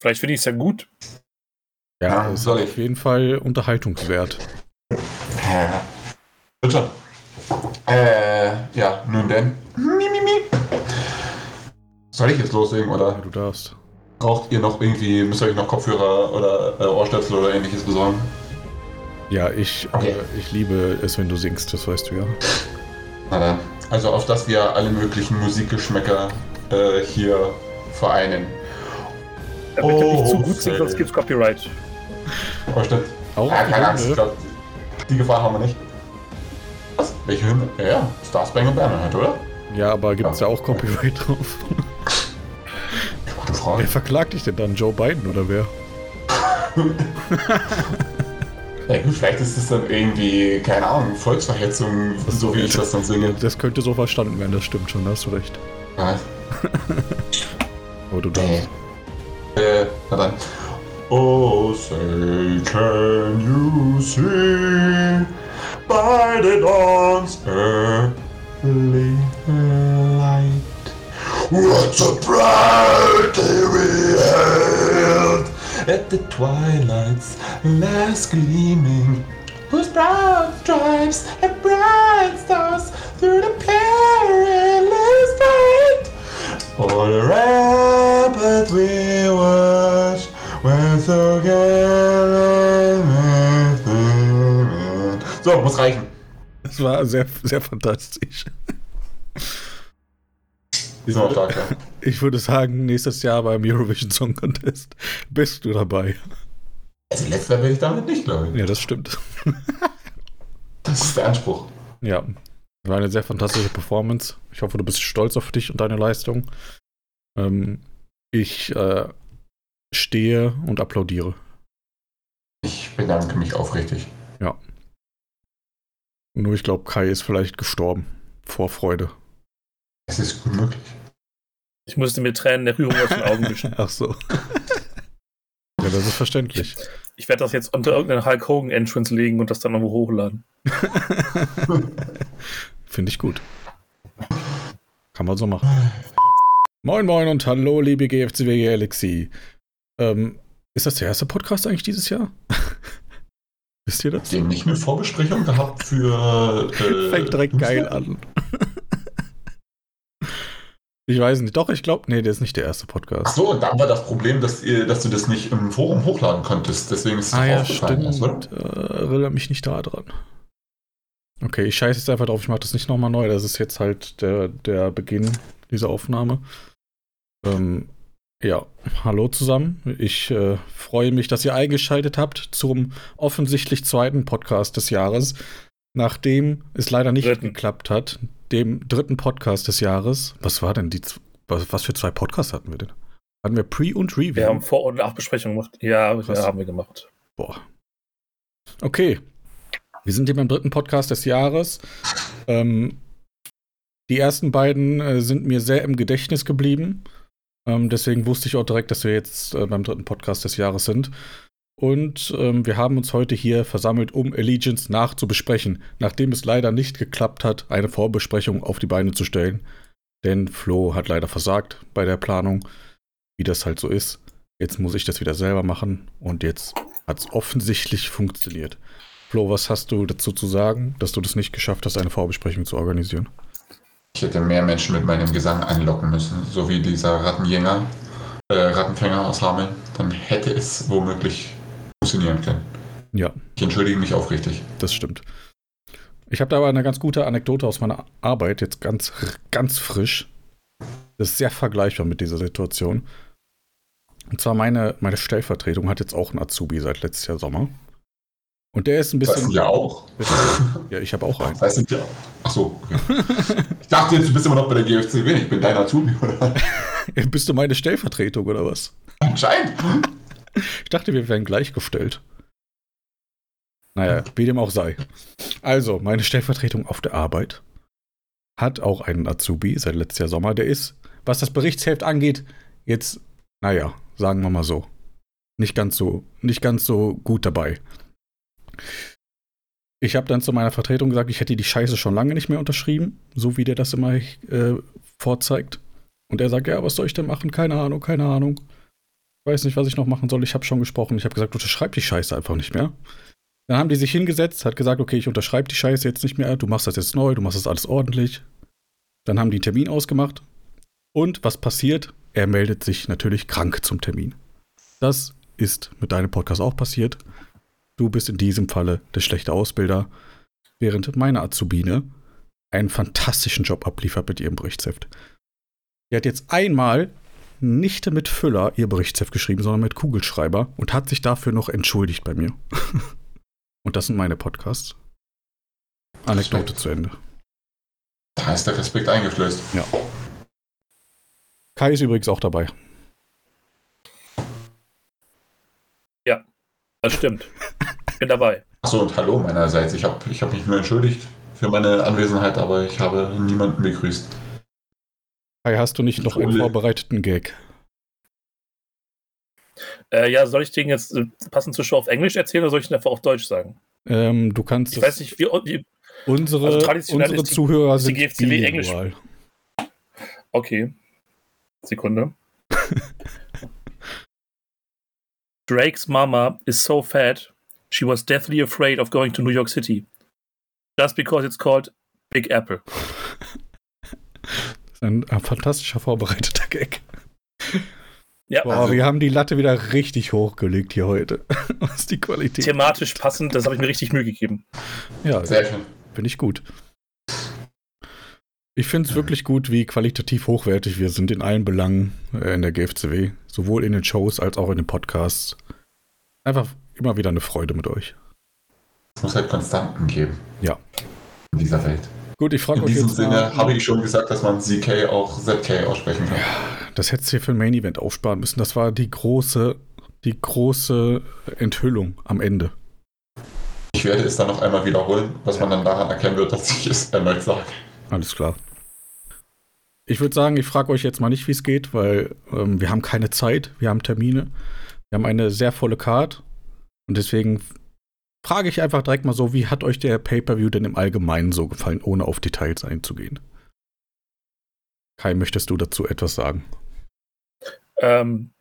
Vielleicht finde ich es ja gut. Ja, ja ist auf jeden Fall unterhaltungswert. Ja. Bitte. Äh, ja, nun denn. Soll ich jetzt loslegen, oder? Ja, du darfst. Braucht ihr noch irgendwie, müsst ihr euch noch Kopfhörer oder äh, Ohrstöpsel oder ähnliches besorgen? Ja, ich, okay. äh, ich liebe es, wenn du singst, das weißt du ja. Na dann. Also auf dass wir alle möglichen Musikgeschmäcker äh, hier vereinen. Damit oh, nicht zu gut sind, sonst gibt's Copyright. Oh, stimmt. Auch ja, keine Angst, ich glaub, die Gefahr haben wir nicht. Was? Welche Hymne? Ja, ja, Star Spangled Banner halt, oder? Ja, aber gibt's ja, ja auch Copyright drauf. Gute Frage. Wer verklagt dich denn dann? Joe Biden oder wer? Ja gut, vielleicht ist es dann irgendwie, keine Ahnung, Volksverhetzung, so wie ich das dann singe. Das könnte so verstanden werden, das stimmt schon, da hast du recht. Was? Aber du darfst. Dann. Oh, say, can you see by the dawn's early light what a bright day we held at the twilight's last gleaming, whose broad stripes and bright stars through the perilous fight. All around, but we watch, we're so So, muss reichen. Das war sehr, sehr fantastisch. Sind auch stark, ja. Ich würde sagen, nächstes Jahr beim Eurovision Song Contest bist du dabei. Also letzter werde ich damit nicht, glaube ich. Ja, das stimmt. das ist der Anspruch. Ja. War eine sehr fantastische Performance. Ich hoffe, du bist stolz auf dich und deine Leistung. Ähm, ich äh, stehe und applaudiere. Ich bedanke mich aufrichtig. Ja. Nur ich glaube, Kai ist vielleicht gestorben. Vor Freude. Es ist gut möglich. Ich musste mir Tränen der Rührung aus den Augen wischen. Ach so. ja, das ist verständlich. Ich werde das jetzt unter irgendeinen Hulk Hogan Entrance legen und das dann nochmal hochladen. Finde ich gut. Kann man so machen. Moin Moin und hallo, liebe GFCW Galaxy. Ähm, ist das der erste Podcast eigentlich dieses Jahr? Wisst ihr das? Haben nicht eine Vorbesprechung gehabt für. Äh, Fängt direkt geil an. Ich weiß nicht. Doch, ich glaube, nee, der ist nicht der erste Podcast. Ach so, und dann war das Problem, dass, ihr, dass du das nicht im Forum hochladen konntest. Deswegen ist es ah, ja, stimmt. Ist, oder? Äh, erinnere mich nicht da dran. Okay, ich scheiße jetzt einfach drauf. Ich mache das nicht nochmal neu. Das ist jetzt halt der, der Beginn dieser Aufnahme. Ähm, ja, hallo zusammen. Ich äh, freue mich, dass ihr eingeschaltet habt zum offensichtlich zweiten Podcast des Jahres, nachdem es leider nicht Dritten. geklappt hat dem dritten Podcast des Jahres. Was war denn die, was, was für zwei Podcasts hatten wir denn? Hatten wir Pre- und Review? Wir haben Vor- und Nachbesprechung gemacht. Ja, ja, haben wir gemacht. Boah. Okay. Wir sind hier beim dritten Podcast des Jahres. Ähm, die ersten beiden äh, sind mir sehr im Gedächtnis geblieben. Ähm, deswegen wusste ich auch direkt, dass wir jetzt äh, beim dritten Podcast des Jahres sind. Und ähm, wir haben uns heute hier versammelt, um Allegiance nachzubesprechen, nachdem es leider nicht geklappt hat, eine Vorbesprechung auf die Beine zu stellen. Denn Flo hat leider versagt bei der Planung, wie das halt so ist. Jetzt muss ich das wieder selber machen und jetzt hat es offensichtlich funktioniert. Flo, was hast du dazu zu sagen, dass du das nicht geschafft hast, eine Vorbesprechung zu organisieren? Ich hätte mehr Menschen mit meinem Gesang anlocken müssen, so wie dieser Rattenjänger, äh, Rattenfänger aus Hameln. Dann hätte es womöglich funktionieren kann. Ja. Ich entschuldige mich aufrichtig. Das stimmt. Ich habe da aber eine ganz gute Anekdote aus meiner Arbeit, jetzt ganz, ganz frisch. Das ist sehr vergleichbar mit dieser Situation. Und zwar meine, meine Stellvertretung hat jetzt auch einen Azubi seit letztes Jahr Sommer. Und der ist ein bisschen. Weißt du ja auch. Ja, ich habe auch einen. Das heißt, ja. Ach so. Okay. ich dachte jetzt, du bist immer noch bei der GFCW. Ich bin dein Azubi, oder? bist du meine Stellvertretung, oder was? Anscheinend. Ich dachte, wir wären gleichgestellt. Naja, wie dem auch sei. Also, meine Stellvertretung auf der Arbeit hat auch einen Azubi seit letztes Jahr Sommer. Der ist, was das Berichtsheft angeht, jetzt, naja, sagen wir mal so, nicht ganz so, nicht ganz so gut dabei. Ich habe dann zu meiner Vertretung gesagt, ich hätte die Scheiße schon lange nicht mehr unterschrieben, so wie der das immer äh, vorzeigt. Und er sagt, ja, was soll ich denn machen? Keine Ahnung, keine Ahnung. Ich weiß nicht, was ich noch machen soll. Ich habe schon gesprochen. Ich habe gesagt, unterschreib die Scheiße einfach nicht mehr. Dann haben die sich hingesetzt, hat gesagt, okay, ich unterschreibe die Scheiße jetzt nicht mehr. Du machst das jetzt neu, du machst das alles ordentlich. Dann haben die einen Termin ausgemacht. Und was passiert? Er meldet sich natürlich krank zum Termin. Das ist mit deinem Podcast auch passiert. Du bist in diesem Falle der schlechte Ausbilder, während meine Azubine einen fantastischen Job abliefert mit ihrem Berichtsheft. Die hat jetzt einmal nicht mit Füller ihr Berichtsheft geschrieben, sondern mit Kugelschreiber und hat sich dafür noch entschuldigt bei mir. und das sind meine Podcasts. Anekdote zu Ende. Da ist der Respekt eingeflößt. Ja. Kai ist übrigens auch dabei. Das stimmt. Bin dabei. Achso, und hallo meinerseits. Ich habe ich hab mich nur entschuldigt für meine Anwesenheit, aber ich habe niemanden begrüßt. Kai, hast du nicht noch einen vorbereiteten Gag? Äh, ja, soll ich den jetzt äh, passend zur Show auf Englisch erzählen oder soll ich den einfach auf Deutsch sagen? Ähm, du kannst. Ich weiß nicht, wie, wie unsere, also unsere die- Zuhörer ist die sind GFCW Englisch. Okay. Sekunde. Drake's mama is so fat, she was deathly afraid of going to New York City. Just because it's called Big Apple. Das ist ein, ein fantastischer vorbereiteter Gag. Ja, Boah, Also- wir haben die Latte wieder richtig hochgelegt hier heute. Was die Qualität. thematisch passend, das habe ich mir richtig Mühe gegeben. Ja, Sehr schön. finde ich gut. Ich finde es wirklich gut, wie qualitativ hochwertig wir sind in allen Belangen äh, in der GFCW. Sowohl in den Shows als auch in den Podcasts. Einfach immer wieder eine Freude mit euch. Es muss halt Konstanten geben. Ja. In dieser Welt. Gut, ich frage In diesem Sinne habe ich schon gesagt, dass man ZK auch ZK aussprechen kann. das hättest du hier für ein Main Event aufsparen müssen. Das war die große, die große Enthüllung am Ende. Ich werde es dann noch einmal wiederholen, was man dann daran erkennen wird, dass ich es erneut sage. Alles klar. Ich würde sagen, ich frage euch jetzt mal nicht, wie es geht, weil ähm, wir haben keine Zeit, wir haben Termine, wir haben eine sehr volle Card und deswegen frage ich einfach direkt mal so, wie hat euch der Pay-per-View denn im Allgemeinen so gefallen, ohne auf Details einzugehen? Kai, möchtest du dazu etwas sagen? Ähm,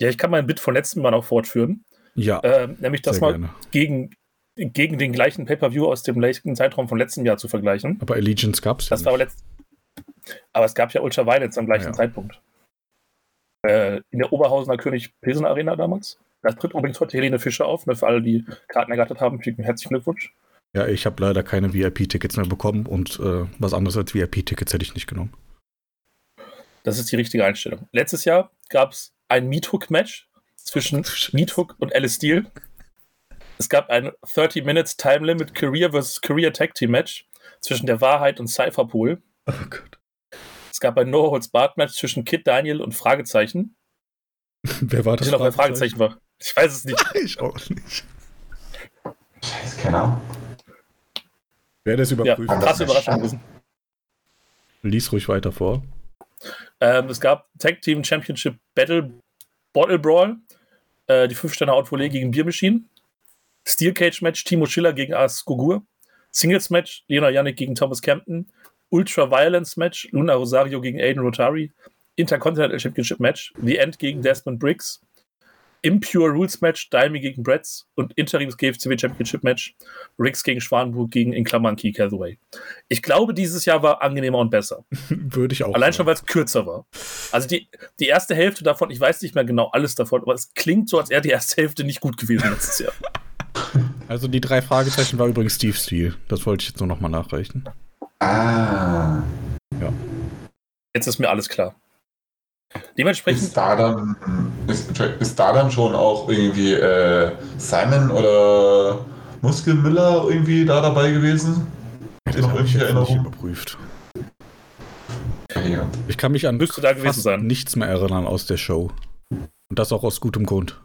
ja, ich kann mein Bit von letzten Mal noch fortführen. Ja, Ähm, nämlich das mal gerne. gegen, gegen den gleichen Pay-Per-View aus dem gleichen Zeitraum von letztem Jahr zu vergleichen. Aber Allegiance gab es ja Das war aber letzt. Aber es gab ja Ultra Violence am gleichen Ja. Zeitpunkt. Äh, in der Oberhausener König Pilsen Arena damals. Da tritt übrigens heute Helene Fischer auf, ne, für alle, die Karten ergattert haben. Herzlichen Glückwunsch. Ja, ich habe leider keine VIP-Tickets mehr bekommen und äh, was anderes als VIP-Tickets hätte ich nicht genommen. Das ist die richtige Einstellung. Letztes Jahr gab es ein Meathook-Match zwischen Meathook und Alice Steel. Es gab ein 30 Minutes Time Limit Career vs. Career Tag Team Match zwischen der Wahrheit und Cypherpool. Oh Gott. Es gab ein No Holds Barred Match zwischen Kid Daniel und Fragezeichen. Wer war Ich das? weiß noch, Fragezeichen war. Ich weiß es nicht. Ich auch nicht. Scheiße, keine Ahnung. Wer das Ja, überprüft, Anders krasse. Überraschung gewesen. lies ruhig weiter vor. Ähm, es gab Tag Team Championship Battle Bottle Brawl. Äh, die 5 Sterne Outvolley gegen Beer Machine. Steel Cage Match Timo Schiller gegen Ars Gugur. Singles Match Leona Yannick gegen Thomas Campton. Ultra Violence Match Luna Rosario gegen Aiden Rotari. Intercontinental Championship Match The End gegen Desmond Briggs. Impure Rules Match Daimi gegen Bretts und Interims GFCW Championship Match Riggs gegen Schwanenburg gegen in Klammern Key Hathaway. Ich glaube, dieses Jahr war angenehmer und besser. Würde ich auch. Allein schon, sagen. weil es kürzer war. Also die, die erste Hälfte davon, ich weiß nicht mehr genau alles davon, aber es klingt so, als wäre die erste Hälfte nicht gut gewesen letztes Jahr. Also die drei Fragezeichen war übrigens Steve Steele. Das wollte ich jetzt nur nochmal nachreichen. Ah. Jetzt ist mir alles klar. Dementsprechend, Ist da dann, ist, ist da dann schon auch irgendwie äh, Simon oder Muskelmüller irgendwie da dabei gewesen? Ihr noch ich jetzt nicht überprüft. Okay. Ich kann mich an Müsste da gewesen fast sein. nichts mehr erinnern aus der Show. Und das auch aus gutem Grund.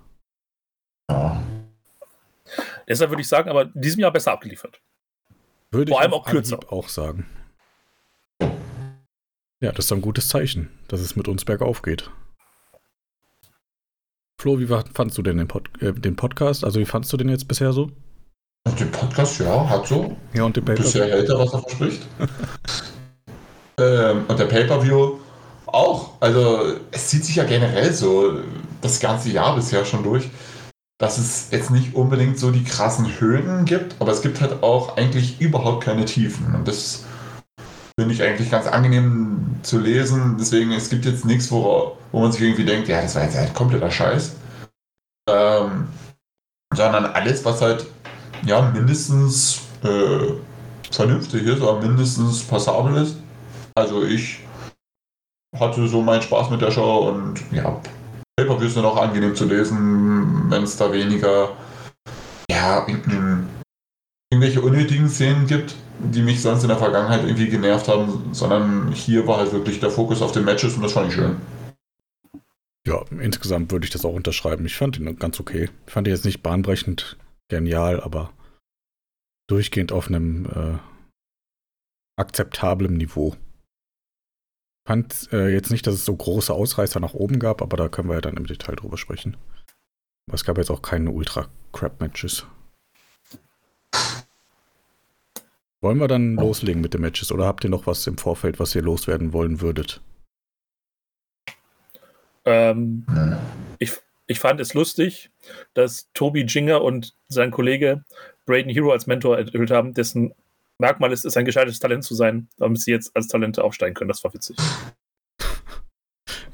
Ja. deshalb würde ich sagen, aber in diesem Jahr besser abgeliefert. Würde Vor ich allem auch kürzer. Anhieb auch sagen. Ja, das ist ein gutes Zeichen, dass es mit uns bergauf geht. Flo, wie fandst du denn den, Pod äh, den Podcast? Also wie fandst du den jetzt bisher so? Den Podcast, ja, hat so. Ja, und den Bisher Paper? hält er, was er verspricht. ähm, und der Pay-Per-View auch. Also, es zieht sich ja generell so das ganze Jahr bisher schon durch, dass es jetzt nicht unbedingt so die krassen Höhen gibt, aber es gibt halt auch eigentlich überhaupt keine Tiefen. Und das finde ich eigentlich ganz angenehm zu lesen. Deswegen, es gibt jetzt nichts, wo, wo man sich irgendwie denkt, ja, das war jetzt halt kompletter Scheiß. Ähm, sondern alles, was halt ja mindestens äh, vernünftig ist oder mindestens passabel ist. Also ich hatte so meinen Spaß mit der Show und ja, Pay-Per-Views sind auch angenehm zu lesen, wenn es da weniger ja, irgendwelche unnötigen Szenen gibt, die mich sonst in der Vergangenheit irgendwie genervt haben, sondern hier war halt wirklich der Fokus auf den Matches und das fand ich schön. Ja, insgesamt würde ich das auch unterschreiben. Ich fand ihn ganz okay. Ich fand ihn jetzt nicht bahnbrechend genial, aber durchgehend auf einem äh, akzeptablen Niveau. Ich Fand äh, jetzt nicht, dass es so große Ausreißer nach oben gab, aber da können wir ja dann im Detail drüber sprechen. Aber es gab jetzt auch keine Ultra-Crap-Matches. Wollen wir dann loslegen mit den Matches oder habt ihr noch was im Vorfeld, was ihr loswerden wollen würdet? Ähm, ich, ich fand es lustig, dass Tobi Jinger und sein Kollege Braden Hero als Mentor erhöht haben, dessen Merkmal ist, ist ein gescheites Talent zu sein, damit sie jetzt als Talente aufsteigen können. Das war witzig.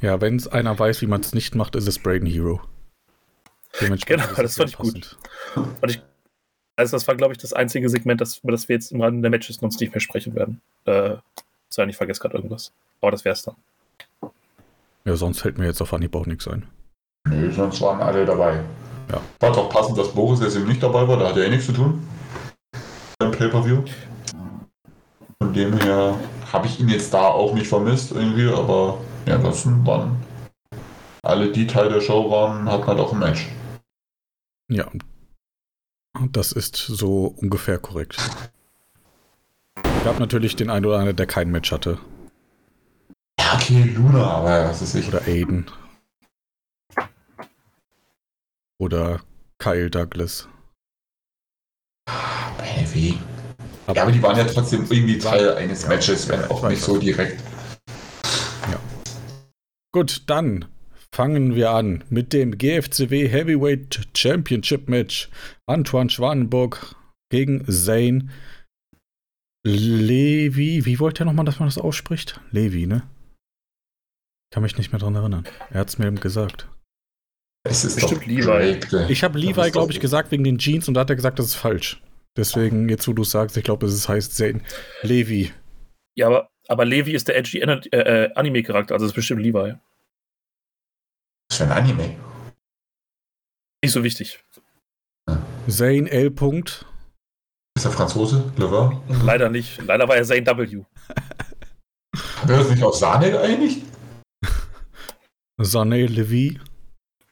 Ja, wenn es einer weiß, wie man es nicht macht, ist es Braden Hero. Genau, das fand ich gut. Und ich, also das war, glaube ich, das einzige Segment, das, über das wir jetzt im Rahmen der Matches uns nicht mehr sprechen werden. Äh, sei ich vergesse gerade irgendwas. Aber das wär's dann. Ja, sonst fällt mir jetzt auf Anhieb auch nichts ein. Nö, sonst waren alle dabei. Ja. War doch passend, dass Boris jetzt eben nicht dabei war, da hat er eh nichts zu tun. Beim Pay-Per-View. Von dem her habe ich ihn jetzt da auch nicht vermisst irgendwie, aber ja, ansonsten waren alle, die Teil der Show waren, hatten halt auch ein Match. Ja. Das ist so ungefähr korrekt. Es gab natürlich den einen oder anderen, der kein Match hatte. Ja, okay, Luna, aber das ist sicher. Oder Aiden. Oder Kyle Douglas. Heavy. Aber ja, aber die waren ja trotzdem irgendwie Teil eines Matches, wenn auch nicht so direkt. Ja. Gut, dann fangen wir an mit dem GFCW Heavyweight Championship Match. Antoine Schwanenburg gegen Zane Levi. Wie wollte er nochmal, dass man das ausspricht? Levi, ne? Kann mich nicht mehr dran erinnern. Er hat es mir eben gesagt. Es ist bestimmt Levi. Ich habe Levi, glaube ich, gesagt wegen den Jeans und da hat er gesagt, das ist falsch. Deswegen, jetzt wo du sagst, ich glaube, es heißt Zane Levi. Ja, aber, aber Levi ist der edgy äh, äh, Anime-Charakter, also das ist bestimmt Levi. Was für ein Anime? Nicht so wichtig. Zane L. Punkt. Ist er Franzose? Lever? Leider nicht. Leider war er Zane W. Wir uns nicht auf Sahne geeinigt? Sane Levi.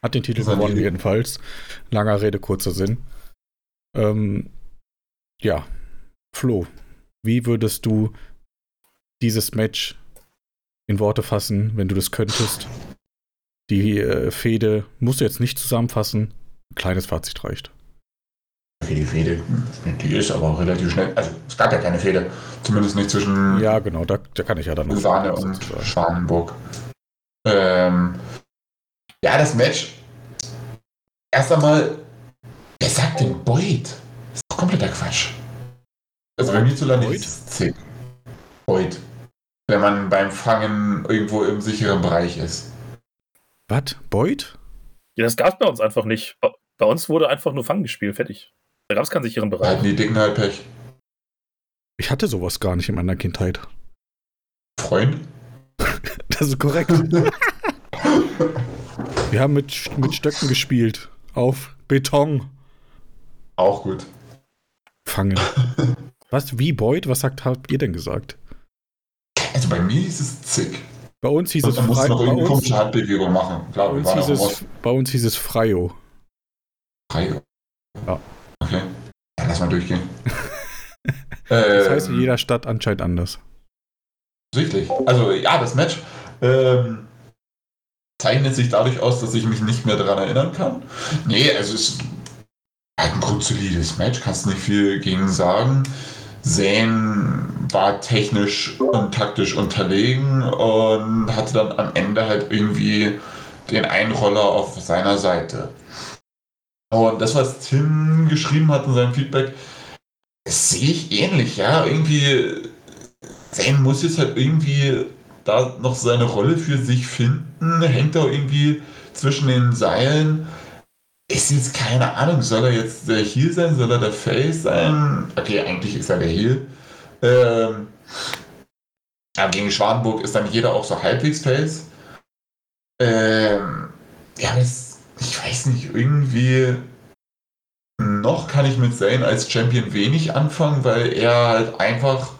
Hat den Titel gewonnen, jedenfalls. Langer Rede, kurzer Sinn. Ähm, ja, Flo, wie würdest du dieses Match in Worte fassen, wenn du das könntest? Die äh, Fehde musst du jetzt nicht zusammenfassen. Ein kleines Fazit reicht. Die Fehde, die ist aber auch relativ schnell. Also es gab ja keine Fehde. Zumindest nicht zwischen. Ja, genau, da, da kann ich ja dann noch. Sahne und Schwanenburg. Ähm, ja, das Match. Erst einmal, wer sagt denn Boyd? Das ist doch kompletter Quatsch. Also bei mir zu landen ist es. Boyd. Wenn man beim Fangen irgendwo im sicheren Bereich ist. Was? Boyd? Ja, das gab es bei uns einfach nicht. Bei uns wurde einfach nur Fangen gespielt, fertig. Da gab es keinen sicheren Bereich. Hatten die Dicken halt Pech. Ich hatte sowas gar nicht in meiner Kindheit. Freund? das ist korrekt. Wir haben mit, mit Stöcken gespielt. Auf Beton. Auch gut. Fangen. Was? Wie Boyd? Was sagt, habt ihr denn gesagt? Also bei mir hieß es Zick. Bei uns hieß es Freio. bei, uns hieß es, bei uns hieß es Freio. Freio? Ja. Okay. Lass mal durchgehen. das heißt in jeder Stadt anscheinend anders. Sichtlich. Also ja, das Match. Ähm, zeichnet sich dadurch aus, dass ich mich nicht mehr daran erinnern kann. Nee, also es ist halt ein grundsolides Match, kannst nicht viel gegen sagen. Zane war technisch und taktisch unterlegen und hatte dann am Ende halt irgendwie den Einroller auf seiner Seite. Und das, was Tim geschrieben hat in seinem Feedback, das sehe ich ähnlich, ja. Irgendwie, Zane muss jetzt halt irgendwie da noch seine Rolle für sich finden, hängt da irgendwie zwischen den Seilen. Ist jetzt keine Ahnung, soll er jetzt der Heel sein, soll er der Face sein? Okay, eigentlich ist er der Heel. Ähm, aber gegen Schwanenburg ist dann jeder auch so halbwegs Face. Ähm, ja, das, ich weiß nicht, irgendwie noch kann ich mit Zane als Champion wenig anfangen, weil er halt einfach,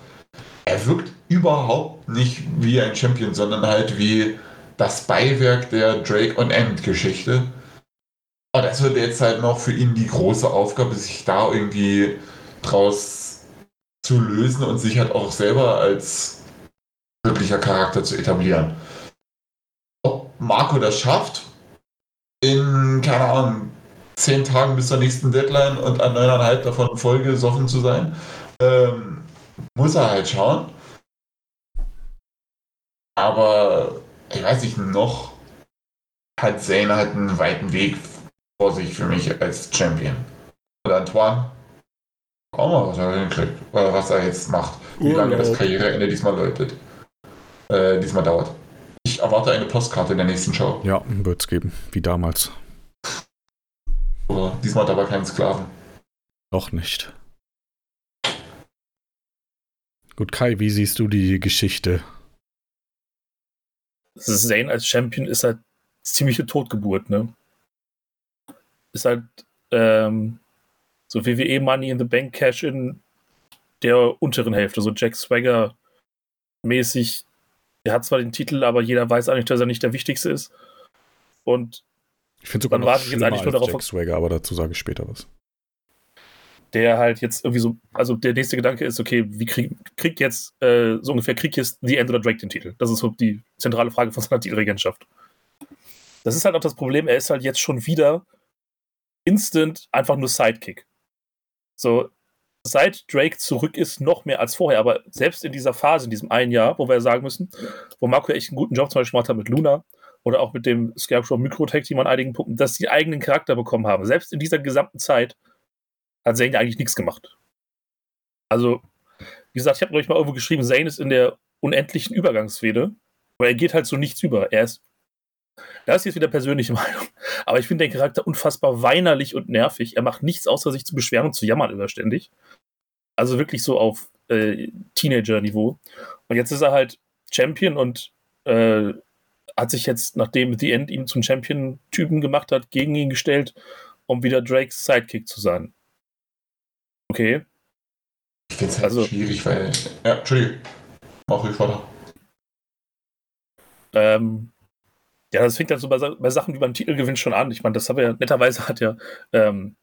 er wirkt überhaupt nicht wie ein Champion, sondern halt wie das Beiwerk der Drake und End Geschichte. Aber das wird jetzt halt noch für ihn die große Aufgabe, sich da irgendwie draus zu lösen und sich halt auch selber als wirklicher Charakter zu etablieren. Ob Marco das schafft, in, keine Ahnung, zehn Tagen bis zur nächsten Deadline und an neuneinhalb davon voll gesoffen zu sein, ähm, muss er halt schauen. Aber ich weiß nicht, noch hat Zane halt einen weiten Weg vor sich für mich als Champion. Und Antoine, auch mal, was er hinkriegt, oder was er jetzt macht, wie lange das Karriereende diesmal läutet, äh, diesmal dauert. Ich erwarte eine Postkarte in der nächsten Show. Ja, wird es geben, wie damals. Oder diesmal hat er aber keinen Sklaven. Noch nicht. Gut, Kai, wie siehst du die Geschichte? Zane als Champion ist halt ziemliche Totgeburt, ne? Ist halt ähm, so WWE Money in the Bank Cash in der unteren Hälfte, so Jack Swagger mäßig. Er hat zwar den Titel, aber jeder weiß eigentlich, dass er nicht der Wichtigste ist. Und ich finde sogar dann warte ich jetzt eigentlich nur darauf. Jack Swagger, aber dazu sage ich später was. Der halt jetzt irgendwie so, also der nächste Gedanke ist, okay, wie krieg, kriegt jetzt äh, so ungefähr, kriegt jetzt The End oder Drake den Titel? Das ist so die zentrale Frage von seiner Titelregentschaft. Das ist halt auch das Problem, er ist halt jetzt schon wieder instant einfach nur Sidekick. So, seit Drake zurück ist, noch mehr als vorher, aber selbst in dieser Phase, in diesem einen Jahr, wo wir sagen müssen, wo Marco echt einen guten Job zum Beispiel gemacht hat mit Luna, oder auch mit dem Scarecrow Mikrotech Team an einigen Punkten, dass sie eigenen Charakter bekommen haben. Selbst in dieser gesamten Zeit hat Zane eigentlich nichts gemacht. Also, wie gesagt, ich habe euch mal irgendwo geschrieben, Zane ist in der unendlichen Übergangsfehde, weil er geht halt so nichts über. Er ist, das ist jetzt wieder persönliche Meinung, aber ich finde den Charakter unfassbar weinerlich und nervig. Er macht nichts außer sich zu beschweren und zu jammern überständig. Also wirklich so auf äh, Teenager-Niveau. Und jetzt ist er halt Champion und äh, hat sich jetzt, nachdem The End ihn zum Champion-Typen gemacht hat, gegen ihn gestellt, um wieder Drakes Sidekick zu sein. Okay. Ich finde es halt also, schwierig, weil. Ja, Entschuldigung. Mach ruhig weiter. Ähm, ja, das fängt halt so bei, bei Sachen wie beim Titelgewinn schon an. Ich meine, das haben wir ja, netterweise hat ja ähm,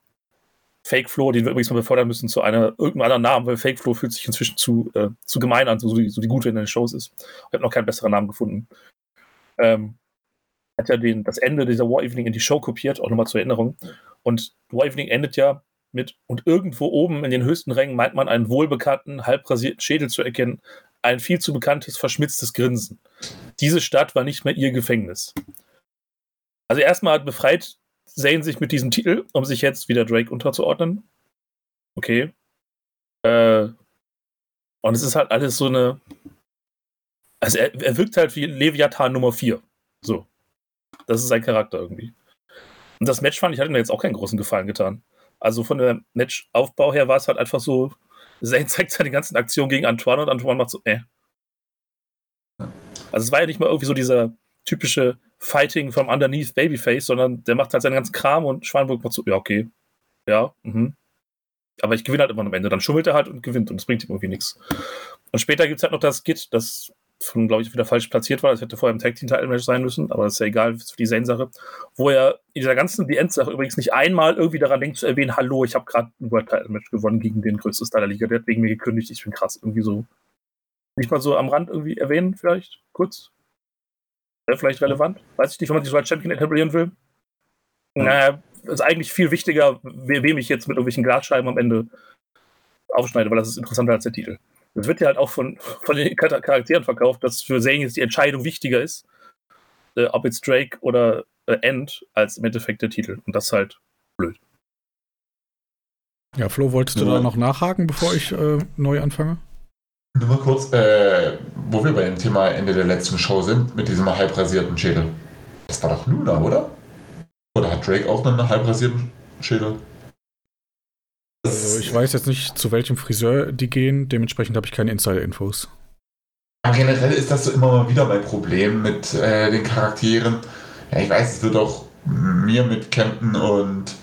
Fake Flow, den wir übrigens mal befördern müssen, zu einer irgendeinem anderen Namen, weil Fake Flow fühlt sich inzwischen zu, äh, zu gemein an, so, die, so die Gute in den Shows ist. Ich habe noch keinen besseren Namen gefunden ähm, hat ja den, das Ende dieser War Evening in die Show kopiert, auch nochmal zur Erinnerung. Und War Evening endet ja mit, und irgendwo oben in den höchsten Rängen meint man einen wohlbekannten, halbrasierten Schädel zu erkennen, ein viel zu bekanntes, verschmitztes Grinsen. Diese Stadt war nicht mehr ihr Gefängnis. Also erstmal befreit Zane sich mit diesem Titel, um sich jetzt wieder Drake unterzuordnen. Okay. Äh, und es ist halt alles so eine, also er, er wirkt halt wie Leviathan Nummer 4. So. Das ist sein Charakter irgendwie. Und das Match fand ich, hat mir jetzt auch keinen großen Gefallen getan. Also von der Matchaufbau her war es halt einfach so, Zane zeigt seine ganzen Aktionen gegen Antoine und Antoine macht so, äh. Also es war ja nicht mal irgendwie so dieser typische Fighting from underneath Babyface, sondern der macht halt seinen ganzen Kram und Schwanburg macht so, ja, okay. Ja, mhm. Aber ich gewinne halt immer am Ende. Dann schummelt er halt und gewinnt und das bringt ihm irgendwie nichts. Und später gibt es halt noch das Git, das von, glaube ich, wieder falsch platziert war. Das hätte vorher im Tag Team Title Match sein müssen, aber das ist ja egal für die Zane-Sache. Wo er in dieser ganzen The End-Sache übrigens nicht einmal irgendwie daran denkt zu erwähnen: Hallo, ich habe gerade ein World Title Match gewonnen gegen den größten Star der Liga. Der hat wegen mir gekündigt. Ich bin krass. Irgendwie so. Nicht mal so am Rand irgendwie erwähnen, vielleicht? Kurz? Wäre vielleicht relevant? Weiß ich nicht, wenn man sich so als Champion etablieren will. Naja, ist eigentlich viel wichtiger, wem ich jetzt mit irgendwelchen Glasscheiben am Ende aufschneide, weil das ist interessanter als der Titel. Es wird ja halt auch von, von den Charakteren verkauft, dass für Zane jetzt die Entscheidung wichtiger ist, äh, ob jetzt Drake oder äh, End als im Endeffekt der Titel. Und das ist halt blöd. Ja, Flo, wolltest du ja. da noch nachhaken, bevor ich äh, neu anfange? Nur mal kurz, äh, wo wir bei dem Thema Ende der letzten Show sind, mit diesem halb rasierten Schädel. Das war doch Luna, oder? Oder hat Drake auch einen halb rasierten Schädel? Also ich weiß jetzt nicht, zu welchem Friseur die gehen, dementsprechend habe ich keine Insider-Infos. Aber generell ist das so immer mal wieder mein Problem mit äh, den Charakteren. Ja, ich weiß, es wird auch mir mit Camden und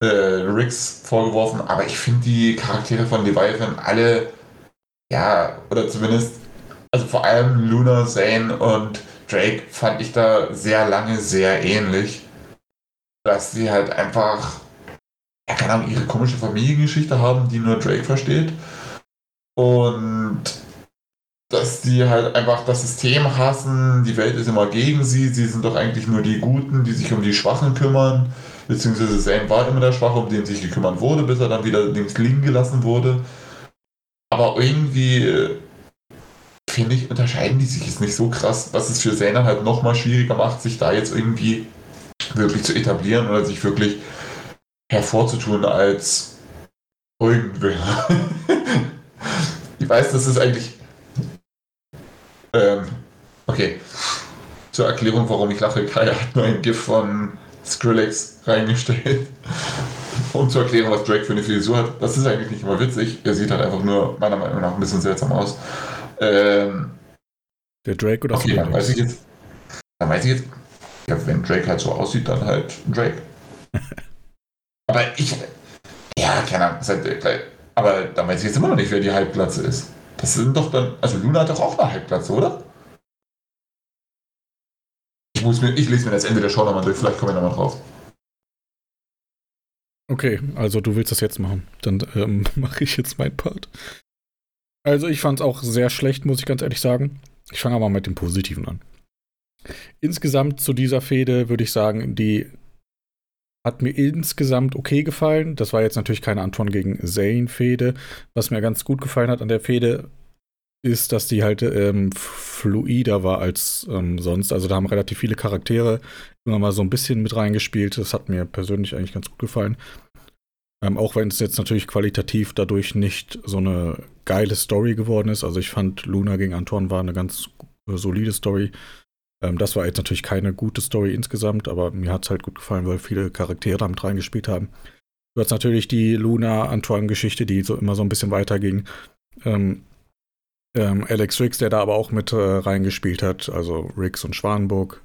äh, Riggs vorgeworfen, aber ich finde die Charaktere von Leviathan alle, ja, oder zumindest, also vor allem Luna, Zane und Drake fand ich da sehr lange sehr ähnlich. Dass sie halt einfach, ja, keine Ahnung, ihre komische Familiengeschichte haben, die nur Drake versteht. Und dass die halt einfach das System hassen, die Welt ist immer gegen sie, sie sind doch eigentlich nur die Guten, die sich um die Schwachen kümmern, beziehungsweise Zane war immer der Schwache, um den sich gekümmert wurde, bis er dann wieder links liegen gelassen wurde. Aber irgendwie, finde ich, unterscheiden die sich jetzt nicht so krass, was es für Zane halt nochmal schwieriger macht, sich da jetzt irgendwie wirklich zu etablieren oder sich wirklich hervorzutun als irgendwer. ich weiß, das ist eigentlich ähm, okay. Zur Erklärung, warum ich lache, Kai hat nur ein GIF von Skrillex reingestellt. um zu erklären, was Drake für eine Frisur hat. Das ist eigentlich nicht immer witzig. Er sieht halt einfach nur meiner Meinung nach ein bisschen seltsam aus. Ähm, Der Drake oder Okay, dann weiß ich jetzt. Dann weiß ich jetzt. Ja, wenn Drake halt so aussieht, dann halt Drake. aber ich. Ja, keine Ahnung. Halt, aber dann weiß ich jetzt immer noch nicht, wer die Halbglatze ist. Das sind doch dann. Also Luna hat doch auch eine Halbplatz, oder? Ich, muss mir, ich lese mir das Ende der Show nochmal durch, vielleicht komme ich nochmal drauf. Okay, also du willst das jetzt machen. Dann ähm, mache ich jetzt meinen Part. Also ich fand es auch sehr schlecht, muss ich ganz ehrlich sagen. Ich fange aber mit dem Positiven an. Insgesamt zu dieser Fehde würde ich sagen, die hat mir insgesamt okay gefallen. Das war jetzt natürlich keine Anton gegen Zane-Fehde. Was mir ganz gut gefallen hat an der Fehde, ist, dass die halt ähm, fluider war als ähm, sonst. Also da haben relativ viele Charaktere immer mal so ein bisschen mit reingespielt. Das hat mir persönlich eigentlich ganz gut gefallen. Ähm, auch wenn es jetzt natürlich qualitativ dadurch nicht so eine geile Story geworden ist. Also ich fand Luna gegen Anton war eine ganz solide Story. Ähm, das war jetzt natürlich keine gute Story insgesamt, aber mir hat es halt gut gefallen, weil viele Charaktere damit reingespielt haben. Du hast natürlich die Luna-Antoine-Geschichte, die so immer so ein bisschen weiterging. Ähm, ähm, Alex Riggs, der da aber auch mit äh, reingespielt hat, also Riggs und Schwanburg,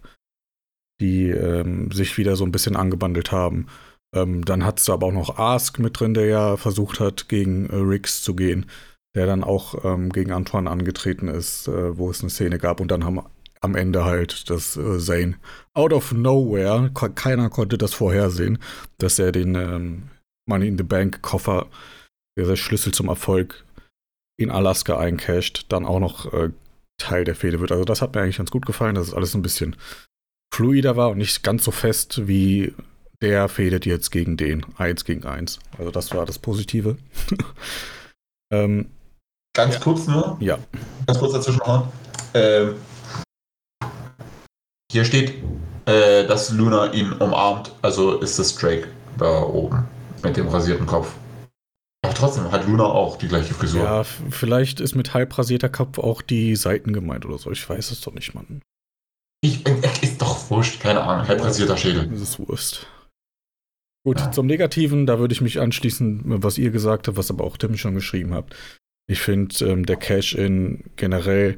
die ähm, sich wieder so ein bisschen angebandelt haben. Ähm, dann hattest du aber auch noch Ask mit drin, der ja versucht hat, gegen äh, Riggs zu gehen, der dann auch ähm, gegen Antoine angetreten ist, äh, wo es eine Szene gab. Und dann haben am Ende halt, dass äh, Zane out of nowhere, keiner konnte das vorhersehen, dass er den ähm, Money in the Bank Koffer, der der Schlüssel zum Erfolg in Alaska eincasht, dann auch noch äh, Teil der Fehde wird. Also das hat mir eigentlich ganz gut gefallen, dass es alles ein bisschen fluider war und nicht ganz so fest wie der fädet jetzt gegen den, eins gegen eins. Also das war das Positive. ähm, ganz ja. kurz nur. Ja. Ganz kurz dazwischen. Ähm, hier steht, äh, dass Luna ihn umarmt, also ist das Drake da oben mit dem rasierten Kopf. Aber trotzdem hat Luna auch die gleiche Frisur. Ja, vielleicht ist mit halb rasierter Kopf auch die Seiten gemeint oder so. Ich weiß es doch nicht, Mann. Ich, äh, ist doch wurscht, keine Ahnung. Halb rasierter Schädel. Das ist Wurst. Gut, ja. zum Negativen, da würde ich mich anschließen, was ihr gesagt habt, was aber auch Tim schon geschrieben habt. Ich finde, ähm, der Cash-In generell,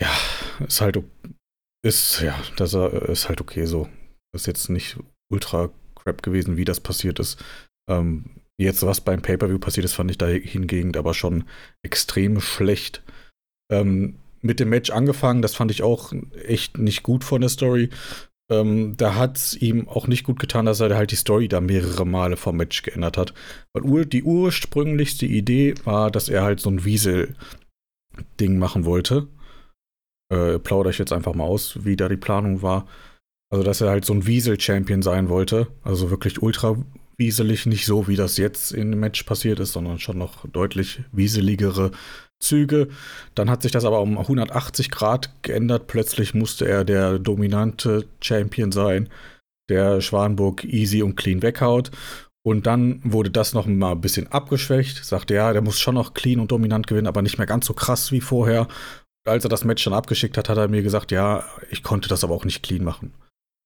ja, ist halt ist, ja, das äh, ist halt okay so. Ist jetzt nicht ultra crap gewesen, wie das passiert ist. Ähm, jetzt, was beim Pay-Per-View passiert ist, fand ich da hingegen aber schon extrem schlecht. Ähm, mit dem Match angefangen, das fand ich auch echt nicht gut von der Story. Ähm, da hat es ihm auch nicht gut getan, dass er halt die Story da mehrere Male vom Match geändert hat. Weil die ursprünglichste Idee war, dass er halt so ein Wiesel-Ding machen wollte äh, plaudere ich jetzt einfach mal aus, wie da die Planung war. Also, dass er halt so ein Wiesel-Champion sein wollte, also wirklich ultra wieselig, nicht so, wie das jetzt im Match passiert ist, sondern schon noch deutlich wieseligere Züge. Dann hat sich das aber um 180 Grad geändert. Plötzlich musste er der dominante Champion sein, der Schwanburg easy und clean weghaut. Und dann wurde das noch mal ein bisschen abgeschwächt. Sagte, ja, der muss schon noch clean und dominant gewinnen, aber nicht mehr ganz so krass wie vorher. Als er das Match dann abgeschickt hat, hat er mir gesagt, ja, ich konnte das aber auch nicht clean machen.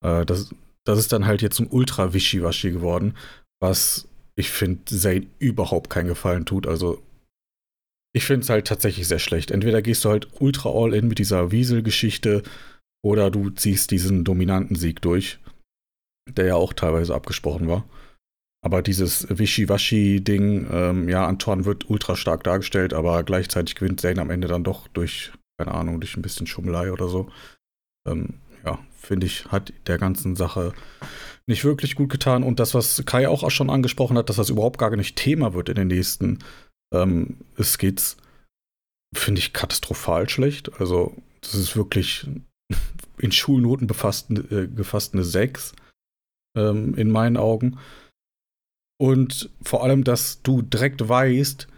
Äh, das, das ist dann halt jetzt ein ultra wischiwaschi geworden, was ich finde, Zane überhaupt keinen Gefallen tut. Also ich finde es halt tatsächlich sehr schlecht. Entweder gehst du halt ultra all in mit dieser Wiesel-Geschichte oder du ziehst diesen dominanten Sieg durch, der ja auch teilweise abgesprochen war. Aber dieses Wischiwaschi-Ding, ähm, ja, Antoine wird ultra stark dargestellt, aber gleichzeitig gewinnt Zane am Ende dann doch durch, keine Ahnung, durch ein bisschen Schummelei oder so. Ähm, ja, finde ich, hat der ganzen Sache nicht wirklich gut getan. Und das, was Kai auch schon angesprochen hat, dass das überhaupt gar nicht Thema wird in den nächsten ähm, es finde ich, katastrophal schlecht. Also, das ist wirklich in Schulnoten befasst, äh, gefasst eine 6 ähm, in meinen Augen. Und vor allem, dass du direkt weißt,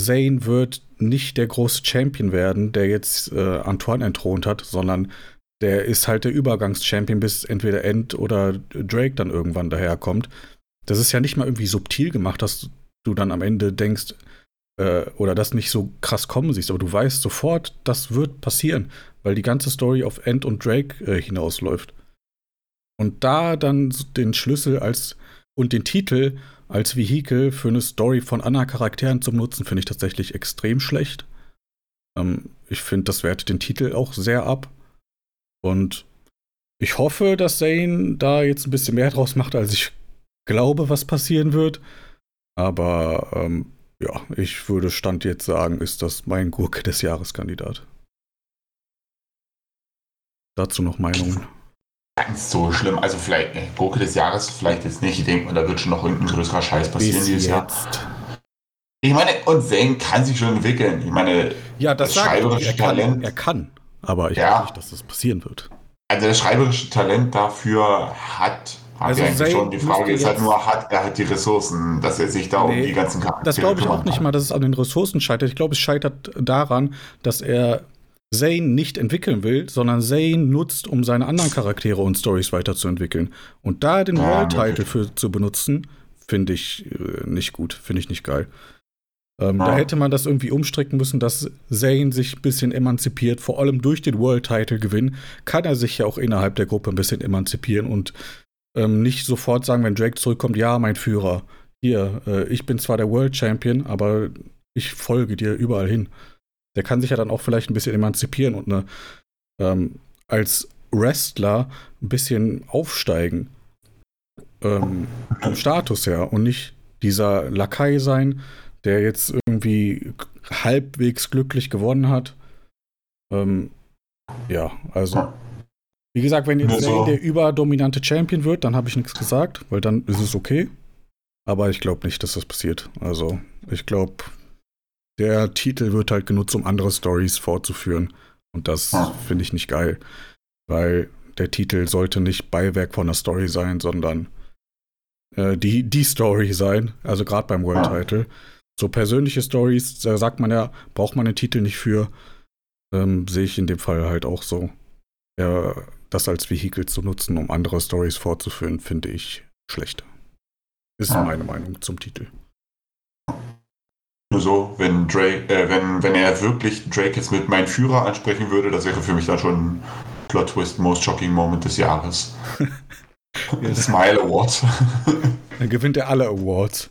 Zane wird nicht der große Champion werden, der jetzt äh, Antoine entthront hat, sondern der ist halt der Übergangschampion, bis entweder End oder Drake dann irgendwann daherkommt. Das ist ja nicht mal irgendwie subtil gemacht, dass du dann am Ende denkst, äh, oder das nicht so krass kommen siehst, aber du weißt sofort, das wird passieren, weil die ganze Story auf End und Drake äh, hinausläuft. Und da dann den Schlüssel als und den Titel als Vehikel für eine Story von anderen Charakteren zum Nutzen, finde ich tatsächlich extrem schlecht. Ähm, ich finde, das wertet den Titel auch sehr ab. Und ich hoffe, dass Zane da jetzt ein bisschen mehr draus macht, als ich glaube, was passieren wird. Aber ähm, ja, ich würde Stand jetzt sagen, ist das mein Gurke des Jahreskandidat. Dazu noch Meinungen. Ganz so schlimm. Also vielleicht, ne, Gurke des Jahres vielleicht jetzt nicht. Ich denke mal, da wird schon noch irgendein größerer Scheiß passieren Bis dieses jetzt. Jahr. Ich meine, und Zane kann sich schon entwickeln. Ich meine, ja, das, das schreiberische er Talent. er kann, aber ich ja. glaube nicht, dass das passieren wird. Also das schreiberische Talent dafür hat also eigentlich schon. Die Frage ist halt nur, hat er halt die Ressourcen, dass er sich da nee, um die ganzen Charaktere Das glaube ich auch nicht mal, dass es an den Ressourcen scheitert. Ich glaube, es scheitert daran, dass er Zane nicht entwickeln will, sondern Zane nutzt, um seine anderen Charaktere und Stories weiterzuentwickeln. Und da den ja, World Title für zu benutzen, finde ich äh, nicht gut, finde ich nicht geil. Ähm, ja. Da hätte man das irgendwie umstricken müssen, dass Zane sich ein bisschen emanzipiert, vor allem durch den World Title Gewinn, kann er sich ja auch innerhalb der Gruppe ein bisschen emanzipieren und ähm, nicht sofort sagen, wenn Drake zurückkommt, ja, mein Führer, hier, äh, ich bin zwar der World Champion, aber ich folge dir überall hin. Der kann sich ja dann auch vielleicht ein bisschen emanzipieren und eine, ähm, als Wrestler ein bisschen aufsteigen. Ähm, vom Status her und nicht dieser Lakai sein, der jetzt irgendwie halbwegs glücklich gewonnen hat. Ähm, ja, also wie gesagt, wenn jetzt so. der überdominante Champion wird, dann habe ich nichts gesagt, weil dann ist es okay. Aber ich glaube nicht, dass das passiert. Also, ich glaube, der Titel wird halt genutzt, um andere Stories fortzuführen. Und das finde ich nicht geil. Weil der Titel sollte nicht Beiwerk von einer Story sein, sondern äh, die, die Story sein. Also gerade beim World Title. So persönliche Stories, da sagt man ja, braucht man den Titel nicht für. Ähm, Sehe ich in dem Fall halt auch so. Ja, das als Vehikel zu nutzen, um andere Stories fortzuführen, finde ich schlecht. Ist meine Meinung zum Titel. Nur so, wenn Drake, äh, wenn, wenn er wirklich Drake jetzt mit meinem Führer ansprechen würde, das wäre für mich dann schon Plot Twist Most Shocking Moment des Jahres. Smile Award. Dann gewinnt er alle Awards.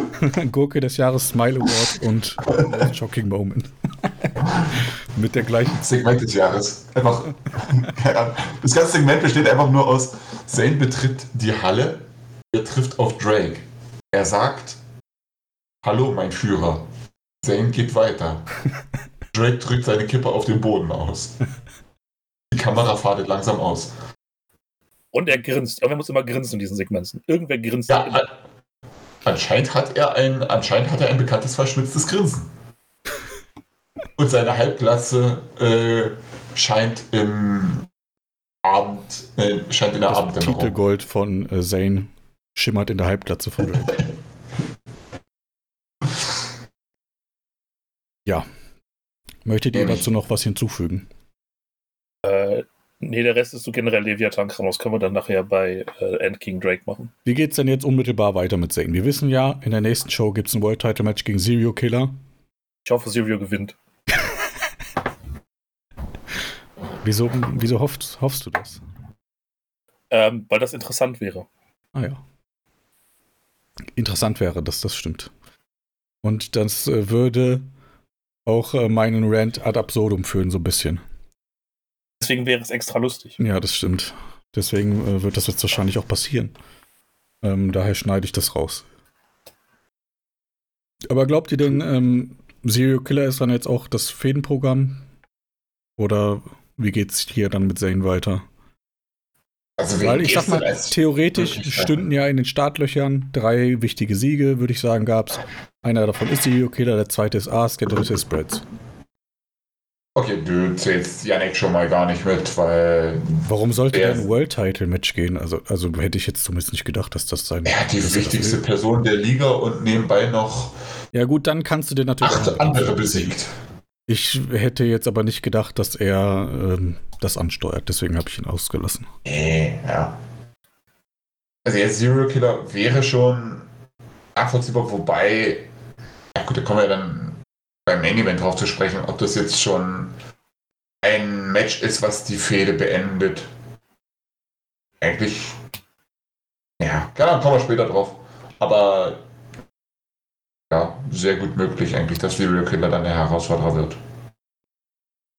Gurke des Jahres, Smile Award und Most Shocking Moment. Mit der gleichen. Segment des Jahres. Einfach. das ganze Segment besteht einfach nur aus: Zane betritt die Halle, er trifft auf Drake. Er sagt: Hallo, mein Führer. Zane geht weiter. Drake drückt seine Kippe auf den Boden aus. Die Kamera fadet langsam aus. Und er grinst. Irgendwer muss immer grinsen in diesen Segmenten. Irgendwer grinst. Ja, immer. Anscheinend hat er ein, anscheinend hat er ein bekanntes verschmitztes Grinsen. Und seine Halbklasse äh, scheint im Abend, äh, scheint in der das Abenddämmerung. Titelgold von äh, Zane schimmert in der Halbglatze von Drake. Ja. Möchtet ihr dazu noch was hinzufügen? Äh, nee, der Rest ist so generell Leviathan-Kram. Das können wir dann nachher bei äh, End King Drake machen. Wie geht's denn jetzt unmittelbar weiter mit Zane? Wir wissen ja, in der nächsten Show gibt's ein World Title Match gegen Serial Killer. Ich hoffe, Silvio gewinnt. Wieso, wieso hoffst, hoffst du das? Ähm, weil das interessant wäre. Ah ja. Interessant wäre das, das stimmt. Und das äh, würde auch äh, meinen Rant ad absurdum führen, so ein bisschen. Deswegen wäre es extra lustig. Ja, das stimmt. Deswegen äh, wird das jetzt wahrscheinlich auch passieren. Ähm, daher schneide ich das raus. Aber glaubt ihr denn, ähm, Serial Killer ist dann jetzt auch das Fädenprogramm? Oder wie geht's hier dann mit Zane weiter? Also Weil ich sag mal, theoretisch stünden ja in den Startlöchern drei wichtige Siege, würde ich sagen, gab's. Einer davon ist Serial Killer, der zweite ist Ask, der dritte ist Spreads. Okay, du zählst Yannick schon mal gar nicht mit, weil Warum sollte der ein World Title Match gehen? Also, also hätte ich jetzt zumindest nicht gedacht, dass das sein er hat die er wichtigste. Person der Liga und nebenbei noch Ja, gut, dann kannst du den natürlich. acht andere besiegt. Ich hätte jetzt aber nicht gedacht, dass er ähm, das ansteuert, deswegen habe ich ihn ausgelassen. Nee, ja. Also jetzt Serial Killer wäre schon nachvollziehbar, wobei, ja gut, da kommen wir dann beim Main Event drauf zu sprechen, ob das jetzt schon ein Match ist, was die Fehde beendet. Eigentlich, ja, keine Ahnung, kommen wir später drauf. Aber ja, sehr gut möglich eigentlich, dass Serial Killer dann der Herausforderer wird.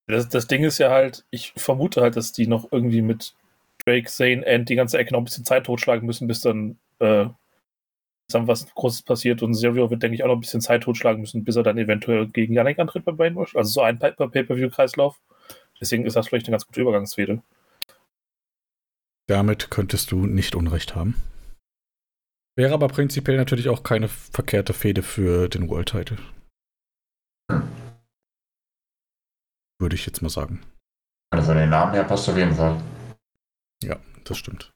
Das, das Ding ist ja halt, ich vermute halt, dass die noch irgendwie mit Drake, Zane, End die ganze Ecke noch ein bisschen Zeit totschlagen müssen, bis dann, äh, dann was Großes passiert. Und Silvio wird, denke ich, auch noch ein bisschen Zeit totschlagen müssen, bis er dann eventuell gegen Yannick antritt bei Brainwash. Also so ein Pay- Pay-Per-View-Kreislauf. Deswegen ist das vielleicht eine ganz gute Übergangsfehde. Damit könntest du nicht Unrecht haben. Wäre aber prinzipiell natürlich auch keine verkehrte Fehde für den World Title. Würde ich jetzt mal sagen. Also von den Namen her passt auf jeden Fall. Ja, das stimmt.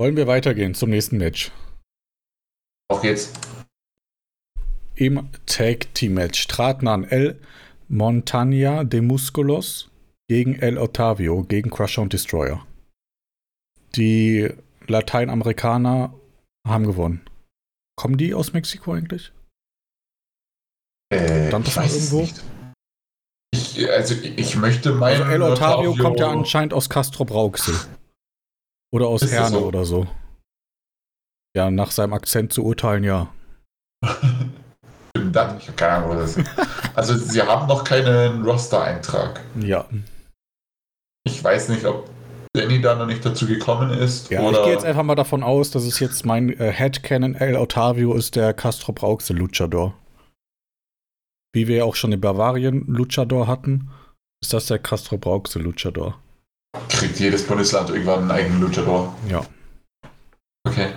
Wollen wir weitergehen zum nächsten Match? Auf geht's. Im Tag Team Match traten an El Montagna de Musculos gegen El Otavio gegen Crusher und Destroyer. Die Lateinamerikaner haben gewonnen. Kommen die aus Mexiko eigentlich? Äh, Stand das ich irgendwo? nicht. Ich, also ich möchte meinen. Also El Otavio kommt ja anscheinend aus Castro Brauxel. Oder aus Ist Herne so? oder so. Ja, nach seinem Akzent zu urteilen, ja. Stimmt dann, ich habe keine Ahnung, wo das ist. Also sie haben noch keinen Roster-Eintrag. Ja, Ich weiß nicht, ob Danny da noch nicht dazu gekommen ist. ja ich gehe jetzt einfach mal davon aus, dass es jetzt mein äh, Headcanon El Otavio ist der Castro Brauxel Luchador. Wie wir ja auch schon den Bavaria Luchador hatten, ist das der Castro Brauxel Luchador. kriegt jedes Bundesland irgendwann einen eigenen Luchador. Ja. Okay.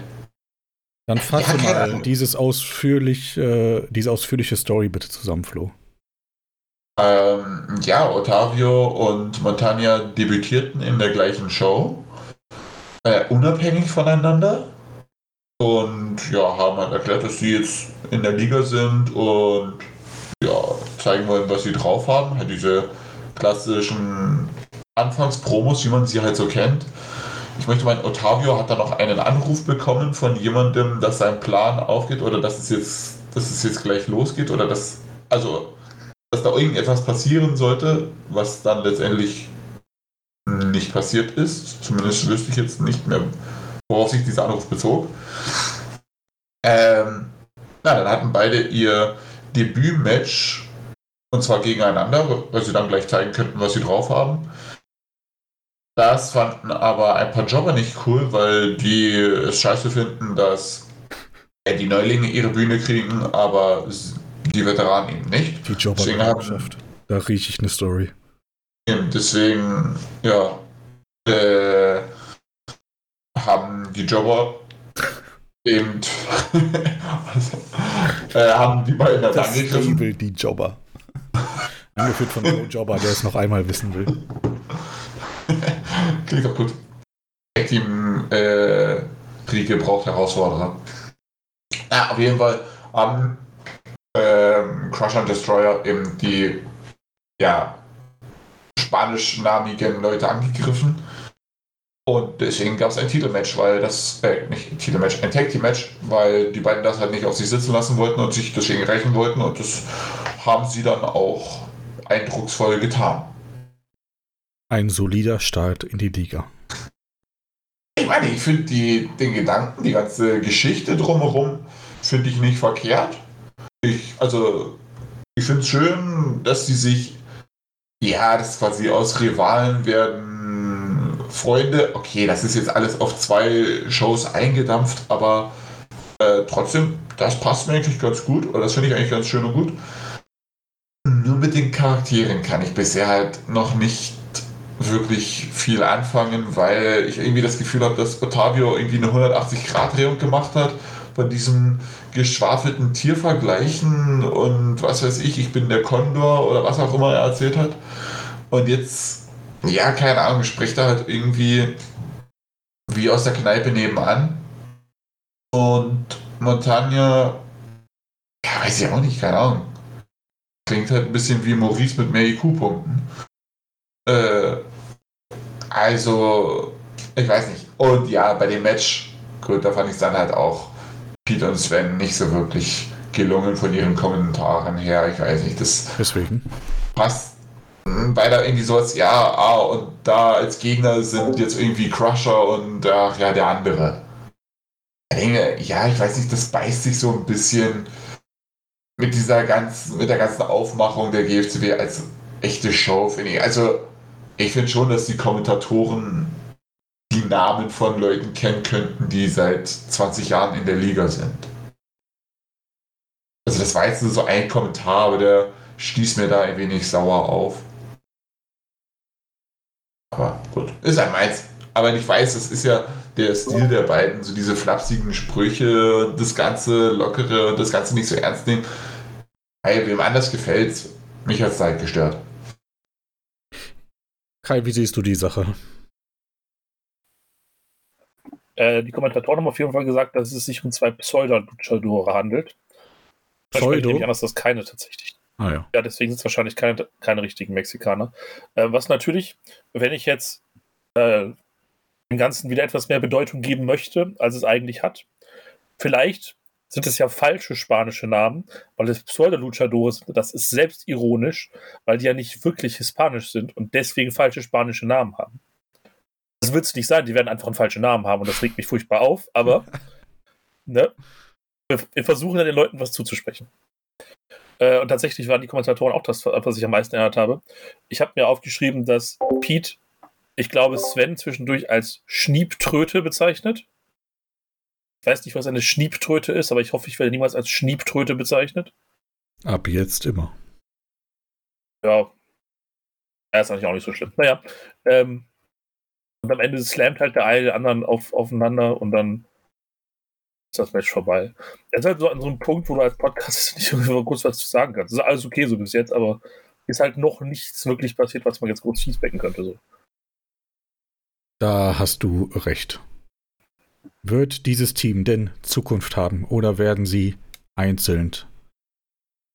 Dann fasse Ja, mal dieses ausführlich, äh, diese ausführliche Story bitte zusammen, Flo. Ähm, ja, Otavio und Montagna debütierten in der gleichen Show, äh, unabhängig voneinander. Und ja, haben halt erklärt, dass sie jetzt in der Liga sind und ja, zeigen wollen, was sie drauf haben. Halt diese klassischen Anfangspromos, wie man sie halt so kennt. Ich möchte meinen, Otavio hat da noch einen Anruf bekommen von jemandem, dass sein Plan aufgeht oder dass es jetzt, dass es jetzt gleich losgeht oder dass, also, dass da irgendetwas passieren sollte, was dann letztendlich nicht passiert ist. Zumindest wüsste ich jetzt nicht mehr, worauf sich dieser Anruf bezog. Ähm, na, dann hatten beide ihr Debütmatch und zwar gegeneinander, weil sie dann gleich zeigen könnten, was sie drauf haben. Das fanden aber ein paar Jobber nicht cool, weil die es scheiße finden, dass die Neulinge ihre Bühne kriegen, aber die Veteranen eben nicht. Die Deswegen haben- Jobber-Gemeinschaft. Da rieche ich eine Story. Deswegen, ja, äh, haben die Jobber eben äh, haben die beiden dann Das angegriffen. Label, die Jobber. Angeführt von Joe Jobber, der es noch einmal wissen will. Klingt doch gut. Team äh, Rieke braucht Herausforderer. Ja, auf jeden Fall haben ähm, Crusher und Destroyer eben die ja, spanischnamigen Leute angegriffen. Und deswegen gab es ein Titelmatch, weil das, äh, nicht ein Titelmatch, ein Tag Team Match, weil die beiden das halt nicht auf sich sitzen lassen wollten und sich deswegen rächen wollten und das haben sie dann auch eindrucksvoll getan. Ein solider Start in die Liga. Ich meine, ich finde den Gedanken, die ganze Geschichte drumherum, finde ich nicht verkehrt. Ich, also, ich finde es schön, dass sie sich, ja, das quasi aus Rivalen werden Freunde. Okay, das ist jetzt alles auf zwei Shows eingedampft, aber äh, trotzdem, das passt mir eigentlich ganz gut, oder das finde ich eigentlich ganz schön und gut. Nur mit den Charakteren kann ich bisher halt noch nicht wirklich viel anfangen, weil ich irgendwie das Gefühl habe, dass Ottavio irgendwie eine 180-Grad-Drehung gemacht hat bei diesem geschwafelten Tiervergleichen und was weiß ich, ich bin der Kondor oder was auch immer er erzählt hat. Und jetzt, ja, keine Ahnung, spricht er halt irgendwie wie aus der Kneipe nebenan. Und Montagne, ja, weiß ich auch nicht, keine Ahnung. Klingt halt ein bisschen wie Maurice mit mehr IQ-Punkten. Äh, also, ich weiß nicht. Und ja, bei dem Match, gut, da fand ich es dann halt auch Pete und Sven nicht so wirklich gelungen von ihren Kommentaren her. Ich weiß nicht, das Deswegen. passt beide irgendwie so als, ja, ah, und da als Gegner sind jetzt irgendwie Crusher und ach ja, der andere. Ja, ich weiß nicht, das beißt sich so ein bisschen mit dieser ganzen, mit der ganzen Aufmachung der GFCW als echte Show, finde ich. Also, ich finde schon, dass die Kommentatoren die Namen von Leuten kennen könnten, die seit 20 Jahren in der Liga sind. Also das war jetzt so ein Kommentar, aber der stieß mir da ein wenig sauer auf. Aber gut, ist ein meins. Aber ich weiß, das ist ja der Stil der beiden, so diese flapsigen Sprüche, das ganze Lockere das Ganze nicht so ernst nehmen. Hey, wem anders gefällt's, mich hat's halt gestört. Kai, wie siehst du die Sache? Äh, die Kommentatoren haben auf jeden Fall gesagt, dass es sich um zwei Pseudo-Luchadore handelt. Pseudo? Ich nehme an, dass das keine tatsächlich. Ah ja. Ja, deswegen sind es wahrscheinlich keine, keine richtigen Mexikaner. Äh, was natürlich, wenn ich jetzt äh, dem Ganzen wieder etwas mehr Bedeutung geben möchte, als es eigentlich hat, vielleicht sind es ja falsche spanische Namen, weil es Pseudo-Luchadores sind. Das ist selbstironisch, weil die ja nicht wirklich hispanisch sind und deswegen falsche spanische Namen haben. Das wird es nicht sein, die werden einfach einen falschen Namen haben und das regt mich furchtbar auf, aber ne, wir, wir versuchen ja den Leuten was zuzusprechen. Äh, und tatsächlich waren die Kommentatoren auch das, was ich am meisten erinnert habe. Ich habe mir aufgeschrieben, dass Pete, ich glaube, Sven zwischendurch als Schniebtröte bezeichnet. Ich weiß nicht, was eine Schniebtröte ist, aber ich hoffe, ich werde niemals als Schniebtröte bezeichnet. Ab jetzt immer. Ja. Ja, ist eigentlich auch nicht so schlimm. Naja. Ähm, und am Ende slammt halt der eine den anderen auf, aufeinander und dann ist das Match vorbei. Er ist halt so an so einem Punkt, wo du als Podcast nicht irgendwie kurz was zu sagen kannst. Das ist alles okay so bis jetzt, aber ist halt noch nichts wirklich passiert, was man jetzt kurz feedbacken könnte. So. Da hast du recht. Wird dieses Team denn Zukunft haben oder werden sie einzeln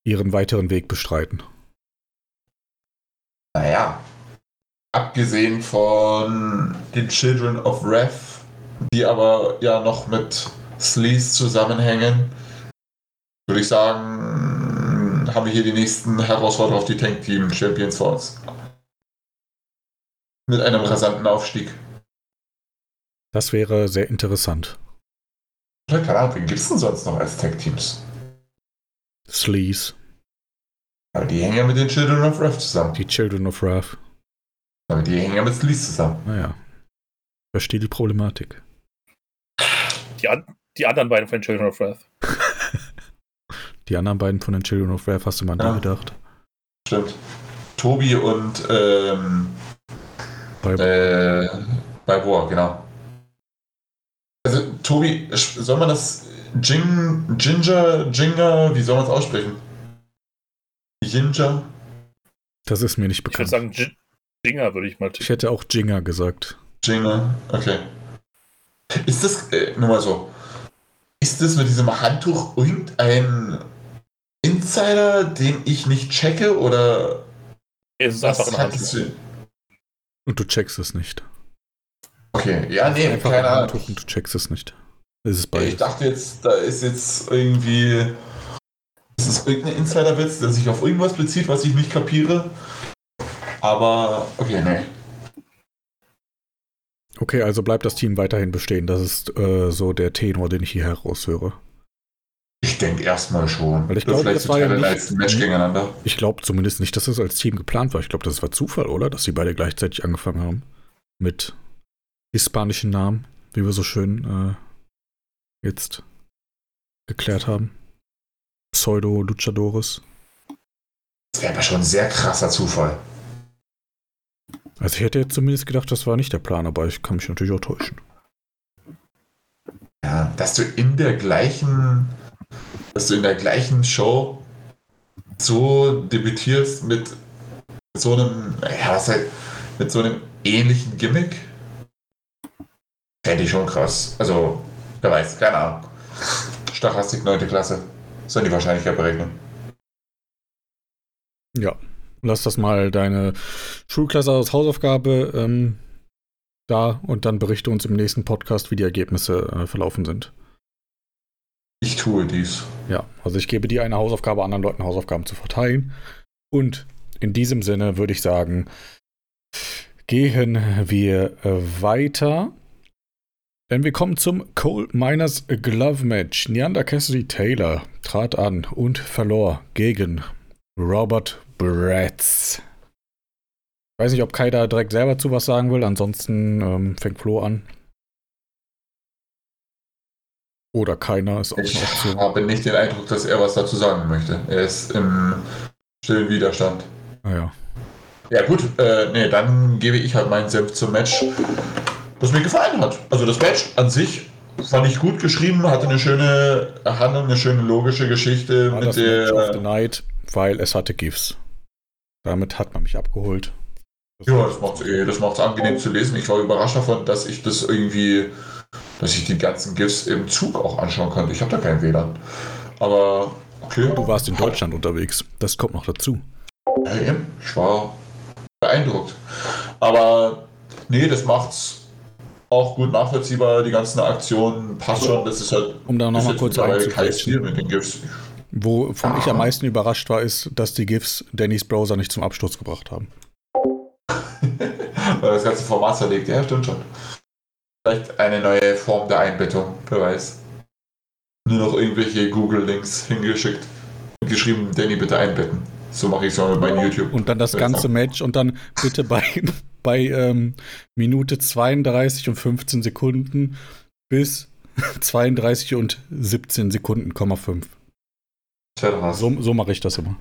ihren weiteren Weg bestreiten? Naja, abgesehen von den Children of Wrath, die aber ja noch mit Sleaze zusammenhängen, würde ich sagen, haben wir hier die nächsten Herausforderer auf die Tank Team Champions vor uns. Mit einem rasanten Aufstieg. Das wäre sehr interessant. Keine Ahnung, wen gibt es denn sonst noch als Tag Teams? Sleaze, Aber die hängen ja mit den Children of Wrath zusammen. die Children of Wrath. Aber die hängen ja mit Sleaze zusammen. Naja. Verstehe die Problematik. Die, an die anderen beiden von den Children of Wrath. Die anderen beiden von den Children of Wrath hast du mal an Ja. die gedacht. Stimmt. Tobi und ähm, Bei, äh, bei Boa, genau. Also, Tobi, soll man das Jing, Ginger, Ginger, wie soll man es aussprechen? Ginger? das ist mir nicht Ich würde bekannt. sagen, Dinger würde ich mal Ich tippen. hätte auch Jinger gesagt. Ginger, okay. Ist das, äh, nur mal so, ist das mit diesem Handtuch irgendein Insider, den ich nicht checke oder Es ist was einfach ein Handtuch. für- Und du checkst es nicht. Okay, ja, nee, Einfach keine ein Ahnung. Handtuch und du checkst es nicht. Es ist Ich beides. dachte jetzt, da ist jetzt irgendwie. Ist es irgendein Insiderwitz, der sich auf irgendwas bezieht, was ich nicht kapiere? Aber, okay, nee. Okay, also bleibt das Team weiterhin bestehen. Das ist äh, so der Tenor, den ich hier heraushöre. Ich denke erstmal schon. Weil ich glaube, vielleicht das war ja nicht- als Match gegeneinander. Ich glaube zumindest nicht, dass das als Team geplant war. Ich glaube, das war Zufall, oder? Dass sie beide gleichzeitig angefangen haben. Mit hispanischen Namen, wie wir so schön äh, jetzt geklärt haben. Pseudo-Luchadores. Das wäre aber schon ein sehr krasser Zufall. Also ich hätte jetzt zumindest gedacht, das war nicht der Plan, aber ich kann mich natürlich auch täuschen. Ja, dass du in der gleichen, dass du in der gleichen Show so debütierst mit so einem, ja, was halt, mit so einem ähnlichen Gimmick, fände ich schon krass. Also, wer weiß, keine Ahnung. Stochastik 9. Klasse. Soll die Wahrscheinlichkeit berechnen. Ja, lass das mal deine Schulklasse als Hausaufgabe ähm, da und dann berichte uns im nächsten Podcast, wie die Ergebnisse äh, verlaufen sind. Ich tue dies. Ja, also ich gebe dir eine Hausaufgabe, anderen Leuten Hausaufgaben zu verteilen. Und in diesem Sinne würde ich sagen, gehen wir äh, weiter. Denn wir kommen zum Coal Miners Glove Match. Neander Cassidy Taylor trat an und verlor gegen Robert Bratz. Ich weiß nicht, ob Kai da direkt selber zu was sagen will. Ansonsten ähm, fängt Flo an. Oder keiner ist auch Ich habe nicht den Eindruck, dass er was dazu sagen möchte. Er ist im stillen Widerstand. Naja. Ja gut, äh, nee, dann gebe ich halt meinen Senf zum Match, das mir gefallen hat. Also das Match an sich fand ich gut geschrieben, hatte eine schöne Handlung, eine schöne logische Geschichte war mit das Match of the der... Night, weil es hatte GIFs. Damit hat man mich abgeholt. Ja, das macht eh, das macht's angenehm zu lesen. Ich war überrascht davon, dass ich das irgendwie, dass ich die ganzen GIFs im Zug auch anschauen konnte. Ich habe da kein WLAN. Aber okay. Du warst in Deutschland unterwegs. Das kommt noch dazu. Ja, eben. Ich war beeindruckt. Aber nee, das macht's auch gut nachvollziehbar. Die ganzen Aktionen passt schon. Das ist halt Um da nochmal kurz mittlerweile kein Stil einzugreifen. mit den GIFs. Wovon ich am Ah. meisten überrascht war, ist, dass die GIFs Dannys Browser nicht zum Absturz gebracht haben. Weil das ganze Format zerlegt. Ja, stimmt schon. Vielleicht eine neue Form der Einbettung. Wer weiß. Nur noch irgendwelche Google-Links hingeschickt. Und geschrieben, Danny, bitte einbetten. So mache ich es mal mit meinem YouTube. Und dann das ganze Match und dann bitte bei, bei ähm, Minute 32 und 15 Sekunden bis 32 und 17 Sekunden, Komma 5. So, so mache ich das immer.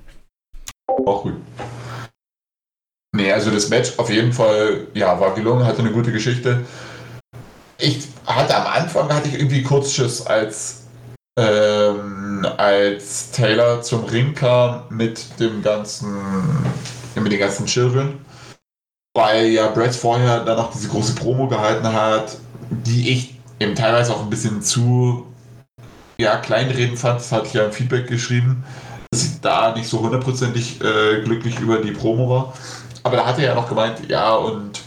Auch gut. Nee, also das Match auf jeden Fall, ja, war gelungen, hatte eine gute Geschichte. Ich hatte am Anfang, hatte ich irgendwie kurz Schiss, als, ähm, als Taylor zum Ring kam mit dem ganzen, mit den ganzen Children. Weil ja Brett vorher dann noch diese große Promo gehalten hat, die ich eben teilweise auch ein bisschen zu, ja, kleinreden fand. Das hatte ich ja im Feedback geschrieben dass ich da nicht so hundertprozentig äh, glücklich über die Promo war. Aber da hat er ja noch gemeint, ja, und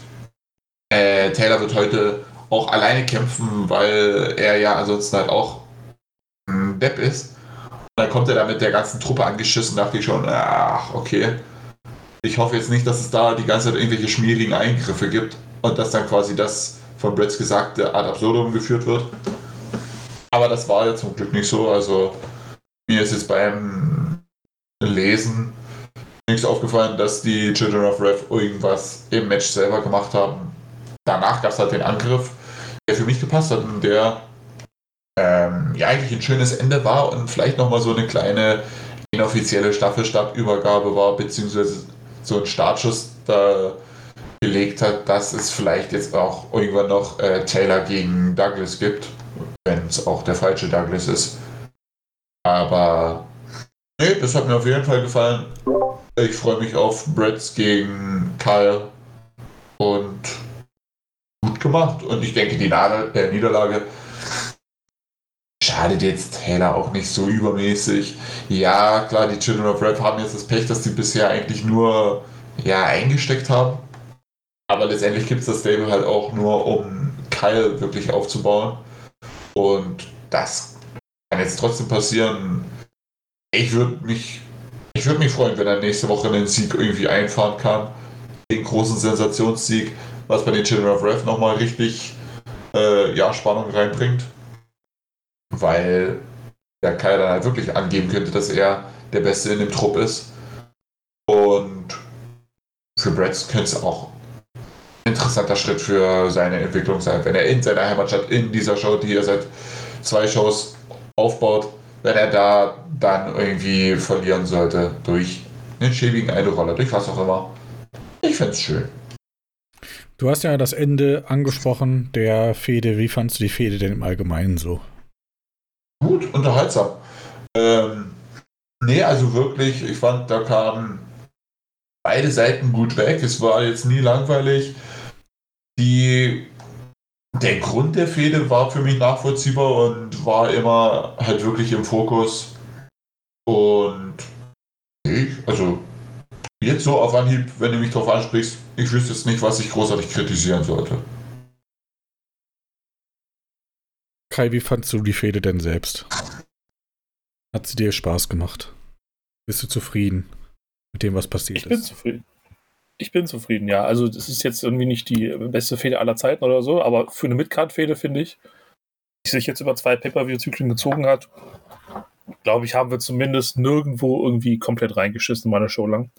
äh, Taylor wird heute auch alleine kämpfen, weil er ja ansonsten halt auch ein Depp ist. Und dann kommt er da mit der ganzen Truppe angeschissen, dachte ich schon, ach, okay. Ich hoffe jetzt nicht, dass es da die ganze Zeit irgendwelche schmierigen Eingriffe gibt und dass dann quasi das von Bretts Gesagte ad absurdum geführt wird. Aber das war ja zum Glück nicht so. Also mir ist jetzt beim Lesen nichts aufgefallen, dass die Children of Rev irgendwas im Match selber gemacht haben. Danach gab es halt den Angriff, der für mich gepasst hat und der ähm, ja eigentlich ein schönes Ende war und vielleicht nochmal so eine kleine inoffizielle Staffelstabübergabe war, beziehungsweise so ein Startschuss da gelegt hat, dass es vielleicht jetzt auch irgendwann noch äh, Taylor gegen Douglas gibt, es auch der falsche Douglas ist. Aber nee, das hat mir auf jeden Fall gefallen. Ich freue mich auf Bretts gegen Kyle und gut, gemacht und ich denke, die der Niederlage schadet jetzt Taylor auch nicht so übermäßig. Ja, klar, die Children of Rap haben jetzt das Pech, dass die bisher eigentlich nur ja, eingesteckt haben. Aber letztendlich gibt es das Stable halt auch nur, um Kyle wirklich aufzubauen. Und das kann jetzt trotzdem passieren. Ich würde mich, ich würde mich freuen, wenn er nächste Woche einen Sieg irgendwie einfahren kann. Den großen Sensationssieg, was bei den Children of Wrath nochmal richtig äh, ja, Spannung reinbringt. Weil der Kyle dann halt wirklich angeben könnte, dass er der Beste in dem Trupp ist. Und für Brett könnte es auch interessanter Schritt für seine Entwicklung sein, wenn er in seiner Heimatstadt, in dieser Show, die er seit zwei Shows aufbaut, wenn er da dann irgendwie verlieren sollte durch einen schäbigen Eidoroller, durch was auch immer. Ich fände es schön. Du hast ja das Ende angesprochen der Fehde. Wie fandest du die Fehde denn im Allgemeinen so? Gut, unterhaltsam. Ähm, nee, also wirklich, ich fand, da kamen beide Seiten gut weg. Es war jetzt nie langweilig. Die, der Grund der Fehde war für mich nachvollziehbar und war immer halt wirklich im Fokus. Und ich, also jetzt so auf Anhieb, wenn du mich darauf ansprichst, ich wüsste jetzt nicht, was ich großartig kritisieren sollte. Kai, wie fandst du die Fehde denn selbst? Hat sie dir Spaß gemacht? Bist du zufrieden? mit dem, was passiert ich ist. Ich bin zufrieden. Ich bin zufrieden, ja. Also, das ist jetzt irgendwie nicht die beste Fehde aller Zeiten oder so, aber für eine Midcard-Fehde finde ich, die sich jetzt über zwei Pay-Per-View-Zyklen gezogen hat, glaube ich, haben wir zumindest nirgendwo irgendwie komplett reingeschissen in meiner Show lang.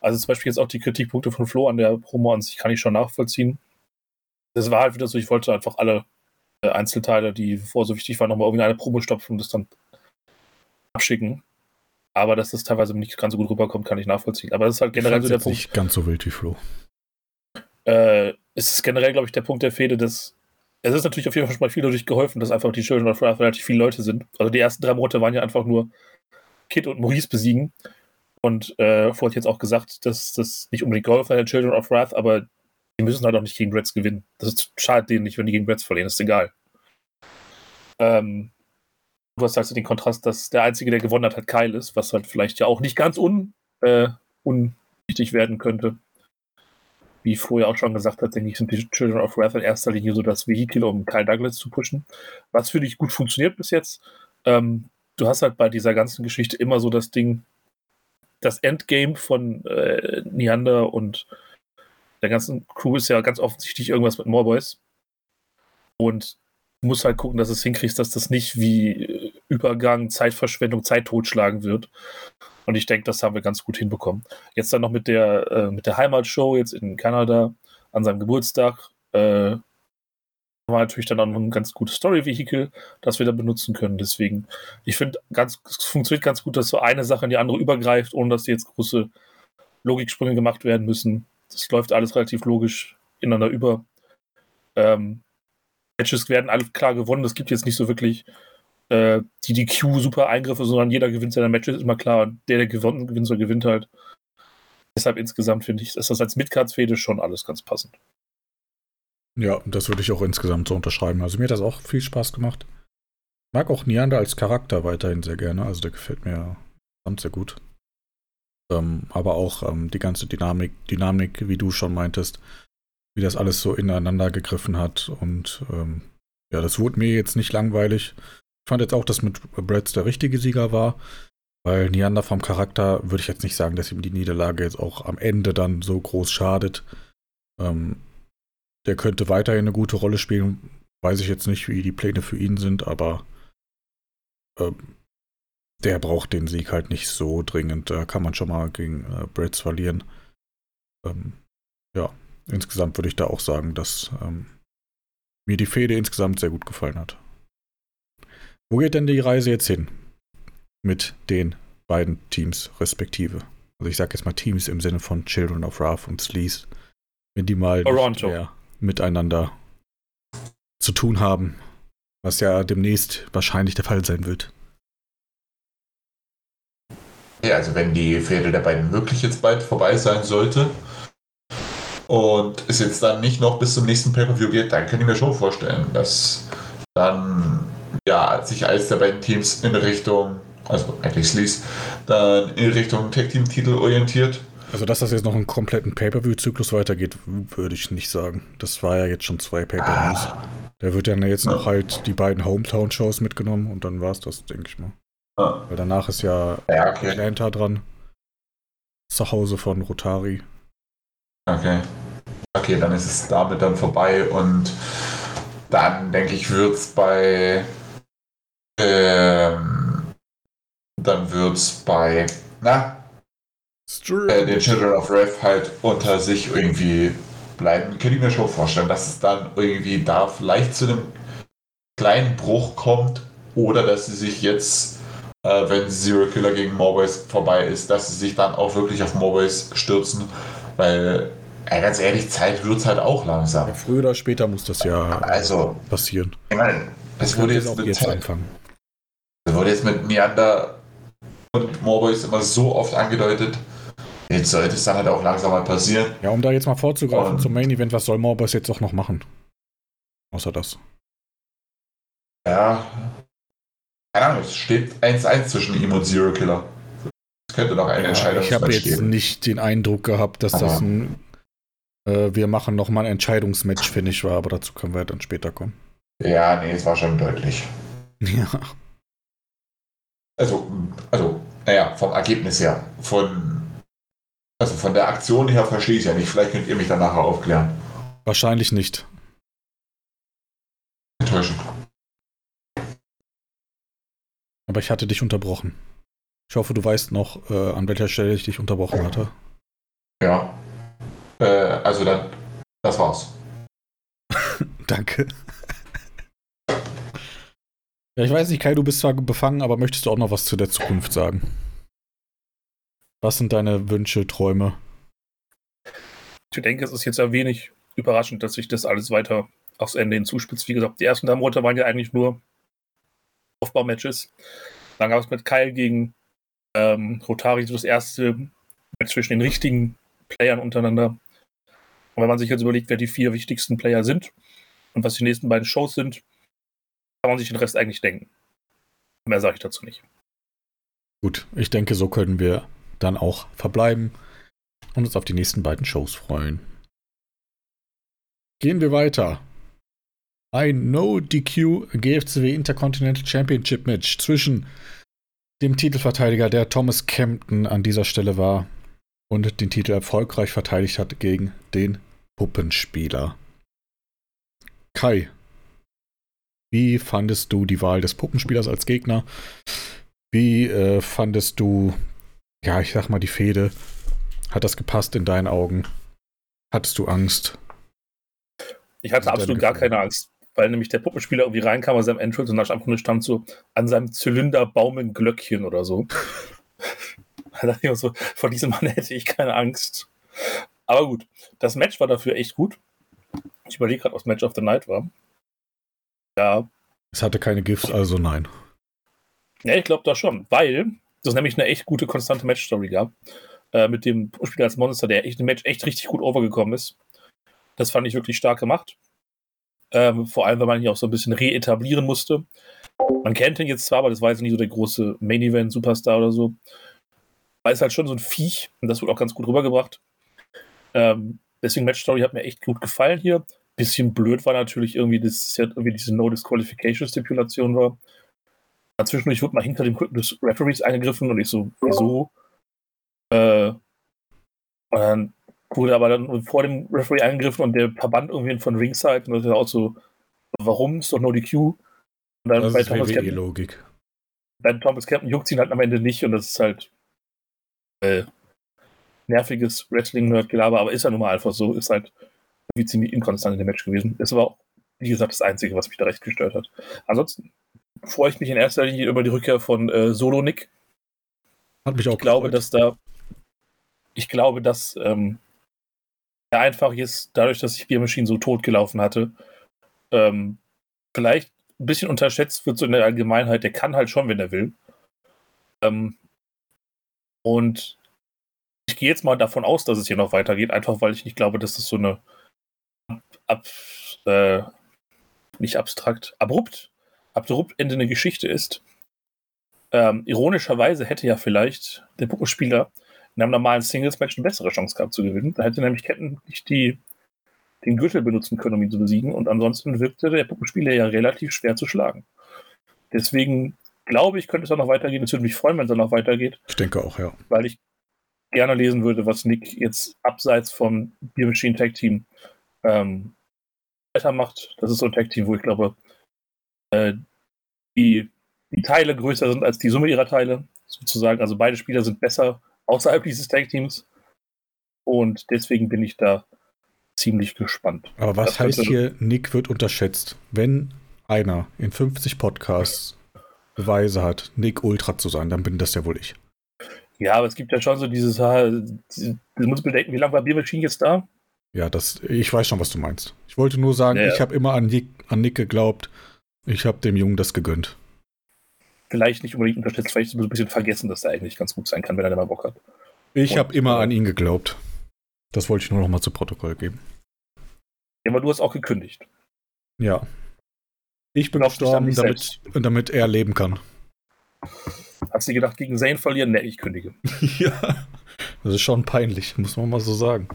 Also, zum Beispiel jetzt auch die Kritikpunkte von Flo an der Promo an sich kann ich schon nachvollziehen. Das war halt wieder so, ich wollte einfach alle äh, Einzelteile, die vor so wichtig waren, nochmal irgendwie eine Promo stopfen und das dann abschicken. Aber dass das teilweise nicht ganz so gut rüberkommt, kann ich nachvollziehen. Aber das ist halt generell so der Punkt. Nicht ganz so wild wie Flo. Äh, es ist generell, glaube ich, der Punkt der Fehde, dass es ist natürlich auf jeden Fall schon mal viel dadurch geholfen, dass einfach die Children of Wrath relativ viele Leute sind. Also die ersten drei Monate waren ja einfach nur Kid und Maurice besiegen. Und äh, Flo hat jetzt auch gesagt, dass das nicht unbedingt geholfen hat, der Children of Wrath, aber die müssen halt auch nicht gegen Reds gewinnen. Das schadet denen nicht, wenn die gegen Reds verlieren, ist egal. Ähm, du hast halt den Kontrast, dass der Einzige, der gewonnen hat, halt Kyle ist, was halt vielleicht ja auch nicht ganz un, äh, unwichtig werden könnte. Wie ja auch schon gesagt hat, denke ich, sind die Children of Wrath in erster Linie so das Vehikel, um Kyle Douglas zu pushen. Was für dich gut funktioniert bis jetzt. Ähm, du hast halt bei dieser ganzen Geschichte immer so das Ding, das Endgame von äh, Neander und der ganzen Crew ist ja ganz offensichtlich irgendwas mit Morboys. Und musst halt gucken, dass es hinkriegst, dass das nicht wie Übergang, Zeitverschwendung, Zeit totschlagen wird. Und ich denke, das haben wir ganz gut hinbekommen. Jetzt dann noch mit der, äh, mit der Heimatshow jetzt in Kanada an seinem Geburtstag. Äh, war natürlich dann auch noch ein ganz gutes Story-Vehikel, das wir da benutzen können. Deswegen, ich finde, es funktioniert ganz gut, dass so eine Sache in die andere übergreift, ohne dass jetzt große Logiksprünge gemacht werden müssen. Das läuft alles relativ logisch ineinander über. Ähm, Matches werden alle klar gewonnen. Es gibt jetzt nicht so wirklich äh, die DQ super Eingriffe, sondern jeder gewinnt seine Matches, ist immer klar. Der, der gewonnen, gewinnt, soll gewinnt halt. Deshalb insgesamt finde ich, ist das als Midcards-Fehde schon alles ganz passend. Ja, das würde ich auch insgesamt so unterschreiben. Also mir hat das auch viel Spaß gemacht. Mag auch Neander als Charakter weiterhin sehr gerne. Also der gefällt mir sehr gut. Ähm, aber auch ähm, die ganze Dynamik, Dynamik, wie du schon meintest, wie das alles so ineinander gegriffen hat. Und ähm, ja, das wurde mir jetzt nicht langweilig. Ich fand jetzt auch, dass mit Brads der richtige Sieger war, weil Neander vom Charakter würde ich jetzt nicht sagen, dass ihm die Niederlage jetzt auch am Ende dann so groß schadet. Ähm, der könnte weiterhin eine gute Rolle spielen. Weiß ich jetzt nicht, wie die Pläne für ihn sind, aber ähm, der braucht den Sieg halt nicht so dringend. Da kann man schon mal gegen äh, Brads verlieren. Ähm, ja, insgesamt würde ich da auch sagen, dass ähm, mir die Fehde insgesamt sehr gut gefallen hat. Wo geht denn die Reise jetzt hin? Mit den beiden Teams respektive. Also ich sage jetzt mal Teams im Sinne von Children of Wrath und Sleaze. Wenn die mal mehr miteinander zu tun haben. Was ja demnächst wahrscheinlich der Fall sein wird. Ja, also wenn die Fehde der beiden wirklich jetzt bald vorbei sein sollte, und es jetzt dann nicht noch bis zum nächsten Pay-Per-View geht, dann kann ich mir schon vorstellen, dass dann ja, sich eines der beiden Teams in Richtung, also eigentlich Sleaze, dann in Richtung Tag-Team-Titel orientiert. Also, dass das jetzt noch einen kompletten Pay-Per-View-Zyklus weitergeht, würde ich nicht sagen. Das war ja jetzt schon zwei Pay-Per-Views. Ah. Da wird dann jetzt noch halt die beiden Hometown-Shows mitgenommen und dann war es das, denke ich mal. Ja. Weil danach ist ja, ja okay. Atlanta dran. Zu Hause von Rotari. Okay. Okay, dann ist es damit dann vorbei und dann denke ich, wird es bei. Ähm, dann wird es bei. Na? Äh, den Children of Wrath halt unter sich irgendwie bleiben. Könnte ich mir schon vorstellen, dass es dann irgendwie da vielleicht zu einem kleinen Bruch kommt oder dass sie sich jetzt, äh, wenn Zero Killer gegen Morboys vorbei ist, dass sie sich dann auch wirklich auf Morboys stürzen, weil ja, ganz ehrlich, Zeit wird es halt auch langsam. Ja, früher oder später muss das ja also, passieren. Ich meine, es wurde jetzt, auch jetzt Zeit, anfangen. Es wurde jetzt mit Neander und Morboys immer so oft angedeutet. Jetzt sollte es dann halt auch langsam mal passieren. Ja, um da jetzt mal vorzugreifen und zum Main Event, was soll Morboys jetzt auch noch machen? Außer das. Ja. Keine Ahnung, es steht 1-1 zwischen ihm und Zero Killer. Es könnte noch eine ja, Entscheidung Ich habe jetzt geben. nicht den Eindruck gehabt, dass Aha. das ein äh, wir machen nochmal ein Entscheidungsmatch, finde ich, war, aber dazu können wir dann später kommen. Ja, nee, es war schon deutlich. Ja. Also, also, naja, vom Ergebnis her, von, also von der Aktion her verstehe ich es ja nicht. Vielleicht könnt ihr mich dann nachher aufklären. Wahrscheinlich nicht. Enttäuschend. Aber ich hatte dich unterbrochen. Ich hoffe, du weißt noch, äh, an welcher Stelle ich dich unterbrochen hatte. Ja. Äh, also dann, das war's. Danke. Ja, ich weiß nicht, Kai, du bist zwar befangen, aber möchtest du auch noch was zu der Zukunft sagen? Was sind deine Wünsche, Träume? Ich denke, es ist jetzt ein wenig überraschend, dass sich das alles weiter aufs Ende hin zuspitzt. Wie gesagt, die ersten Monate waren ja eigentlich nur Aufbaumatches. Dann gab es mit Kyle gegen ähm, Rotari so das erste Match zwischen den richtigen Playern untereinander. Und wenn man sich jetzt überlegt, wer die vier wichtigsten Player sind und was die nächsten beiden Shows sind, kann man sich den Rest eigentlich denken. Mehr sage ich dazu nicht. Gut, ich denke, so können wir dann auch verbleiben und uns auf die nächsten beiden Shows freuen. Gehen wir weiter. Ein No-DQ GFCW Intercontinental Championship Match zwischen dem Titelverteidiger, der Thomas Kempton an dieser Stelle war, und den Titel erfolgreich verteidigt hat gegen den Puppenspieler. Kai, wie fandest du die Wahl des Puppenspielers als Gegner? Wie äh, fandest du, ja, ich sag mal, die Fehde? Hat das gepasst in deinen Augen? Hattest du Angst? Ich hatte absolut gar keine Angst, weil nämlich der Puppenspieler irgendwie reinkam aus seinem Entrance und da stand, stand so an seinem Zylinder baumeln Glöckchen oder so. da dachte ich so, vor diesem Mann hätte ich keine Angst. Aber gut, das Match war dafür echt gut. Ich überlege gerade, was Match of the Night war. Ja. Es hatte keine GIFs, also nein. Ja, ich glaube da schon, weil das nämlich eine echt gute, konstante Match-Story gab. Äh, mit dem Spieler als Monster, der echt im Match echt richtig gut overgekommen ist. Das fand ich wirklich stark gemacht. Ähm, vor allem, weil man ihn auch so ein bisschen reetablieren musste. Man kennt ihn jetzt zwar, aber das war jetzt nicht so der große Main-Event-Superstar oder so. Aber ist halt schon so ein Viech und das wurde auch ganz gut rübergebracht. Ähm, deswegen Match Story hat mir echt gut gefallen hier. Bisschen blöd war natürlich irgendwie, dass ja irgendwie diese No Disqualification Stipulation war. Zwischendurch wurde mal hinter dem Rücken des Referees eingegriffen und ich so, wieso? Äh, und dann wurde aber dann vor dem Referee eingegriffen und der Verband irgendwie von Ringside und das ist auch so, warum? Ist doch no DQ. Und dann das bei ist Thomas Captain, Logik. Bei Thomas Captain juckt ihn halt am Ende nicht und das ist halt äh, nerviges Wrestling-Nerd-Gelaber, aber ist ja nun mal einfach so, ist halt wie ziemlich inkonstant in dem Match gewesen. Es war auch, wie gesagt, das Einzige, was mich da recht gestört hat. Ansonsten freue ich mich in erster Linie über die Rückkehr von äh, Solo Nick. Hat mich auch Ich glaube, dass da, ich glaube, dass ähm, er einfach jetzt, dadurch, dass sich Beer Machine so tot gelaufen hatte, ähm, vielleicht ein bisschen unterschätzt wird so in der Allgemeinheit. Der kann halt schon, wenn er will. Ähm, und ich gehe jetzt mal davon aus, dass es hier noch weitergeht, einfach weil ich nicht glaube, dass das so eine ab, äh, nicht abstrakt, abrupt, abrupt endende Geschichte ist. Ähm, ironischerweise hätte ja vielleicht der Puppenspieler in einem normalen Singles-Match eine bessere Chance gehabt zu gewinnen. Da hätte nämlich Ketten nicht die, den Gürtel benutzen können, um ihn zu besiegen. Und ansonsten wirkte der Puppenspieler ja relativ schwer zu schlagen. Deswegen glaube ich, könnte es auch noch weitergehen. Es würde mich freuen, wenn es auch noch weitergeht. Ich denke auch, ja. Weil ich gerne lesen würde, was Nick jetzt abseits vom Beer Machine Tag Team ähm, weitermacht. Das ist so ein Tag Team, wo ich glaube, äh, die, die Teile größer sind als die Summe ihrer Teile, sozusagen. Also beide Spieler sind besser außerhalb dieses Tag Teams. Und deswegen bin ich da ziemlich gespannt. Aber was das heißt hier, Nick wird unterschätzt? Wenn einer in 50 Podcasts Beweise hat, Nick Ultra zu sein, dann bin das ja wohl ich. Ja, aber es gibt ja schon so dieses, du musst bedenken, wie lange war Biermaschine jetzt da? Ja, das, ich weiß schon, was du meinst. Ich wollte nur sagen, ja, ich habe immer an Nick, an Nick geglaubt. Ich habe dem Jungen das gegönnt. Vielleicht nicht unbedingt unterschätzt, vielleicht so ein bisschen vergessen, dass er eigentlich ganz gut sein kann, wenn er da mal Bock hat. Ich habe immer an ihn geglaubt. Das wollte ich nur noch mal zu Protokoll geben. Ja, aber du hast auch gekündigt. Ja. Ich bin gestorben, damit, damit er leben kann. Hast du gedacht, gegen Zane verlieren? Ne, ich kündige. ja. Das ist schon peinlich, muss man mal so sagen.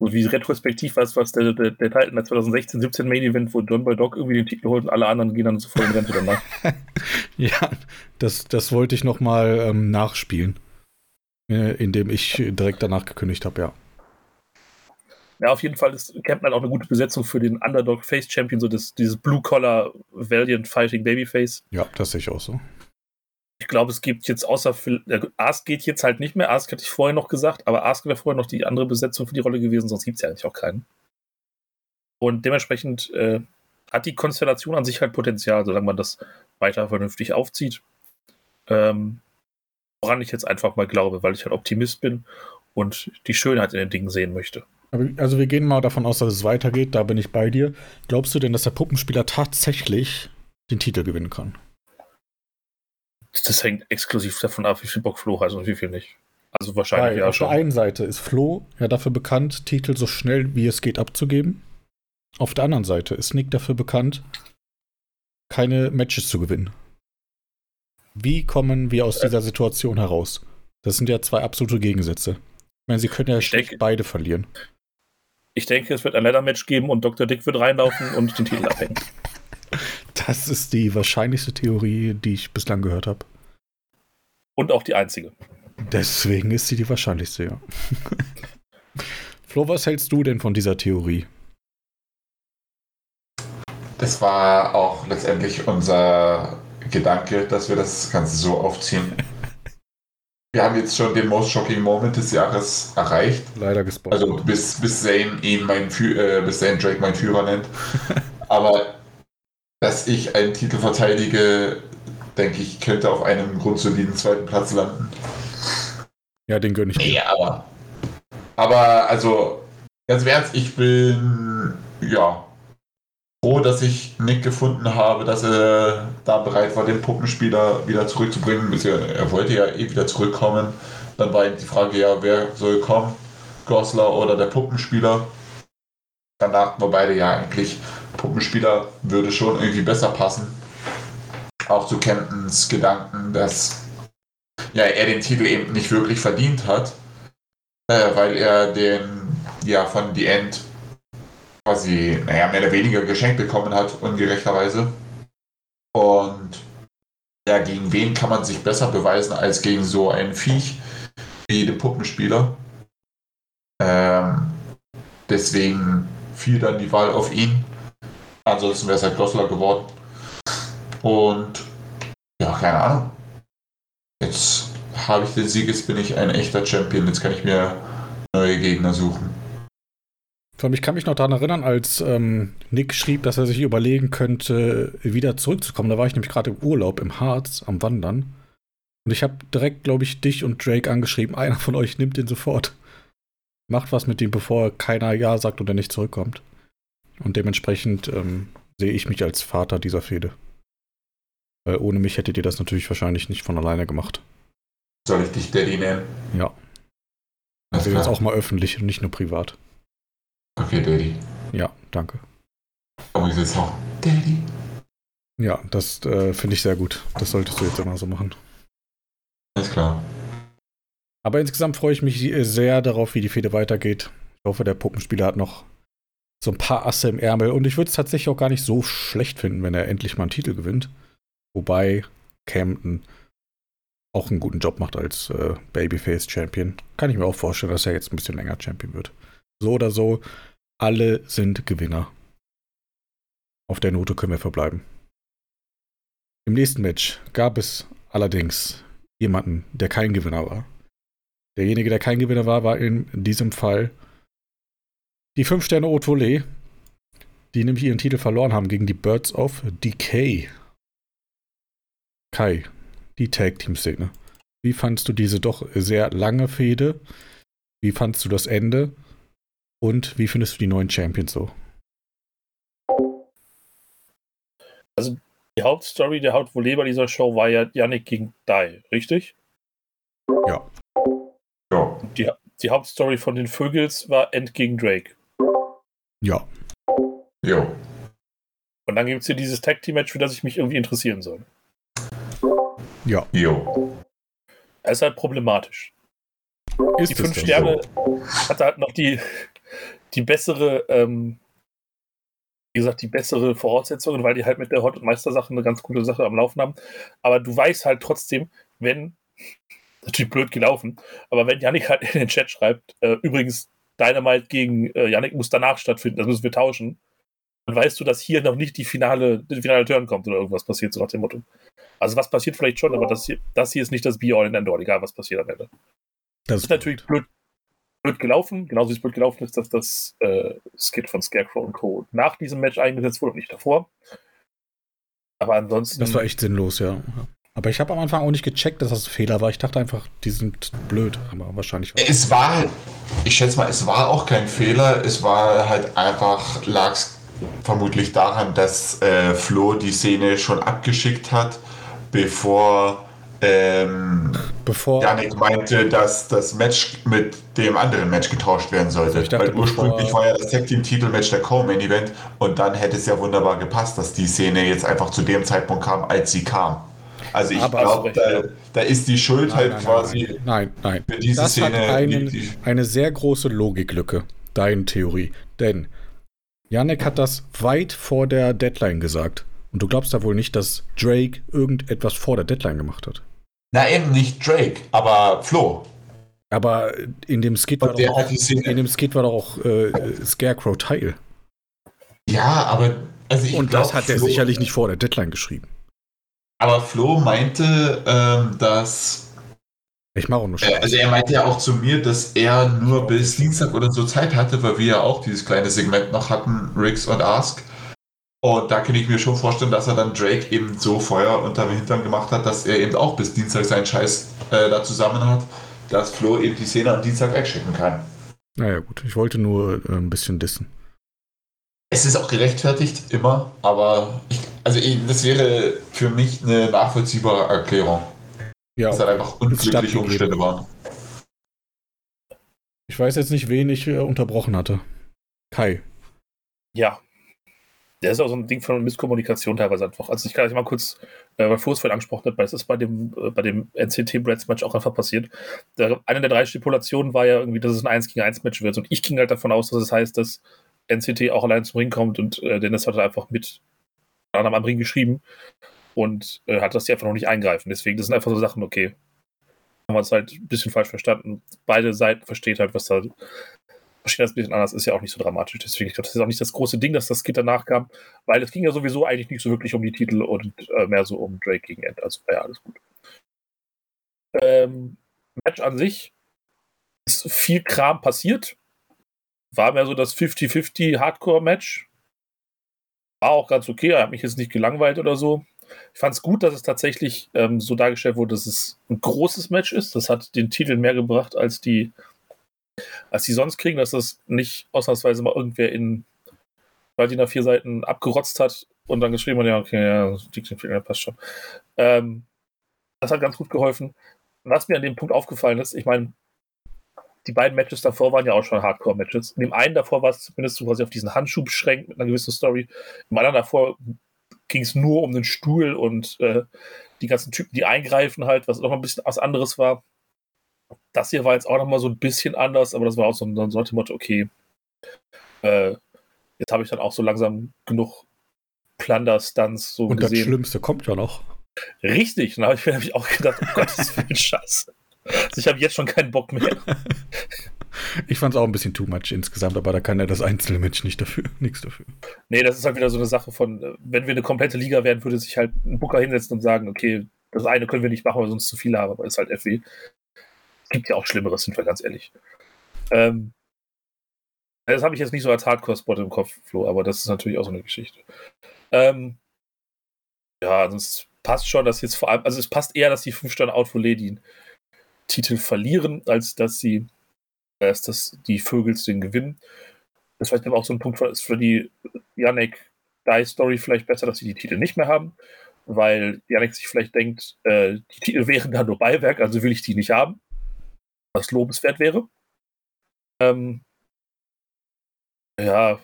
Und wie retrospektiv war es, was der, der, der Titan 2016, 17 Main Event, wo John Boy Dog irgendwie den Titel holt und alle anderen gehen dann so voll in Rente danach. ja, das, das wollte ich nochmal ähm, nachspielen. Äh, indem ich direkt danach gekündigt habe, ja. Ja, auf jeden Fall ist halt auch eine gute Besetzung für den Underdog Face Champion, so das, dieses Blue Collar Valiant Fighting Babyface. Ja, das sehe ich auch so. Ich glaube, es gibt jetzt außer äh, Ask geht jetzt halt nicht mehr. Ask hatte ich vorher noch gesagt, aber Ask wäre vorher noch die andere Besetzung für die Rolle gewesen, sonst gibt es ja eigentlich auch keinen. Und dementsprechend äh, hat die Konstellation an sich halt Potenzial, solange man das weiter vernünftig aufzieht. Ähm, woran ich jetzt einfach mal glaube, weil ich halt Optimist bin und die Schönheit in den Dingen sehen möchte. Also wir gehen mal davon aus, dass es weitergeht, da bin ich bei dir. Glaubst du denn, dass der Puppenspieler tatsächlich den Titel gewinnen kann? Das hängt exklusiv davon ab, wie viel Bock Flo hat und wie viel nicht. Also wahrscheinlich Weil ja auf schon. Auf der einen Seite ist Flo ja dafür bekannt, Titel so schnell wie es geht abzugeben. Auf der anderen Seite ist Nick dafür bekannt, keine Matches zu gewinnen. Wie kommen wir aus äh. dieser Situation heraus? Das sind ja zwei absolute Gegensätze. Ich meine, sie können ja denke, beide verlieren. Ich denke, es wird ein Leather-Match geben und Dr. Dick wird reinlaufen und den Titel abhängen. Das ist die wahrscheinlichste Theorie, die ich bislang gehört habe. Und auch die einzige. Deswegen ist sie die wahrscheinlichste, ja. Flo, was hältst du denn von dieser Theorie? Das war auch letztendlich unser Gedanke, dass wir das Ganze so aufziehen. Wir haben jetzt schon den Most Shocking Moment des Jahres erreicht. Leider gespoilert. Also bis, bis Zane ihn mein äh, bis Zane Drake mein Führer nennt. Aber dass ich einen Titel verteidige, denke ich, könnte auf einem grundsoliden zweiten Platz landen. Ja, den gönne ich mir. Ja, aber. Aber, also, ganz im Ernst, ich bin, ja, froh, dass ich Nick gefunden habe, dass er da bereit war, den Puppenspieler wieder zurückzubringen. Er wollte ja eh wieder zurückkommen. Dann war eben die Frage, ja, wer soll kommen? Gosler oder der Puppenspieler? Dann dachten wir beide, ja, eigentlich Puppenspieler würde schon irgendwie besser passen. Auch zu Kemptons Gedanken, dass ja, er den Titel eben nicht wirklich verdient hat, äh, weil er den ja von The End quasi, naja, mehr oder weniger geschenkt bekommen hat, ungerechterweise. Und ja, gegen wen kann man sich besser beweisen als gegen so einen Viech wie den Puppenspieler? Ähm, deswegen fiel dann die Wahl auf ihn. Ansonsten wäre es halt Goslar geworden. Und ja, keine Ahnung. Jetzt habe ich den Sieg, jetzt bin ich ein echter Champion. Jetzt kann ich mir neue Gegner suchen. Ich kann mich noch daran erinnern, als ähm, Nick schrieb, dass er sich überlegen könnte, wieder zurückzukommen. Da war ich nämlich gerade im Urlaub im Harz am Wandern. Und ich habe direkt, glaube ich, dich und Drake angeschrieben. Einer von euch nimmt den sofort. Macht was mit ihm, bevor keiner Ja sagt oder nicht zurückkommt. Und dementsprechend ähm, sehe ich mich als Vater dieser Fehde. Weil ohne mich hättet ihr das natürlich wahrscheinlich nicht von alleine gemacht. Soll ich dich Daddy nennen? Ja. Also jetzt auch mal öffentlich und nicht nur privat. Okay, Daddy. Ja, danke. Aber ich jetzt auch Daddy. Ja, das äh, finde ich sehr gut. Das solltest du jetzt immer so machen. Alles klar. Aber insgesamt freue ich mich sehr darauf, wie die Fehde weitergeht. Ich hoffe, der Puppenspieler hat noch so ein paar Asse im Ärmel. Und ich würde es tatsächlich auch gar nicht so schlecht finden, wenn er endlich mal einen Titel gewinnt. Wobei Camden auch einen guten Job macht als äh, Babyface-Champion. Kann ich mir auch vorstellen, dass er jetzt ein bisschen länger Champion wird. So oder so, alle sind Gewinner. Auf der Note können wir verbleiben. Im nächsten Match gab es allerdings jemanden, der kein Gewinner war. Derjenige, der kein Gewinner war, war in diesem Fall die 5 Sterne Otole, die nämlich ihren Titel verloren haben gegen die Birds of Decay. Kai, die Tag-Team-Szene. Wie fandst du diese doch sehr lange Fehde? Wie fandst du das Ende? Und wie findest du die neuen Champions so? Also die Hauptstory der Hauptvolley bei dieser Show war ja Yannick gegen Dai, richtig? Ja. Ja. Die, die Hauptstory von den Vögels war End gegen Drake. Ja. Jo. Und dann gibt es hier dieses Tag-Team-Match, für das ich mich irgendwie interessieren soll. Ja. Jo. Es ist halt problematisch. Ist die fünf Sterne hatte halt noch die, die bessere, ähm, wie gesagt, die bessere Voraussetzungen, weil die halt mit der Hot- und Meister-Sache eine ganz gute Sache am Laufen haben. Aber du weißt halt trotzdem, wenn, natürlich blöd gelaufen, aber wenn Yannick halt in den Chat schreibt, äh, übrigens, Dynamite gegen äh, Yannick muss danach stattfinden, das müssen wir tauschen, dann weißt du, dass hier noch nicht die finale, der finale Turn kommt oder irgendwas passiert, so nach dem Motto. Also was passiert vielleicht schon, aber das hier, das hier ist nicht das Be-All in Endor, egal was passiert am Ende. Das Das ist natürlich blöd, blöd gelaufen, genauso wie es blöd gelaufen ist, dass das äh, Skit von Scarecrow und Co. nach diesem Match eingesetzt wurde und nicht davor. Aber ansonsten. Das war echt sinnlos, ja. Aber ich habe am Anfang auch nicht gecheckt, dass das ein Fehler war. Ich dachte einfach, die sind blöd, aber wahrscheinlich war Es war ich schätze mal, es war auch kein Fehler. Es war halt einfach, lag es vermutlich daran, dass äh, Flo die Szene schon abgeschickt hat, bevor ähm, Bevor. Janik meinte, dass das Match mit dem anderen Match getauscht werden sollte. Dachte, Weil ursprünglich war ja das Tag Team Titelmatch der Co-Main Event und dann hätte es ja wunderbar gepasst, dass die Szene jetzt einfach zu dem Zeitpunkt kam, als sie kam. Also ich glaube, da, da ist die Schuld halt quasi Nein, nein. für diese Das hat Szene einen, liegt die- eine sehr große Logiklücke, deine Theorie. Denn Yannick hat das weit vor der Deadline gesagt. Und du glaubst da wohl nicht, dass Drake irgendetwas vor der Deadline gemacht hat. Na eben nicht Drake, aber Flo. Aber in dem Skit war doch hat auch, in dem Skit war doch auch äh, Scarecrow Teil. Ja, aber also ich Und das glaub, hat er Flo- sicherlich nicht vor der Deadline geschrieben. Aber Flo meinte, ähm, dass Ich mache auch nur Äh, Spaß. Also er meinte ja auch zu mir, dass er nur bis Dienstag oder so Zeit hatte, weil wir ja auch dieses kleine Segment noch hatten, Riggs und Ask. Und da kann ich mir schon vorstellen, dass er dann Drake eben so Feuer unterm Hintern gemacht hat, dass er eben auch bis Dienstag seinen Scheiß äh, da zusammen hat, dass Flo eben die Szene am Dienstag wegschicken kann. Naja, gut. Ich wollte nur äh, ein bisschen dissen. Es ist auch gerechtfertigt, immer, aber ich, also ich, das wäre für mich eine nachvollziehbare Erklärung, Ja, dass halt einfach unglückliche. Umstände waren. ich weiß jetzt nicht, wen ich äh, unterbrochen hatte. Kai. Ja. Der ist auch so ein Ding von Misskommunikation teilweise einfach. Also ich kann euch mal kurz, äh, weil Fuß vorhin angesprochen hat, weil es ist bei dem, äh, bei dem NCT Brads Match auch einfach passiert. Der, eine der drei Stipulationen war ja irgendwie, dass es ein 1 gegen 1 Match wird. Und ich ging halt davon aus, dass es heißt, dass NCT auch allein zum Ring kommt und äh, Dennis hat einfach mit anderem am Ring geschrieben und äh, hat das die einfach noch nicht eingreifen. Deswegen, das sind einfach so Sachen, okay. Haben wir es halt ein bisschen falsch verstanden. Beide Seiten versteht halt, was da verstehen das ein bisschen anders, ist ja auch nicht so dramatisch. Deswegen, ich glaube, das ist auch nicht das große Ding, dass das Skit danach kam, weil es ging ja sowieso eigentlich nicht so wirklich um die Titel und äh, mehr so um Drake gegen End. Also, ja, alles gut. Ähm, Match an sich ist viel Kram passiert. War mehr so das 50-50 Hardcore-Match. War auch ganz okay, er hat mich jetzt nicht gelangweilt oder so. Ich fand es gut, dass es tatsächlich ähm, so dargestellt wurde, dass es ein großes Match ist. Das hat den Titel mehr gebracht als die als die sonst kriegen, dass das nicht ausnahmsweise mal irgendwer in weil die nach vier Seiten abgerotzt hat und dann geschrieben hat, ja, okay, ja, die passt schon. Ähm, das hat ganz gut geholfen. Was mir an dem Punkt aufgefallen ist, ich meine, die beiden Matches davor waren ja auch schon Hardcore-Matches. In dem einen davor war es zumindest so quasi auf diesen Handschuh beschränkt mit einer gewissen Story. Im anderen davor ging es nur um den Stuhl und äh, die ganzen Typen, die eingreifen halt, was noch ein bisschen was anderes war. Das hier war jetzt auch noch mal so ein bisschen anders, aber das war auch so ein, so ein Motto, okay, äh, jetzt habe ich dann auch so langsam genug Plunder-Stunts so Und gesehen. das Schlimmste kommt ja noch. Richtig, dann habe ich mir nämlich auch gedacht, oh Gott, das ist für ein Scheiß. Also ich habe jetzt schon keinen Bock mehr. Ich fand es auch ein bisschen too much insgesamt, aber da kann ja das einzelne Mensch nicht dafür, nichts dafür. Nee, das ist halt wieder so eine Sache von, äh, wenn wir eine komplette Liga wären, würde sich halt ein Booker hinsetzen und sagen, okay, das eine können wir nicht machen, weil wir sonst zu viel haben, aber ist halt FW. Gibt ja auch Schlimmeres, sind wir ganz ehrlich. Ähm, das habe ich jetzt nicht so als Hardcore-Spot im Kopf, Flo, aber das ist natürlich auch so eine Geschichte. Ähm, ja, es passt schon, dass jetzt vor allem, also es passt eher, dass die 5 Sterne Outvolé den Titel verlieren, als dass sie, als dass die Vögels den gewinnen. Das ist vielleicht auch so ein Punkt, ist für die Yannick Die Story vielleicht besser, dass sie die Titel nicht mehr haben, weil Yannick sich vielleicht denkt, äh, die Titel wären da nur Beiwerk, also will ich die nicht haben, was lobenswert wäre. Ähm, ja,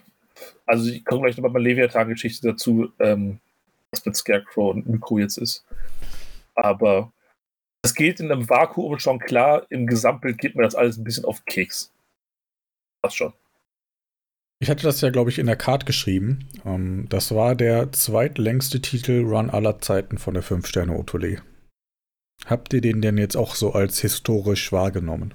also ich komme gleich nochmal bei Leviathan-Geschichte dazu, ähm, was mit Scarecrow und Mikro jetzt ist. Aber es geht in einem Vakuum schon klar, im Gesamtbild geht mir das alles ein bisschen auf Keks. Das schon. Ich hatte das ja, glaube ich, in der Card geschrieben. Ähm, das war der zweitlängste Titel-Run aller Zeiten von der 5-Sterne-Otole. Habt ihr den denn jetzt auch so als historisch wahrgenommen?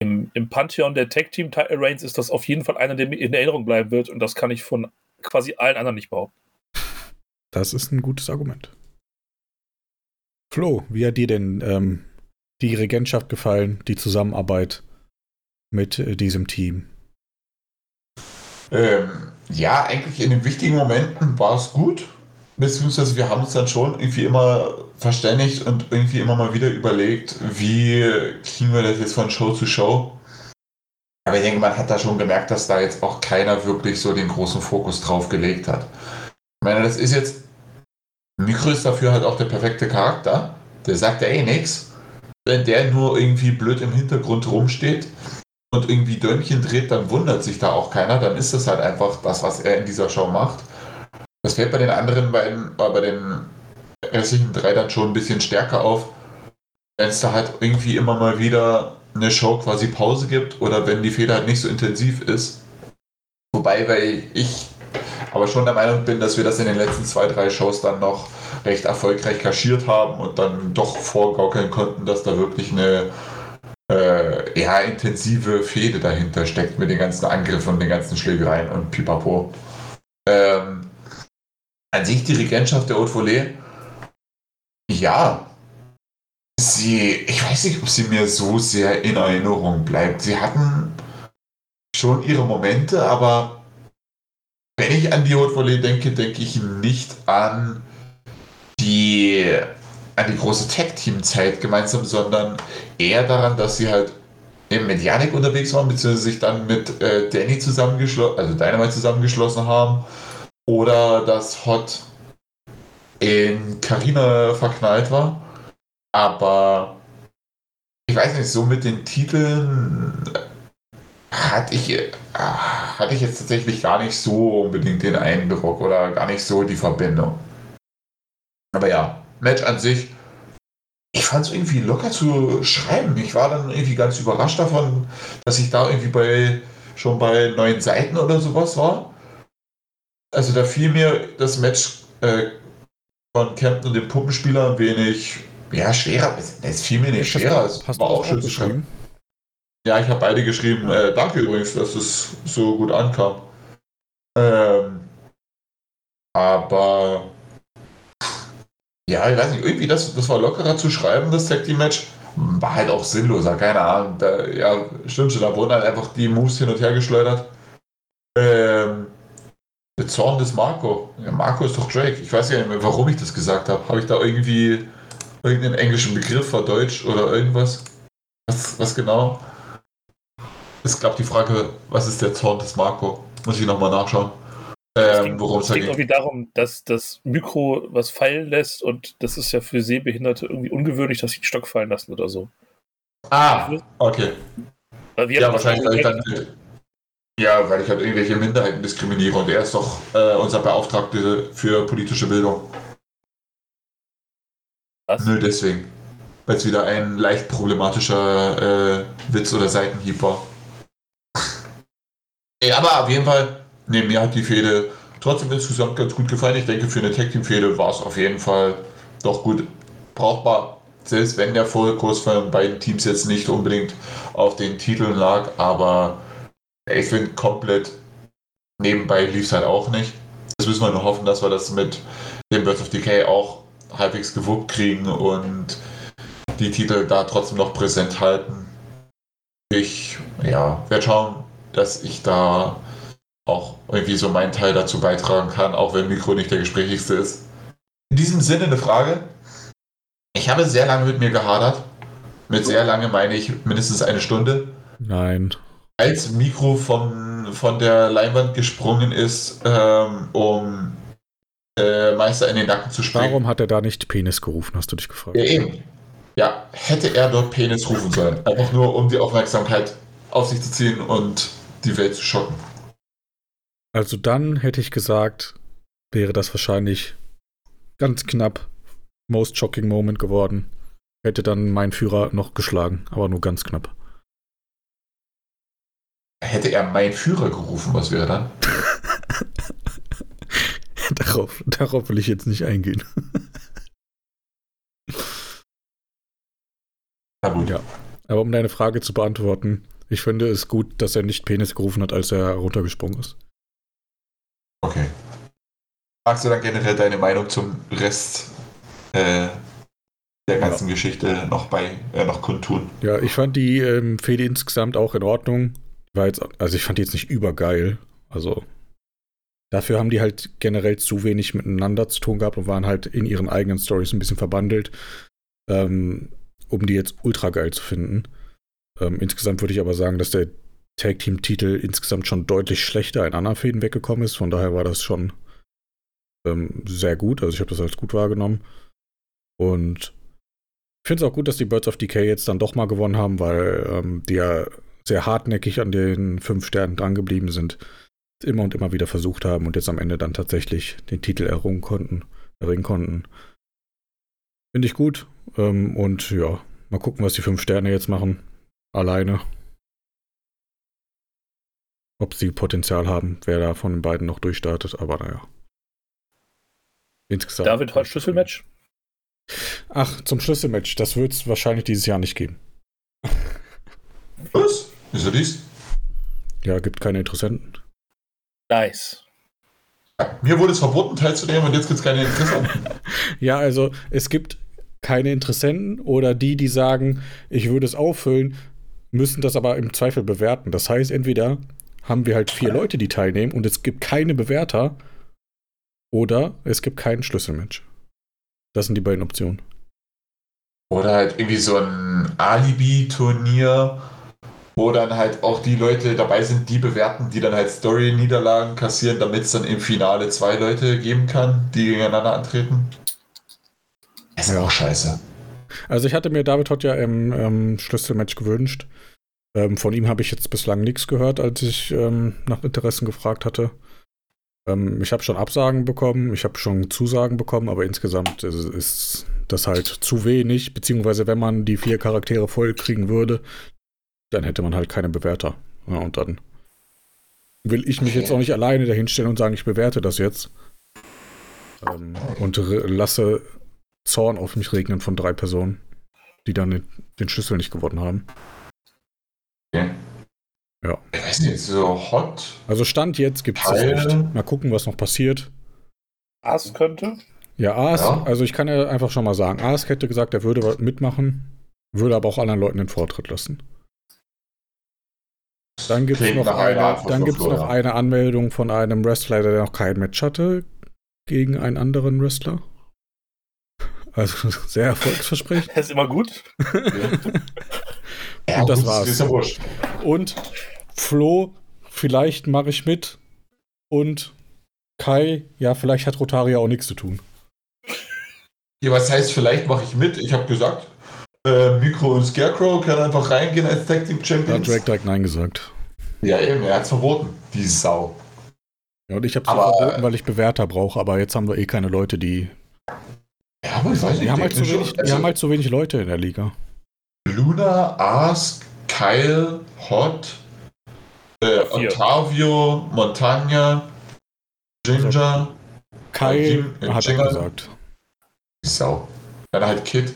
Im, im Pantheon der Tag Team Title Reigns ist das auf jeden Fall einer, der mir in Erinnerung bleiben wird und das kann ich von quasi allen anderen nicht behaupten. Das ist ein gutes Argument. Flo, wie hat dir denn ähm, die Regentschaft gefallen, die Zusammenarbeit mit äh, diesem Team? Ähm, ja, eigentlich in den wichtigen Momenten war es gut. Beziehungsweise wir haben uns dann schon irgendwie immer verständigt und irgendwie immer mal wieder überlegt, wie kriegen wir das jetzt von Show zu Show. Aber ich denke, man hat da schon gemerkt, dass da jetzt auch keiner wirklich so den großen Fokus drauf gelegt hat. Ich meine, das ist jetzt, Mikro ist dafür halt auch der perfekte Charakter. Der sagt ja eh nichts. Wenn der nur irgendwie blöd im Hintergrund rumsteht und irgendwie Däumchen dreht, dann wundert sich da auch keiner. Dann ist das halt einfach das, was er in dieser Show macht. Das fällt bei den anderen beiden, bei den restlichen drei dann schon ein bisschen stärker auf, wenn es da halt irgendwie immer mal wieder eine Show quasi Pause gibt oder wenn die Fehler halt nicht so intensiv ist. Wobei, weil ich aber schon der Meinung bin, dass wir das in den letzten zwei, drei Shows dann noch recht erfolgreich kaschiert haben und dann doch vorgaukeln konnten, dass da wirklich eine äh, ja, intensive Fehde dahinter steckt mit den ganzen Angriffen und den ganzen Schlägereien und Pipapo. Ähm, an sich die Regentschaft der Haute Volée, ja, sie, ich weiß nicht, ob sie mir so sehr in Erinnerung bleibt. Sie hatten schon ihre Momente, aber wenn ich an die Haute Volée denke, denke ich nicht an die, an die große Tag-Team-Zeit gemeinsam, sondern eher daran, dass sie halt mit Yannick unterwegs waren, beziehungsweise sich dann mit äh, Danny zusammengeschlossen, also Dynamite zusammengeschlossen haben oder dass Hot in Karina verknallt war. Aber ich weiß nicht, so mit den Titeln hatte ich, hatte ich jetzt tatsächlich gar nicht so unbedingt den Eindruck oder gar nicht so die Verbindung. Aber ja, Match an sich, ich fand es irgendwie locker zu schreiben. Ich war dann irgendwie ganz überrascht davon, dass ich da irgendwie bei schon bei neun Seiten oder sowas war. Also da fiel mir das Match äh, von Campton und dem Puppenspieler ein wenig ja, schwerer. Es fiel mir nicht schwerer. Es war auch schön zu schreiben. Ja, ich habe beide geschrieben. Äh, danke übrigens, dass es so gut ankam. Ähm, aber ja, ich weiß nicht, irgendwie das, das war lockerer zu schreiben, das Tag Team Match. War halt auch sinnloser, keine Ahnung. Da, ja, stimmt schon, da wurden halt einfach die Moves hin und her geschleudert. Ähm, der Zorn des Marco. Ja, Marco ist doch Drake. Ich weiß ja nicht mehr, warum ich das gesagt habe. Habe ich da irgendwie irgendeinen englischen Begriff verdeutscht oder irgendwas? Was, was genau? Ist, glaube die Frage, was ist der Zorn des Marco? Muss ich nochmal nachschauen. Ähm, worum es Es da geht geht. irgendwie darum, dass das Mikro was fallen lässt und das ist ja für Sehbehinderte irgendwie ungewöhnlich, dass sie einen Stock fallen lassen oder so. Ah, okay. Ja, wahrscheinlich, weil ich dann. Ja, weil ich halt irgendwelche Minderheiten diskriminiere und er ist doch äh, unser Beauftragte für politische Bildung. Was? Nö, deswegen. Weil es wieder ein leicht problematischer äh, Witz oder Seitenhieb war. Aber auf jeden Fall, nee, mir hat die Fehde trotzdem insgesamt ganz gut gefallen. Ich denke, für eine Tag-Team-Fehde war es auf jeden Fall doch gut brauchbar. Selbst wenn der Fokus von beiden Teams jetzt nicht unbedingt auf den Titeln lag, aber ich finde komplett nebenbei lief es halt auch nicht. Jetzt müssen wir nur hoffen, dass wir das mit dem Birds of Decay auch halbwegs gewuppt kriegen und die Titel da trotzdem noch präsent halten. Ich, ja, werde schauen, dass ich da auch irgendwie so meinen Teil dazu beitragen kann, auch wenn Mikro nicht der gesprächigste ist. In diesem Sinne eine Frage. Ich habe sehr lange mit mir gehadert. Mit sehr lange meine ich mindestens eine Stunde. Nein. Als Mikro von, von der Leinwand gesprungen ist, ähm, um äh, Meister in den Nacken zu springen. Warum hat er da nicht Penis gerufen, hast du dich gefragt? Ja, eben. Ja, hätte er dort Penis rufen sollen. Einfach nur, um die Aufmerksamkeit auf sich zu ziehen und die Welt zu schocken. Also dann hätte ich gesagt, wäre das wahrscheinlich ganz knapp Most Shocking Moment geworden. Hätte dann mein Führer noch geschlagen, aber nur ganz knapp. Hätte er mein Führer gerufen, was wäre dann? darauf, darauf will ich jetzt nicht eingehen. Na gut. Ja. Aber um deine Frage zu beantworten, ich finde es gut, dass er nicht Penis gerufen hat, als er runtergesprungen ist. Okay. Magst du dann generell deine Meinung zum Rest äh, der ganzen Geschichte noch bei äh, noch kundtun? Ja, ich fand die ähm, Fehde insgesamt auch in Ordnung. War jetzt, also ich fand die jetzt nicht übergeil. Also dafür haben die halt generell zu wenig miteinander zu tun gehabt und waren halt in ihren eigenen Stories ein bisschen verbandelt, ähm, um die jetzt ultra geil zu finden. Ähm, insgesamt würde ich aber sagen, dass der Tag Team Titel insgesamt schon deutlich schlechter in anderen Fäden weggekommen ist. Von daher war das schon ähm, sehr gut. Also ich habe das als gut wahrgenommen. Und ich finde es auch gut, dass die Birds of Decay jetzt dann doch mal gewonnen haben, weil ähm, die ja sehr hartnäckig an den fünf Sternen drangeblieben sind, immer und immer wieder versucht haben und jetzt am Ende dann tatsächlich den Titel errungen konnten, erringen konnten. Finde ich gut. Ähm, und ja, mal gucken, was die fünf Sterne jetzt machen. Alleine. Ob sie Potenzial haben, wer da von den beiden noch durchstartet, aber naja. Insgesamt. David, heute Schlüsselmatch? Ach, zum Schlüsselmatch. Das wird es wahrscheinlich dieses Jahr nicht geben. Was? Wieso dies? Ja, gibt keine Interessenten. Nice. Ja, mir wurde es verboten, teilzunehmen und jetzt gibt es keine Interessenten. Ja, also es gibt keine Interessenten oder die, die sagen, ich würde es auffüllen, müssen das aber im Zweifel bewerten. Das heißt, entweder haben wir halt vier Leute, die teilnehmen und es gibt keine Bewerter oder es gibt kein Schlüsselmatch. Das sind die beiden Optionen. Oder halt irgendwie so ein Alibi-Turnier, wo dann halt auch die Leute dabei sind, die bewerten, die dann halt Story-Niederlagen kassieren, damit es dann im Finale zwei Leute geben kann, die gegeneinander antreten. Das ist Ja. auch scheiße. Also ich hatte mir David Hott ja im ähm, Schlüsselmatch gewünscht. Ähm, von ihm habe ich jetzt bislang nichts gehört, als ich ähm, nach Interessen gefragt hatte. Ähm, ich habe schon Absagen bekommen, ich habe schon Zusagen bekommen, aber insgesamt ist, ist das halt zu wenig, beziehungsweise wenn man die vier Charaktere voll kriegen würde, dann hätte man halt keine Bewerter. Ja, und dann will ich mich jetzt auch nicht alleine dahinstellen und sagen, ich bewerte das jetzt. Ähm, und lasse Zorn auf mich regnen von drei Personen, die dann den Schlüssel nicht gewonnen haben. Okay. Ja. Ich weiß nicht, so hot. Also Stand jetzt gibt es nicht. Mal gucken, was noch passiert. Ass könnte. Ja, Aas, Ja. also ich kann ja einfach schon mal sagen, Aas hätte gesagt, er würde mitmachen, würde aber auch anderen Leuten den Vortritt lassen. Dann gibt es noch, eine, dann gibt's noch eine Anmeldung von einem Wrestler, der noch kein Match hatte gegen einen anderen Wrestler. Also sehr erfolgsversprechend. Das ist immer gut. Ja, Und das gut, war's. Ist ja wurscht. Und Flo, vielleicht mache ich mit. Und Kai, ja, vielleicht hat Rotaria auch nichts zu tun. Ja, was heißt, vielleicht mache ich mit? Ich habe gesagt, Äh, Mikro und Scarecrow können einfach reingehen als Tag Team Da hat Champions. Drake direkt Nein gesagt. Ja, eben, er hat's verboten. Die Sau. Ja, und ich habe Aber- verboten, weil ich Bewerter brauche, aber jetzt haben wir eh keine Leute, die. Ja, aber ich weiß nicht. Die haben, halt zu wenig, Also, haben halt zu wenig Leute in der Liga. Luna, Ask, Kyle, Hot, äh, Vier. Ottavio, Montagna, Ginger, Kai Jim- hat Jinger. gesagt. die Sau. Dann halt Kid.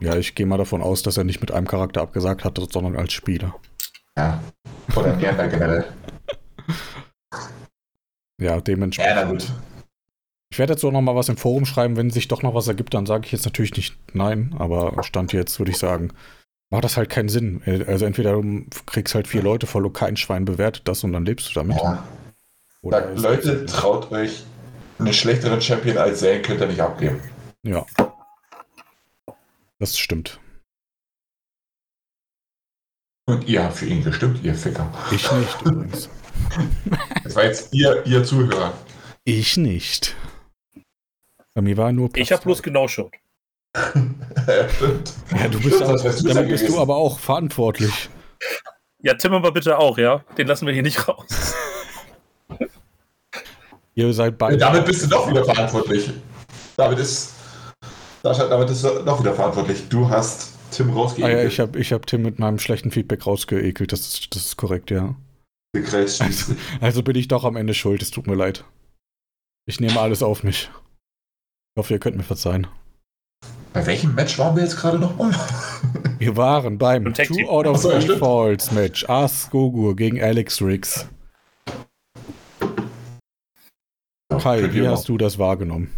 Ja, ich gehe mal davon aus, dass er nicht mit einem Charakter abgesagt hat, sondern als Spieler. Ja. Oder Nerner generell. Ja, Ja, dementsprechend. na gut. Ich werde jetzt auch noch mal was im Forum schreiben. Wenn sich doch noch was ergibt, dann sage ich jetzt natürlich nicht nein. Aber Stand jetzt würde ich sagen, macht das halt keinen Sinn. Also entweder du kriegst halt vier Leute voll kein Schwein bewertet das und dann lebst du damit. Ja. Sagt, Leute, traut euch einen schlechteren Champion als Zane könnt ihr nicht abgeben. Ja. Das stimmt. Und ihr habt für ihn gestimmt, ihr Ficker. Ich nicht übrigens. Das war jetzt ihr, ihr Zuhörer. Ich nicht. Bei mir war nur Ich habe bloß genau schon. ja, stimmt. Ja, du bist Stimmt, auch, damit bist du aber auch verantwortlich. Ja, Tim aber bitte auch, ja. Den lassen wir hier nicht raus. Ihr seid beide. Damit bist du doch wieder verantwortlich. David ist. David ist doch wieder verantwortlich. Du hast Tim Ah rausgeekelt. ja, ich habe ich hab Tim mit meinem schlechten Feedback rausgeekelt. Das ist, das ist korrekt, ja. Schließlich. Also bin ich doch am Ende schuld. Es tut mir leid. Ich nehme alles auf mich. Ich hoffe, ihr könnt mir verzeihen. Bei welchem Match waren wir jetzt gerade noch mal? Wir waren beim Two out of so, Three. Falls Match. Ars Gogur gegen Alex Riggs. Kai, wie hast du das wahrgenommen?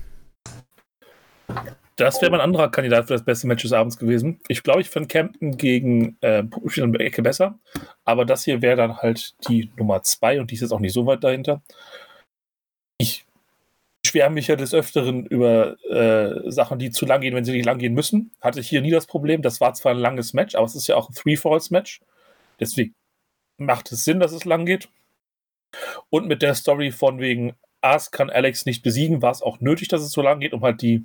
Das wäre mein anderer Kandidat für das beste Match des Abends gewesen. Ich glaube, ich finde Campton gegen äh, Puppenspiel in der Ecke besser. Aber das hier wäre dann halt die Nummer zwei und die ist jetzt auch nicht so weit dahinter. Ich schwärme mich ja des Öfteren über äh, Sachen, die zu lang gehen, wenn sie nicht lang gehen müssen. Hatte ich hier nie das Problem. Das war zwar ein langes Match, aber es ist ja auch ein Three-Falls-Match. Deswegen macht es Sinn, dass es lang geht. Und mit der Story von wegen Ars kann Alex nicht besiegen, war es auch nötig, dass es so lang geht, um halt die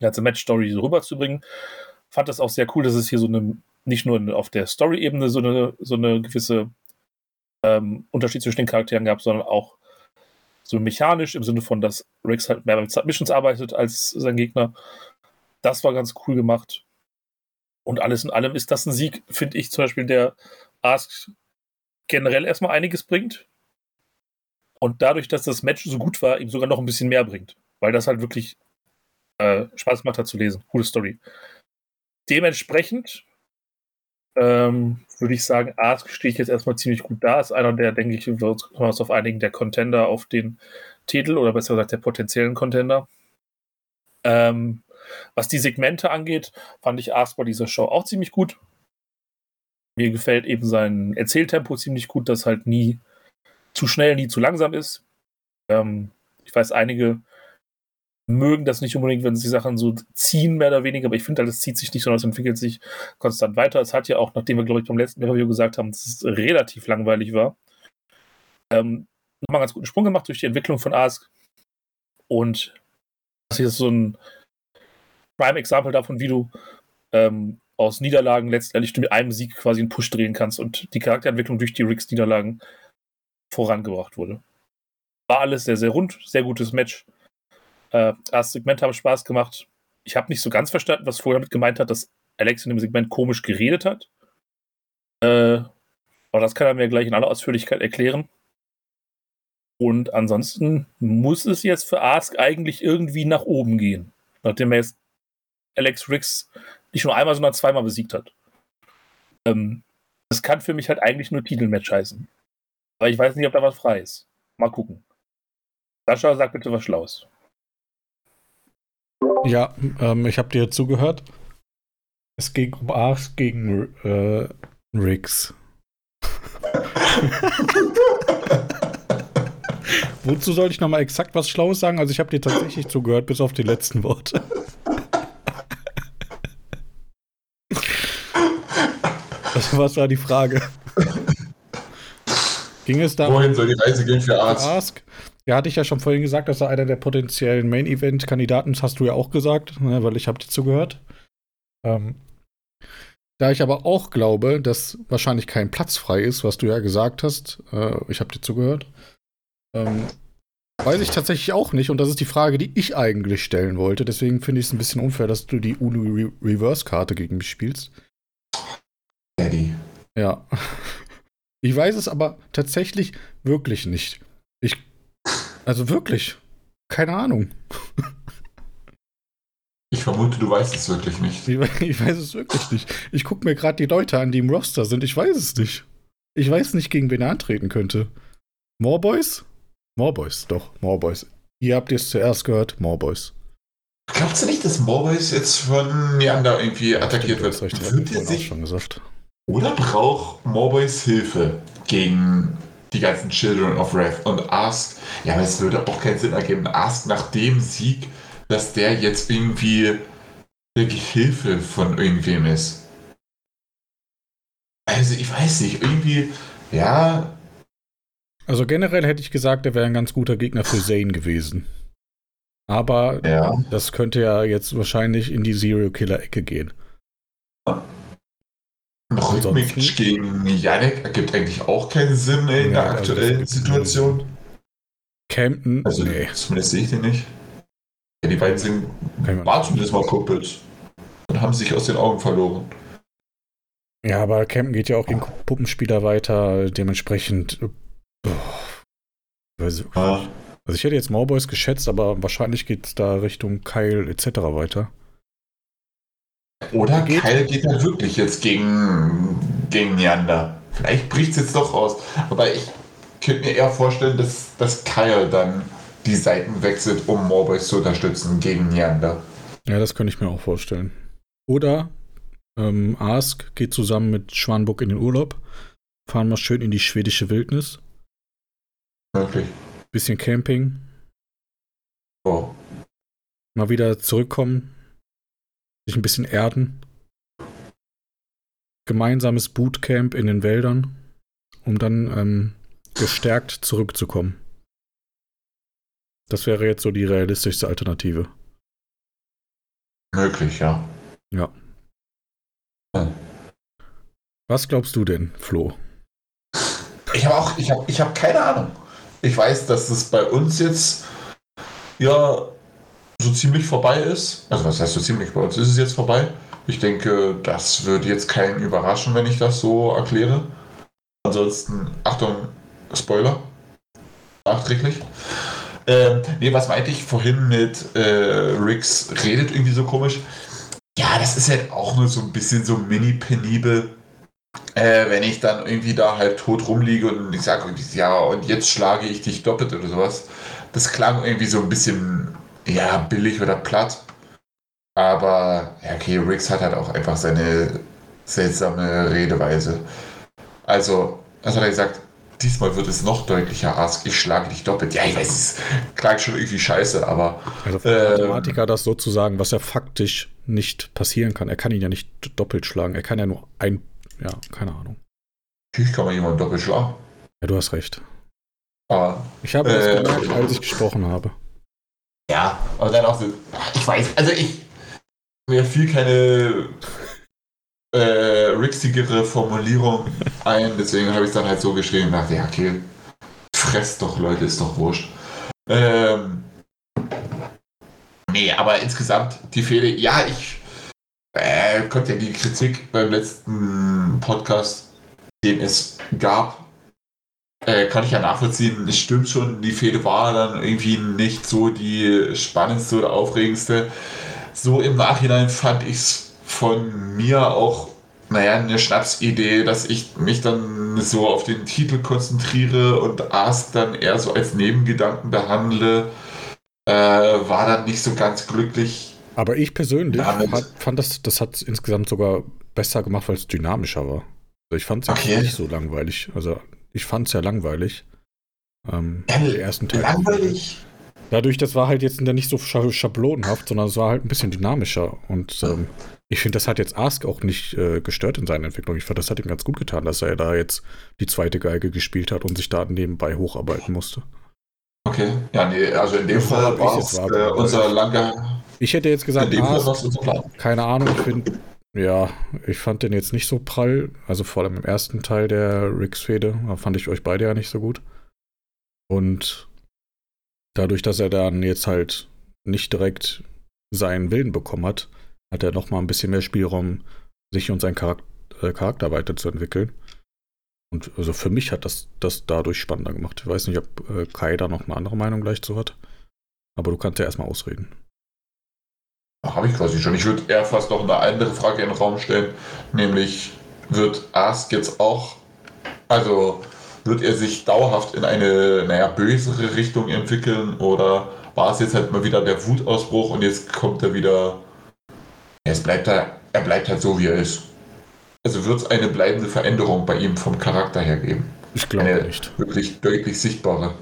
ganze Match-Story so rüberzubringen. Fand das auch sehr cool, dass es hier so eine, nicht nur auf der Story-Ebene so eine, so eine gewisse ähm, Unterschied zwischen den Charakteren gab, sondern auch so mechanisch im Sinne von, dass Rex halt mehr mit Submissions arbeitet als sein Gegner. Das war ganz cool gemacht. Und alles in allem ist das ein Sieg, finde ich zum Beispiel, der Ask generell erstmal einiges bringt. Und dadurch, dass das Match so gut war, ihm sogar noch ein bisschen mehr bringt. Weil das halt wirklich äh, Spaß gemacht hat zu lesen. Coole Story. Dementsprechend ähm, würde ich sagen, Ask stehe ich jetzt erstmal ziemlich gut da. Ist einer der, denke ich, wir uns uns auf einigen der Contender auf den Titel oder besser gesagt der potenziellen Contender. Ähm, was die Segmente angeht, fand ich Ask bei dieser Show auch ziemlich gut. Mir gefällt eben sein Erzähltempo ziemlich gut, das halt nie zu schnell, nie zu langsam ist. Ähm, ich weiß, einige mögen das nicht unbedingt, wenn sie Sachen so ziehen, mehr oder weniger, aber ich finde halt, es zieht sich nicht, sondern es entwickelt sich konstant weiter. Es hat ja auch, nachdem wir, glaube ich, beim letzten Review gesagt haben, dass es relativ langweilig war, ähm, nochmal einen ganz guten Sprung gemacht durch die Entwicklung von Ask. Und das hier ist so ein Prime-Example davon, wie du ähm, aus Niederlagen letztendlich mit einem Sieg quasi einen Push drehen kannst und die Charakterentwicklung durch die Riggs-Niederlagen vorangebracht wurde. War alles sehr, sehr rund, sehr gutes Match. Äh, erste Segmente haben Spaß gemacht. Ich habe nicht so ganz verstanden, was vorher damit gemeint hat, dass Alex in dem Segment komisch geredet hat. Äh, aber das kann er mir gleich in aller Ausführlichkeit erklären. Und ansonsten muss es jetzt für Ask eigentlich irgendwie nach oben gehen. Nachdem er jetzt Alex Riggs nicht nur einmal, sondern zweimal besiegt hat. Ähm, das kann für mich halt eigentlich nur Titelmatch heißen. Aber ich weiß nicht, ob da was frei ist. Mal gucken. Sascha, sag bitte was Schlaues. Ja, ähm, ich habe dir zugehört. Es ging um Ars gegen äh, Riggs. Wozu soll ich nochmal exakt was Schlaues sagen? Also ich habe dir tatsächlich zugehört, bis auf die letzten Worte. Also, was war die Frage? Ging es darum, Wohin soll die Reise gehen für Arzt? Ja, hatte ich ja schon vorhin gesagt, dass er einer der potenziellen Main-Event-Kandidaten ist, hast du ja auch gesagt, ne, weil ich habe dir zugehört. Ähm, da ich aber auch glaube, dass wahrscheinlich kein Platz frei ist, was du ja gesagt hast, äh, ich habe dir zugehört, ähm, weiß ich tatsächlich auch nicht. Und das ist die Frage, die ich eigentlich stellen wollte. Deswegen finde ich es ein bisschen unfair, dass du die Unu Re Reverse-Karte gegen mich spielst. Daddy. Ja. Ich weiß es aber tatsächlich wirklich nicht. Ich. Also wirklich. Keine Ahnung. Ich vermute, du weißt es wirklich nicht. Ich, weiß es wirklich nicht. Ich gucke mir gerade die Leute an, die im Roster sind. Ich weiß es nicht. Ich weiß nicht, gegen wen er antreten könnte. More Boys? More Boys, doch, More Boys. Ihr habt es zuerst gehört, More Boys. Glaubst du nicht, dass Morboys jetzt von Neander irgendwie attackiert Das wird? recht, das Wird er sich schon gesagt. Oder braucht Morboys Hilfe gegen die ganzen Children of Wrath und Ask, ja, aber es würde auch keinen Sinn ergeben, Ask nach dem Sieg, dass der jetzt irgendwie der Gehilfe von irgendwem ist. Also ich weiß nicht, irgendwie, ja, Also generell hätte ich gesagt, er wäre ein ganz guter Gegner für Zane gewesen. Aber ja. das könnte ja jetzt wahrscheinlich in die Serial-Killer-Ecke gehen. Rückmatch gegen Yannick ergibt eigentlich auch keinen Sinn in Ja, der also aktuellen Situation. Campton, Also nee. zumindest sehe ich den nicht. Ja, die beiden sind, waren zumindest mal Kumpels und haben sich aus den Augen verloren. Ja, aber Campton geht ja auch gegen Puppenspieler weiter, dementsprechend. weiß ich- Ja. Also ich hätte jetzt Mauboys geschätzt, aber wahrscheinlich geht es da Richtung Kyle etc. weiter. Oder Geht. Kyle geht halt wirklich jetzt gegen, gegen Neander. Vielleicht bricht es jetzt doch raus. Aber ich könnte mir eher vorstellen, dass, dass Kyle dann die Seiten wechselt, um Morboys zu unterstützen gegen Neander. Ja, das könnte ich mir auch vorstellen. Oder ähm, Ask geht zusammen mit Schwanbuck in den Urlaub, fahren mal schön in die schwedische Wildnis, Möglich. bisschen Camping, Oh. mal wieder zurückkommen, sich ein bisschen erden. Gemeinsames Bootcamp in den Wäldern, um dann ähm, gestärkt zurückzukommen. Das wäre jetzt so die realistischste Alternative. Möglich, ja. Ja. Ja. Was glaubst du denn, Flo? Ich habe auch, ich habe ich hab keine Ahnung. Ich weiß, dass es bei uns jetzt ja so ziemlich vorbei ist. Also was heißt so ziemlich? Bei uns ist es jetzt vorbei. Ich denke, das würde jetzt keinen überraschen, wenn ich das so erkläre. Ansonsten, Achtung, Spoiler. Nachträglich. Ähm, nee, was meinte ich vorhin mit äh, Rix redet irgendwie so komisch? Ja, das ist halt auch nur so ein bisschen so mini-penibel äh, wenn ich dann irgendwie da halb tot rumliege und ich sage ja, und jetzt schlage ich dich doppelt oder sowas. Das klang irgendwie so ein bisschen, ja, billig oder platt. Aber, ja, okay, Riggs hat halt auch einfach seine seltsame Redeweise. Also, was hat er gesagt? Diesmal wird es noch deutlicher, Ask, ich schlage dich doppelt. Ja, ich weiß, es klang schon irgendwie scheiße, aber Also für Ähm. Mathematiker das sozusagen, was ja faktisch nicht passieren kann. Er kann ihn ja nicht doppelt schlagen. Er kann ja nur ein, ja, keine Ahnung. natürlich kann man jemanden doppelt schlagen. Ja, du hast recht. Aber Ich habe das Äh. gemerkt, als ich gesprochen habe. Ja, aber dann auch so, ich weiß, also ich, mir fiel keine äh, rixigere Formulierung ein, deswegen habe ich es dann halt so geschrieben und dachte, ja, okay, fresst doch, Leute, ist doch wurscht. Ähm, nee, aber insgesamt die Fehler, ja, ich äh, konnte ja die Kritik beim letzten Podcast, den es gab, äh, kann ich ja nachvollziehen. Es stimmt schon, die Fehde war dann irgendwie nicht so die spannendste oder aufregendste. So im Nachhinein fand ich es von mir auch, naja, eine Schnapsidee, dass ich mich dann so auf den Titel konzentriere und Ask dann eher so als Nebengedanken behandle. Äh, war dann nicht so ganz glücklich. Aber ich persönlich Damit- fand das, das hat es insgesamt sogar besser gemacht, weil es dynamischer war. Also ich fand es Okay. nicht so langweilig. Also ich fand es ja langweilig. Ähm, Ja, den ersten Teil. Langweilig. Dadurch, das war halt jetzt nicht so scha schablonenhaft, sondern es war halt ein bisschen dynamischer. Und ähm, ich finde, das hat jetzt Ask auch nicht äh, gestört in seiner Entwicklung. Ich fand, das hat ihm ganz gut getan, dass er da jetzt die zweite Geige gespielt hat und sich da nebenbei hocharbeiten musste. Okay, ja, nee, also in dem Bevor Fall war es äh, unser langer. Ich hätte jetzt In gesagt, dem Fall Ask, keine Ahnung, ich finde, ja, ich fand den jetzt nicht so prall. Also vor allem im ersten Teil der Ricks-Fehde da fand ich euch beide ja nicht so gut. Und dadurch, dass er dann jetzt halt nicht direkt seinen Willen bekommen hat, hat er noch mal ein bisschen mehr Spielraum, sich und seinen Charakter, äh, Charakter weiterzuentwickeln. Und also für mich hat das das dadurch spannender gemacht. Ich weiß nicht, ob äh, Kai da noch eine andere Meinung gleich zu hat. Aber du kannst ja erstmal ausreden. Habe ich quasi schon. Ich würde eher fast noch eine andere Frage in den Raum stellen, nämlich wird Ask jetzt auch, also wird er sich dauerhaft in eine, naja, bösere Richtung entwickeln oder war es jetzt halt mal wieder der Wutausbruch und jetzt kommt er wieder, es bleibt er, er bleibt halt so, wie er ist. Also wird es eine bleibende Veränderung bei ihm vom Charakter her geben. Ich glaube Eine nicht. wirklich deutlich sichtbare.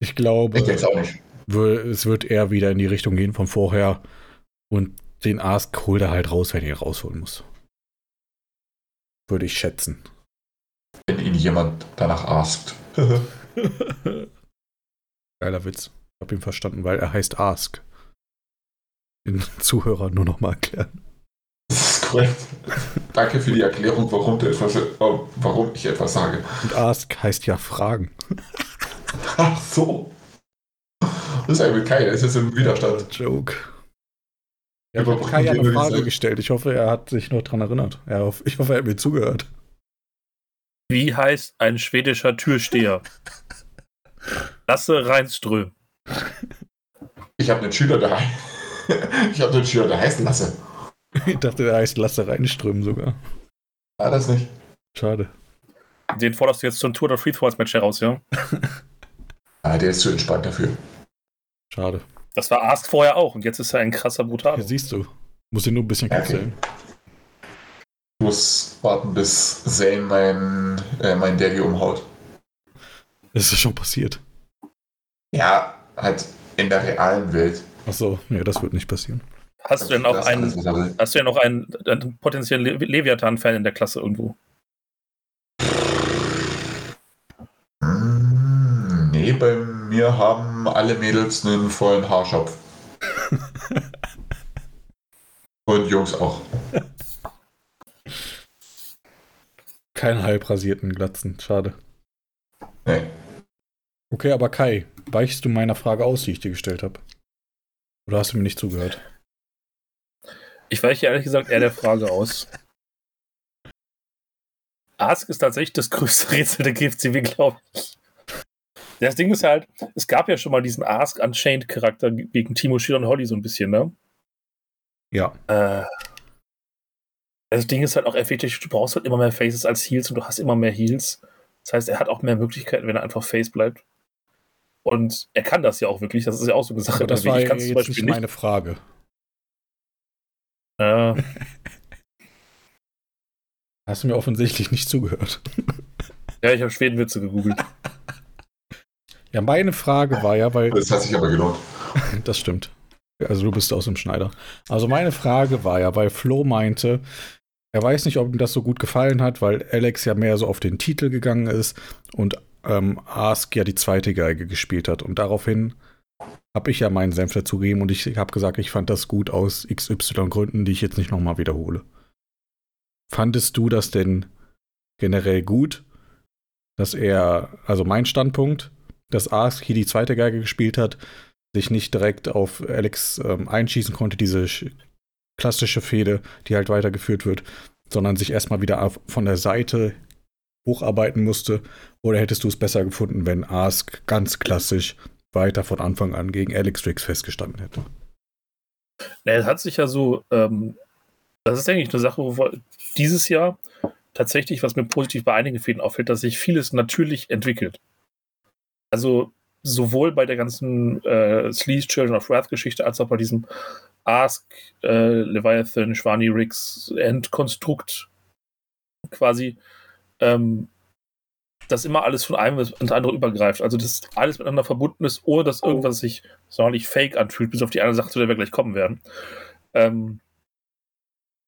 Ich glaube, Ich es auch nicht. es wird eher wieder in die Richtung gehen von vorher. Und den Ask holt er halt raus, wenn er ihn rausholen muss. Würde ich schätzen. Wenn ihn jemand danach askt. Geiler Witz. Ich habe ihn verstanden, weil er heißt Ask. Den Zuhörern nur nochmal erklären. Das ist korrekt. Danke für die Erklärung, warum, etwas, äh, warum ich etwas sage. Und Ask heißt ja Fragen. Ach so. Das ist eigentlich kein, das ist im Widerstand. Joke. Ja, ich habe Kai eine Frage gesagt- gestellt. Ich hoffe, er hat sich noch dran erinnert. Ja, ich hoffe, er hat mir zugehört. Wie heißt ein schwedischer Türsteher? Lasse Reinström. Ich habe einen Schüler daheim. Ich habe einen Schüler, der heißt Lasse. Ich dachte, er heißt Lasse reinströmen sogar. War das nicht? Schade. Den forderst du jetzt zum Tour der Free Throws Match heraus, ja? Ah, der ist zu entspannt dafür. Schade. Das war Ask vorher auch und jetzt ist er ein krasser Brutal. Hier siehst du. Muss ihn nur ein bisschen Okay. kitzeln. Ich muss warten, bis Zane mein, äh, mein Daddy umhaut. Das ist schon passiert. Ja, halt in der realen Welt. Achso, nee, das wird nicht passieren. Hast du denn auch einen, hast du denn noch einen, einen potenziellen Le Leviathan-Fan in der Klasse irgendwo? Mm, Nee, bei mir haben alle Mädels einen vollen Haarschopf. Und Jungs auch. Keine halb rasierten Glatzen. Schade. Nee. Okay, aber Kai, weichst du meiner Frage aus, die ich dir gestellt habe? Oder hast du mir nicht zugehört? Ich weiche ehrlich gesagt eher der Frage aus. Ask ist tatsächlich das größte Rätsel der GFCW, glaube ich. Das Ding ist halt, es gab ja schon mal diesen Ask Unchained-Charakter gegen Timo Schiller und Holly so ein bisschen, ne? Ja. Äh, das Ding ist halt auch effektiv, du brauchst halt immer mehr Faces als Heals und du hast immer mehr Heals. Das heißt, er hat auch mehr Möglichkeiten, wenn er einfach Face bleibt. Und er kann das ja auch wirklich, das ist ja auch so eine Sache. Das war ich jetzt zum Beispiel nicht nicht. meine Frage. Äh, Hast du mir offensichtlich nicht zugehört. ja, ich habe Schwedenwitze gegoogelt. Ja, meine Frage war ja, weil Das hat sich aber gelohnt. Das stimmt. Also du bist aus dem Schneider. Also meine Frage war ja, weil Flo meinte, er weiß nicht, ob ihm das so gut gefallen hat, weil Alex ja mehr so auf den Titel gegangen ist und ähm, Ask ja die zweite Geige gespielt hat. Und daraufhin habe ich ja meinen Senf dazugegeben und ich habe gesagt, ich fand das gut aus XY Gründen, die ich jetzt nicht nochmal wiederhole. Fandest du das denn generell gut, dass er, also mein Standpunkt, dass Ask hier die zweite Geige gespielt hat, sich nicht direkt auf Alex ähm, einschießen konnte, diese sch- klassische Fehde, die halt weitergeführt wird, sondern sich erstmal wieder von der Seite hocharbeiten musste? Oder hättest du es besser gefunden, wenn Ask ganz klassisch weiter von Anfang an gegen Alex Drix festgestanden hätte? Nee, es hat sich ja so, ähm, das ist eigentlich eine Sache, wo dieses Jahr tatsächlich, was mir positiv bei einigen Fäden auffällt, dass sich vieles natürlich entwickelt. Also sowohl bei der ganzen äh, Sleaze Children of Wrath Geschichte als auch bei diesem Ask, äh, Leviathan, Schwani Riggs Endkonstrukt quasi, ähm, dass immer alles von einem ins andere übergreift. Also dass alles miteinander verbunden ist, ohne dass irgendwas sich sonderlich fake anfühlt, bis auf die eine Sache, zu der wir gleich kommen werden. Ähm,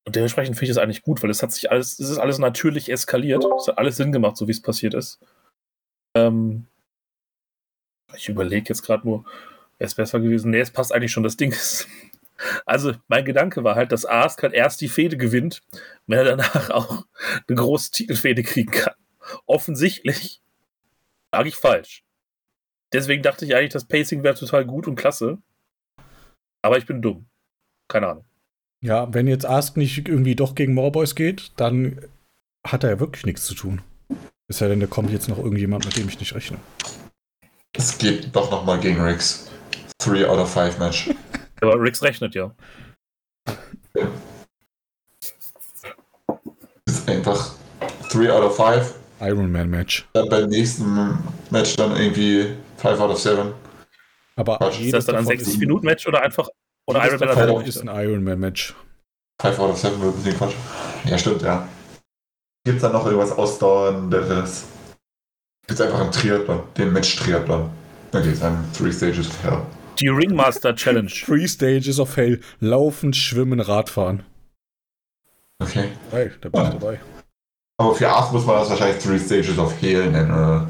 und dementsprechend finde ich das eigentlich gut, weil es hat sich alles, es ist alles natürlich eskaliert. Es hat alles Sinn gemacht, so wie es passiert ist. Ähm, Ich überlege jetzt gerade nur, wäre es besser gewesen. Nee, es passt eigentlich schon. Das Ding ist. Also, mein Gedanke war halt, dass Asuka halt erst die Fehde gewinnt, wenn er danach auch eine große Titelfehde kriegen kann. Offensichtlich lag ich falsch. Deswegen dachte ich eigentlich, das Pacing wäre total gut und klasse. Aber ich bin dumm. Keine Ahnung. Ja, wenn jetzt Ask nicht irgendwie doch gegen Morboys geht, dann hat er ja wirklich nichts zu tun. Ist ja denn, da kommt jetzt noch irgendjemand, mit dem ich nicht rechne. Es geht doch nochmal gegen Rix. 3 out of 5 Match. Aber Rix rechnet ja. Ist einfach 3 out of 5. Ironman Match. Dann beim nächsten Match dann irgendwie 5 out of 7. Aber Quatsch. Ist das dann ein 60 Minuten Match oder einfach oder Iron Iron Man davon ist ein Ironman Match. 5 out of 7 wird ein bisschen Quatsch. Ja, stimmt, ja. Gibt es da noch irgendwas Ausdauernderes? Es einfach einen Triathlon, den Match-Triathlon. Da geht es an Three Stages of Hell. Die Ringmaster Challenge. Three Stages of Hell. Laufen, Schwimmen, Radfahren. Okay. Hey, da bin ich Ja. dabei. Aber für Ast muss man das wahrscheinlich Three Stages of Hell nennen, oder?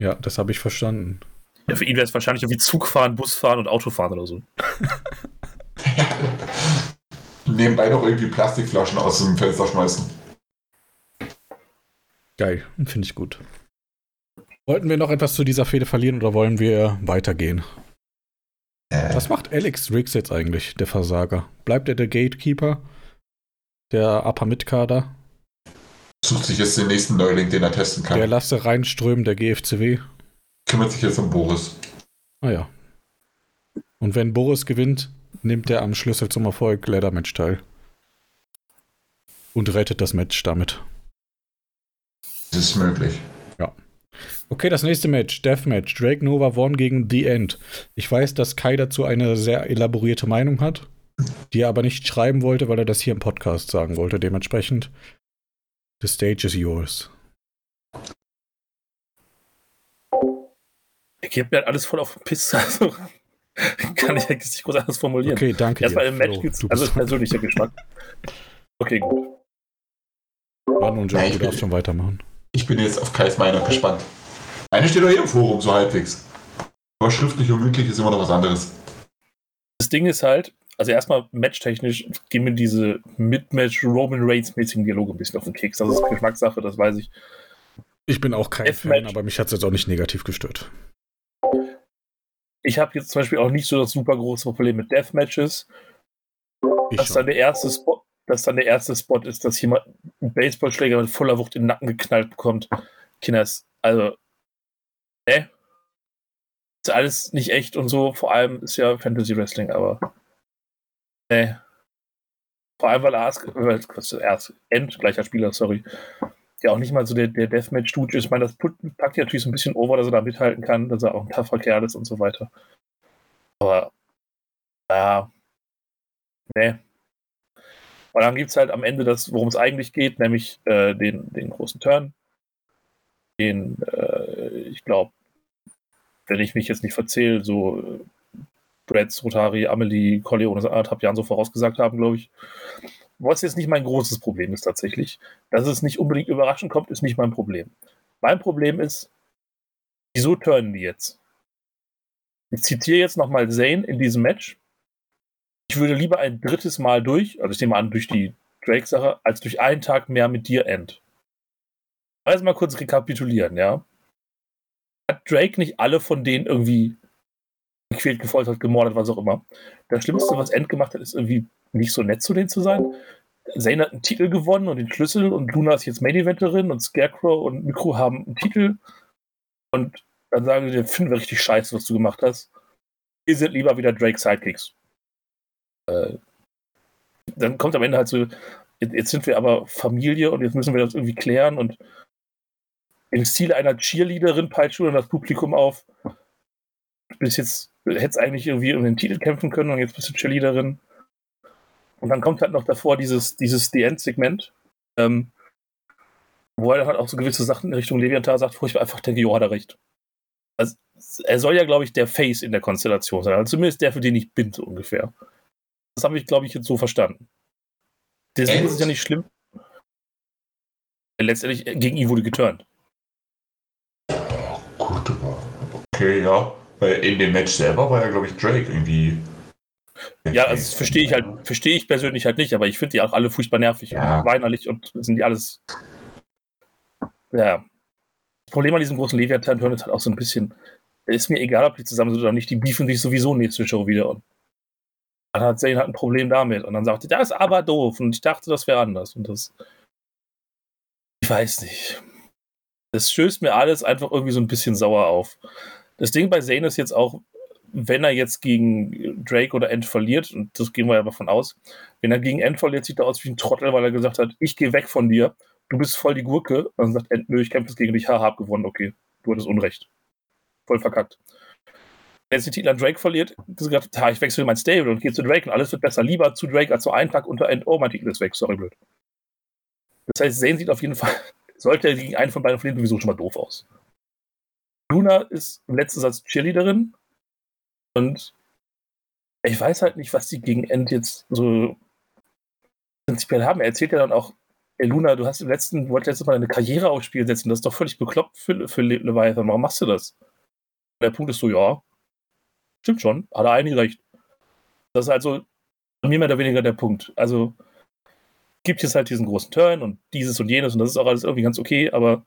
Ja, das habe ich verstanden. Ja, für ihn wäre es wahrscheinlich irgendwie Zugfahren, Busfahren und Autofahren oder so. Nebenbei noch irgendwie Plastikflaschen aus dem Fenster schmeißen. Geil, finde ich gut. Wollten wir noch etwas zu dieser Fehde verlieren oder wollen wir weitergehen? Äh, Was macht Alex Riggs jetzt eigentlich, der Versager? Bleibt er der Gatekeeper? Der Upper Mid-Kader? sucht sich jetzt den nächsten Neuling, den er testen kann. Der Lasse Reinström der GFCW? Kümmert sich jetzt um Boris. Ah ja. Und wenn Boris gewinnt, nimmt er am Schlüssel zum Erfolg Ladder Match teil. Und rettet das Match damit. Das ist möglich. Okay, das nächste Match, Deathmatch. Drake Nova One gegen The End. Ich weiß, dass Kai dazu eine sehr elaborierte Meinung hat, die er aber nicht schreiben wollte, weil er das hier im Podcast sagen wollte. Dementsprechend, the stage is yours. Er gibt mir halt alles voll auf den Piss. Also, kann ich eigentlich nicht groß anders formulieren. Okay, danke Erstmal im Match gibt's, also persönlicher Geschmack. Okay, gut. dran und Ja, Joe, du darfst schon weitermachen. Ich bin jetzt auf Kais Meinung gespannt. Eine steht doch hier im Forum, so halbwegs. Aber schriftlich und mündlich ist immer noch was anderes. Das Ding ist halt, also erstmal matchtechnisch gehen mir diese Mid-Match Roman Reigns-mäßigen Dialoge ein bisschen auf den Keks. Das ist Geschmackssache, das weiß ich. Ich bin auch kein. Fan, aber mich hat es jetzt auch nicht negativ gestört. Ich habe jetzt zum Beispiel auch nicht so das super große Problem mit Deathmatches. Ich dass schon. dann der erste Spot, dass dann der erste Spot ist, dass jemand einen Baseballschläger mit voller Wucht in den Nacken geknallt bekommt. Kinders, also, ne? Ist alles nicht echt und so. Vor allem ist ja Fantasy Wrestling, aber, ne? Vor allem, weil was ist Ars, End, gleicher Spieler, sorry. Ja, auch nicht mal so der, der Deathmatch-Dude ist. Ich meine, das packt ihn natürlich so ein bisschen over, dass er da mithalten kann, dass er auch ein tougher Kerl ist und so weiter. Aber, ja, ne? Und dann gibt es halt am Ende das, worum es eigentlich geht, nämlich äh, den, den großen Turn. Den, äh, ich glaube, wenn ich mich jetzt nicht verzähle, so äh, Brads, Rotari, Amelie, Corleone, anderthalb Jahren so vorausgesagt haben, glaube ich. Was jetzt nicht mein großes Problem ist tatsächlich. Dass es nicht unbedingt überraschend kommt, ist nicht mein Problem. Mein Problem ist, wieso turnen die jetzt? Ich zitiere jetzt nochmal Zane in diesem Match ich würde lieber ein drittes Mal durch, also ich nehme an, durch die Drake-Sache, als durch einen Tag mehr mit dir end. Also mal kurz rekapitulieren, ja. Hat Drake nicht alle von denen irgendwie gequält, gefoltert, gemordet, was auch immer? Das Schlimmste, was End gemacht hat, ist irgendwie nicht so nett zu denen zu sein. Zayn hat einen Titel gewonnen und den Schlüssel und Luna ist jetzt Main-Eventerin und Scarecrow und Mikro haben einen Titel und dann sagen die, finden wir richtig scheiße, was du gemacht hast. Wir sind lieber wieder Drake Sidekicks äh, dann kommt am Ende halt so, jetzt, sind wir aber Familie und jetzt müssen wir das irgendwie klären und im Stil einer Cheerleaderin peitscht du dann das Publikum auf. Bis jetzt hättest eigentlich irgendwie um den Titel kämpfen können und jetzt bist du Cheerleaderin. Und dann kommt halt noch davor dieses, dieses The End-Segment, ähm, wo er halt auch so gewisse Sachen in Richtung Leviathan sagt, wo ich einfach denke, jo, hat er recht. Also, er soll ja, glaube ich, der Face in der Konstellation sein. Also zumindest der, für den ich bin, so ungefähr. Das habe ich, glaube ich, jetzt so verstanden. Deswegen ist es ja nicht schlimm. Letztendlich äh, gegen ihn wurde geturnt. Gut, aber Okay, ja. Weil in dem Match selber war ja, glaube ich, Drake irgendwie. Ja, also das verstehe ich halt, verstehe ich persönlich halt nicht, aber ich finde die auch alle furchtbar nervig Ja. und weinerlich und sind die alles. Ja. Das Problem an diesem großen Leviathan-Turn ist halt auch so ein bisschen, ist mir egal, ob die zusammen sind oder nicht, die beefen sich sowieso nächste Show wieder. Und dann hat Zane halt ein Problem damit. Und dann sagt er, das ist aber doof. Und ich dachte, das wäre anders. Und das. Ich weiß nicht. Das stößt mir alles einfach irgendwie so ein bisschen sauer auf. Das Ding bei Zane ist jetzt auch, wenn er jetzt gegen Drake oder End verliert, und das gehen wir ja davon aus, wenn er gegen End verliert, sieht er aus wie ein Trottel, weil er gesagt hat, ich gehe weg von dir, du bist voll die Gurke. Und dann sagt End, nö, ich kämpfe jetzt gegen dich, haha, hab gewonnen, okay, du hattest Unrecht. Voll verkackt. Wenn jetzt den Titel an Drake verliert, er gesagt, ich wechsle mein Stable und gehe zu Drake und alles wird besser. Lieber zu Drake als zu einen Tag unter End, oh, mein Titel ist weg, sorry, blöd. Das heißt, Zane sieht auf jeden Fall, sollte er gegen einen von beiden verlieren, sowieso schon mal doof aus. Luna ist im letzten Satz Cheerleaderin und ich weiß halt nicht, was die gegen End jetzt so prinzipiell haben. Er erzählt ja dann auch, ey Luna, du hast im letzten, wolltest letztes Mal eine Karriere aufs Spiel setzen, das ist doch völlig bekloppt für, für Le Leviathan. Warum machst du das? Der Punkt ist so, ja, stimmt schon, hat er eigentlich recht. Das ist also mir mehr oder weniger der Punkt. Also gibt jetzt halt diesen großen Turn und dieses und jenes und das ist auch alles irgendwie ganz okay, aber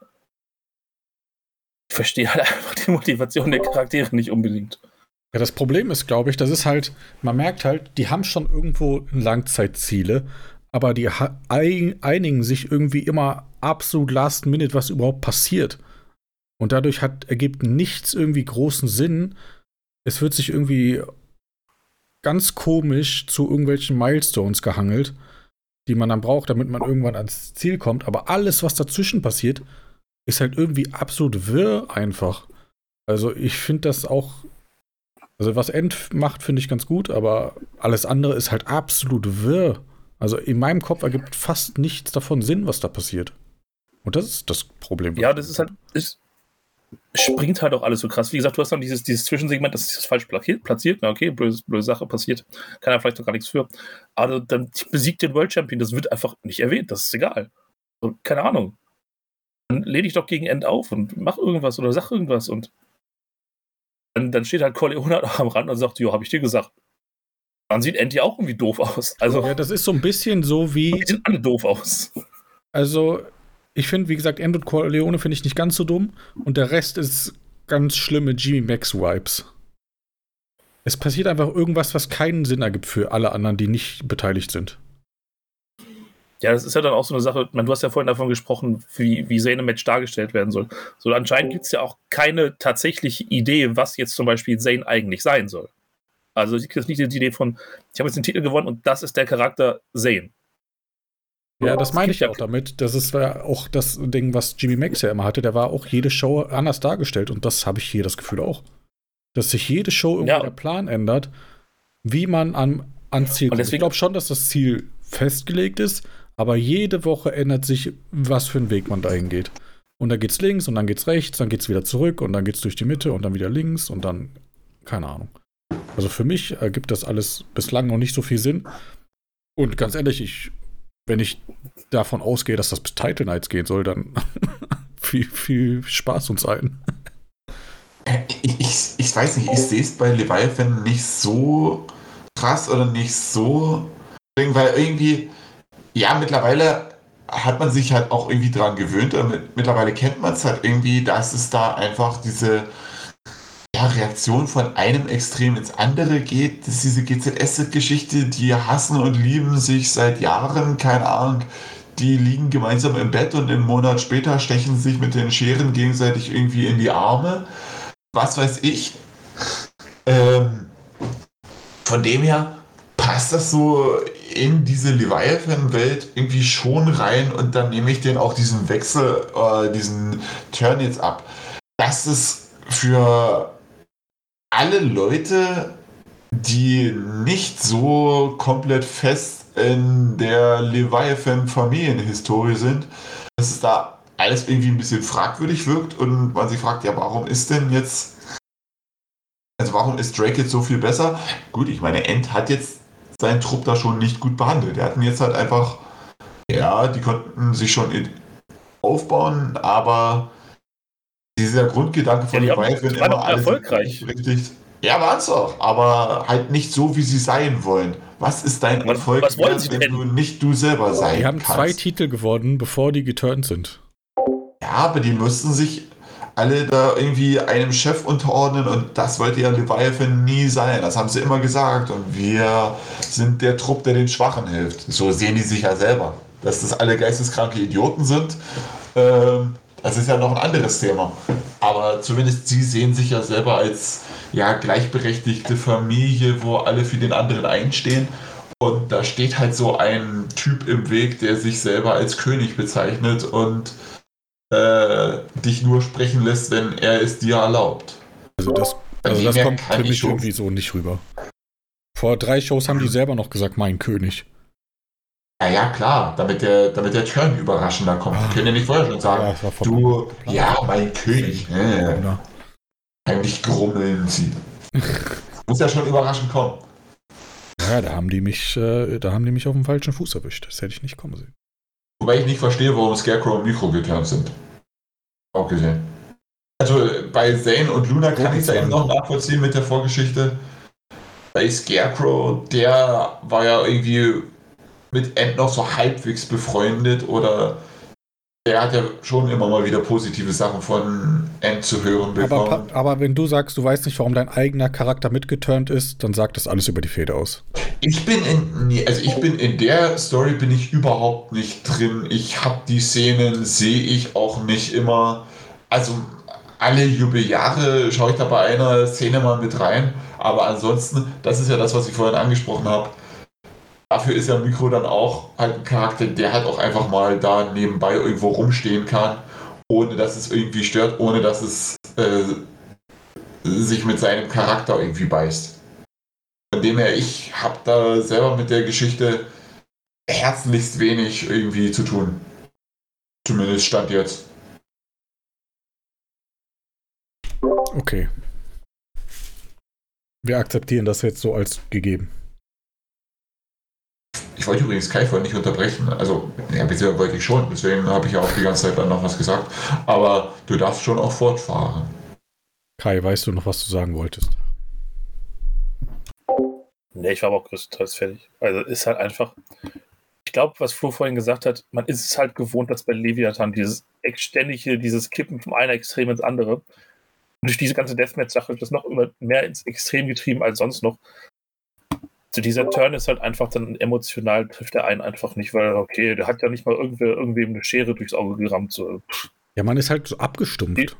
ich verstehe halt einfach die Motivation der Charaktere nicht unbedingt. Ja, das Problem ist, glaube ich, das ist halt, man merkt halt, die haben schon irgendwo Langzeitziele, aber die einigen sich irgendwie immer absolut last minute, was überhaupt passiert. Und dadurch hat, ergibt nichts irgendwie großen Sinn. Es wird sich irgendwie ganz komisch zu irgendwelchen Milestones gehangelt, die man dann braucht, damit man irgendwann ans Ziel kommt. Aber alles, was dazwischen passiert, ist halt irgendwie absolut wirr einfach. Also ich finde das auch also was End macht, finde ich ganz gut, aber alles andere ist halt absolut wirr. Also in meinem Kopf ergibt fast nichts davon Sinn, was da passiert. Und das ist das Problem. Ja, das ist halt, es springt halt auch alles so krass. Wie gesagt, du hast dann dieses, dieses Zwischensegment, das ist falsch platziert. Na okay, blöde, blöde Sache passiert. Kann er vielleicht doch gar nichts für. Aber dann besiegt den World Champion, das wird einfach nicht erwähnt, das ist egal. So, keine Ahnung. Dann lehne dich doch gegen End auf und mach irgendwas oder sag irgendwas und dann, dann steht halt Corleone auch am Rand und sagt, jo, hab ich dir gesagt. Dann sieht End ja auch irgendwie doof aus. Also, ja, das ist so ein bisschen so wie. die sehen alle doof aus. Also, ich finde, wie gesagt, und Corleone finde ich nicht ganz so dumm. Und der Rest ist ganz schlimme Jimmy Max-Vibes. Es passiert einfach irgendwas, was keinen Sinn ergibt für alle anderen, die nicht beteiligt sind. Ja, das ist ja dann auch so eine Sache. Meine, du hast ja vorhin davon gesprochen, wie, wie Zane im Match dargestellt werden soll. So, anscheinend gibt es ja auch keine tatsächliche Idee, was jetzt zum Beispiel Zane eigentlich sein soll. Also, ich kriege nicht die Idee von, ich habe jetzt den Titel gewonnen und das ist der Charakter Zane. Ja, das meine ich ja- auch damit. Das ist ja auch das Ding, was Jimmy Max ja immer hatte. Der war auch jede Show anders dargestellt. Und das habe ich hier das Gefühl auch. Dass sich jede Show irgendwie Ja. der Plan ändert, wie man an, ans Ziel kommt. Ich glaube schon, dass das Ziel festgelegt ist, aber jede Woche ändert sich, was für einen Weg man dahin geht. Und dann geht's links und dann geht's rechts, dann geht's wieder zurück und dann geht's durch die Mitte und dann wieder links und dann, keine Ahnung. Also für mich ergibt das alles bislang noch nicht so viel Sinn. Und ganz ehrlich, ich, wenn ich davon ausgehe, dass das bis Title Nights gehen soll, dann viel, viel Spaß uns allen. Ich, ich, weiß nicht, ich sehe es bei Leviathan nicht so krass oder nicht so, weil irgendwie, ja, mittlerweile hat man sich halt auch irgendwie dran gewöhnt. und mit- Mittlerweile kennt man es halt irgendwie, dass es da einfach diese ja, Reaktion von einem Extrem ins andere geht. Das ist diese GZS-Geschichte, die hassen und lieben sich seit Jahren, keine Ahnung. Die liegen gemeinsam im Bett und einen Monat später stechen sich mit den Scheren gegenseitig irgendwie in die Arme. Was weiß ich. Ähm, von dem her passt das so in diese Leviathan-Welt irgendwie schon rein und dann nehme ich den auch diesen Wechsel, äh, diesen Turn jetzt ab. Das ist für alle Leute, die nicht so komplett fest in der Leviathan-Familienhistorie sind, dass es da alles irgendwie ein bisschen fragwürdig wirkt und man sich fragt, ja, warum ist denn jetzt, also warum ist Drake jetzt so viel besser? Gut, ich meine, End hat jetzt seinen Trupp da schon nicht gut behandelt. Der hatten jetzt halt einfach, ja, die konnten sich schon aufbauen, aber Dieser Grundgedanke von Ja, die waren immer alles erfolgreich. Richtig. Ja, waren's auch, aber halt nicht so, wie sie sein wollen. Was ist dein Was- Erfolg, was wollen sie wenn denn? du nicht du selber sein Die haben kannst? zwei Titel gewonnen, bevor die geturnt sind. Ja, aber die müssten sich alle da irgendwie einem Chef unterordnen und das wollte ja Leviathan nie sein. Das haben sie immer gesagt und wir sind der Trupp, der den Schwachen hilft. So sehen die sich ja selber. Dass das alle geisteskranke Idioten sind, ähm, das ist ja noch ein anderes Thema. Aber zumindest sie sehen sich ja selber als ja, gleichberechtigte Familie, wo alle für den anderen einstehen. Und da steht halt so ein Typ im Weg, der sich selber als König bezeichnet und äh, dich nur sprechen lässt, wenn er es dir erlaubt. Also das, also das kommt für ich mich irgendwie so nicht rüber. Vor drei Shows haben die selber noch gesagt, mein König. Ja, ja, klar, damit der, damit der Turn überraschender kommt. Ah. Können ja nicht vorher schon sagen, von du, ja, mein König, äh, an. heimlich grummeln sie. Muss ja schon überraschend kommen. Ja, da haben die mich, äh, da haben die mich auf dem falschen Fuß erwischt. Das hätte ich nicht kommen sehen. Wobei ich nicht verstehe, warum Scarecrow und Mikro geturnt sind. Auch gesehen. Also bei Zane und Luna kann ich es ja eben noch nachvollziehen mit der Vorgeschichte. Bei Scarecrow, der war ja irgendwie mit End noch so halbwegs befreundet oder der hat ja schon immer mal wieder positive Sachen von End zu hören Aber, bekommen. pa- aber wenn du sagst, du weißt nicht, warum dein eigener Charakter mitgeturnt ist, dann sagt das alles über die Feder aus. Ich bin in, nee, also ich bin in der Story bin ich überhaupt nicht drin. Ich habe die Szenen, sehe ich auch nicht immer. Also alle Jubeljahre schaue ich da bei einer Szene mal mit rein. Aber ansonsten, das ist ja das, was ich vorhin angesprochen habe. Dafür ist ja Mikro dann auch halt ein Charakter, der halt auch einfach mal da nebenbei irgendwo rumstehen kann, ohne dass es irgendwie stört, ohne dass es äh, sich mit seinem Charakter irgendwie beißt. Von dem her, ich habe da selber mit der Geschichte herzlichst wenig irgendwie zu tun. Zumindest stand jetzt. Okay. Wir akzeptieren das jetzt so als gegeben. Ich wollte übrigens Kai vorhin nicht unterbrechen. Also, ja, bisher wollte ich schon, deswegen habe ich ja auch die ganze Zeit dann noch was gesagt. Aber du darfst schon auch fortfahren. Kai, weißt du noch, was du sagen wolltest? Nee, ich war aber auch größtenteils fertig. Also ist halt einfach. Ich glaube, was Flo vorhin gesagt hat, man ist es halt gewohnt, dass bei Leviathan dieses ständige, dieses Kippen vom einen Extrem ins andere. Und durch diese ganze Deathmatch-Sache wird das noch immer mehr ins Extrem getrieben als sonst noch. So dieser Turn ist halt einfach dann emotional, trifft er einen einfach nicht, weil, okay, der hat ja nicht mal irgendwer, irgendwem eine Schere durchs Auge gerammt. So. Ja, man ist halt so abgestumpft.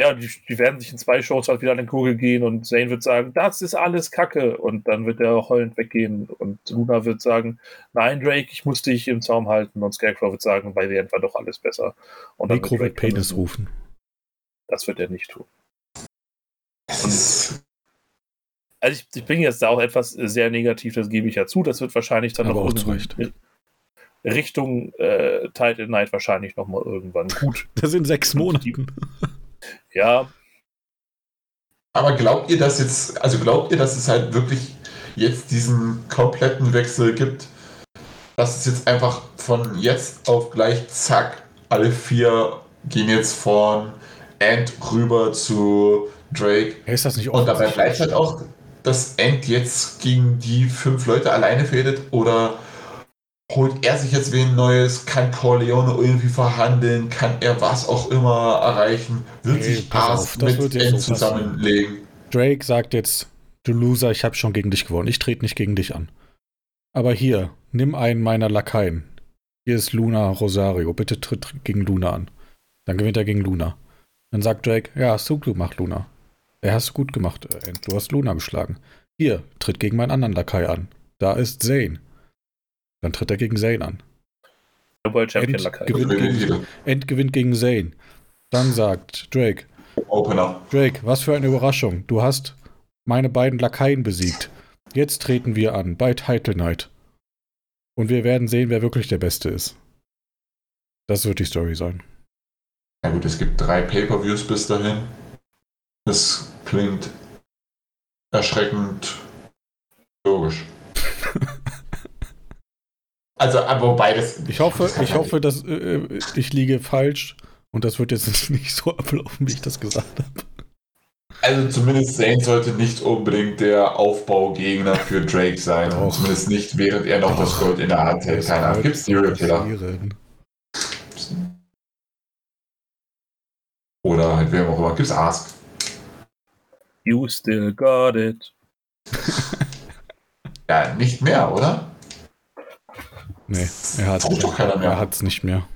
Ja, die, die werden sich in zwei Shows halt wieder an den Kugel gehen und Zane wird sagen, das ist alles Kacke. Und dann wird er heulend weggehen und Luna wird sagen, nein, Drake, ich muss dich im Zaum halten. Und Scarecrow wird sagen, bei End war doch alles besser. Und dann Mikro wird Drake Penis rufen. Das wird er nicht tun. Ist, Also ich, ich bin jetzt da auch etwas äh, sehr negativ, das gebe ich ja zu. Das wird wahrscheinlich dann Aber noch auch zu irgendwie Richtung äh, Title Night wahrscheinlich noch mal irgendwann gut. Das sind sechs Monaten. Ja, aber glaubt ihr, dass jetzt, also glaubt ihr, dass es halt wirklich jetzt diesen kompletten Wechsel gibt? Dass es jetzt einfach von jetzt auf gleich, zack, alle vier gehen jetzt von Ant rüber zu Drake ist das nicht Und dabei bleibt halt auch, dass End jetzt gegen die fünf Leute alleine fädet oder holt er sich jetzt wen Neues, kann Corleone irgendwie verhandeln, kann er was auch immer erreichen, wird Nee, sich Ars das mit End so zusammenlegen. Drake sagt jetzt, du Loser, ich habe schon gegen dich gewonnen. Ich trete nicht gegen dich an. Aber hier, nimm einen meiner Lakaien. Hier ist Luna Rosario. Bitte tritt gegen Luna an. Dann gewinnt er gegen Luna. Dann sagt Drake, ja, hast du gut gemacht, Luna. Ja, hast du gut gemacht. Du hast Luna geschlagen. Hier, tritt gegen meinen anderen Lakai an. Da ist Zane. Dann tritt er gegen Zane an. World Champion End Lakai. gewinnt, Gewinnt gegen, wieder. End gewinnt gegen Zane. Dann sagt Drake, Opener. Drake, was für eine Überraschung. Du hast meine beiden Lakaien besiegt. Jetzt treten wir an bei Title Night. Und wir werden sehen, wer wirklich der Beste ist. Das wird die Story sein. Na gut, es gibt drei Pay-Per-Views bis dahin. Das klingt erschreckend logisch. Also, aber wobei das. Ich hoffe, das ich hoffe, dass äh, ich liege falsch Und das wird jetzt nicht so ablaufen, wie ich das gesagt habe. Also zumindest Zane sollte nicht unbedingt der Aufbaugegner für Drake sein. Doch. Zumindest nicht, während er noch Doch. das Gold in der Hand hält. Keine Ahnung. Gibt es Serial Killer? Oder halt wer auch immer. Gibt's Ask? You still got it. ja, nicht mehr, oder? Nee, er hat es nicht mehr.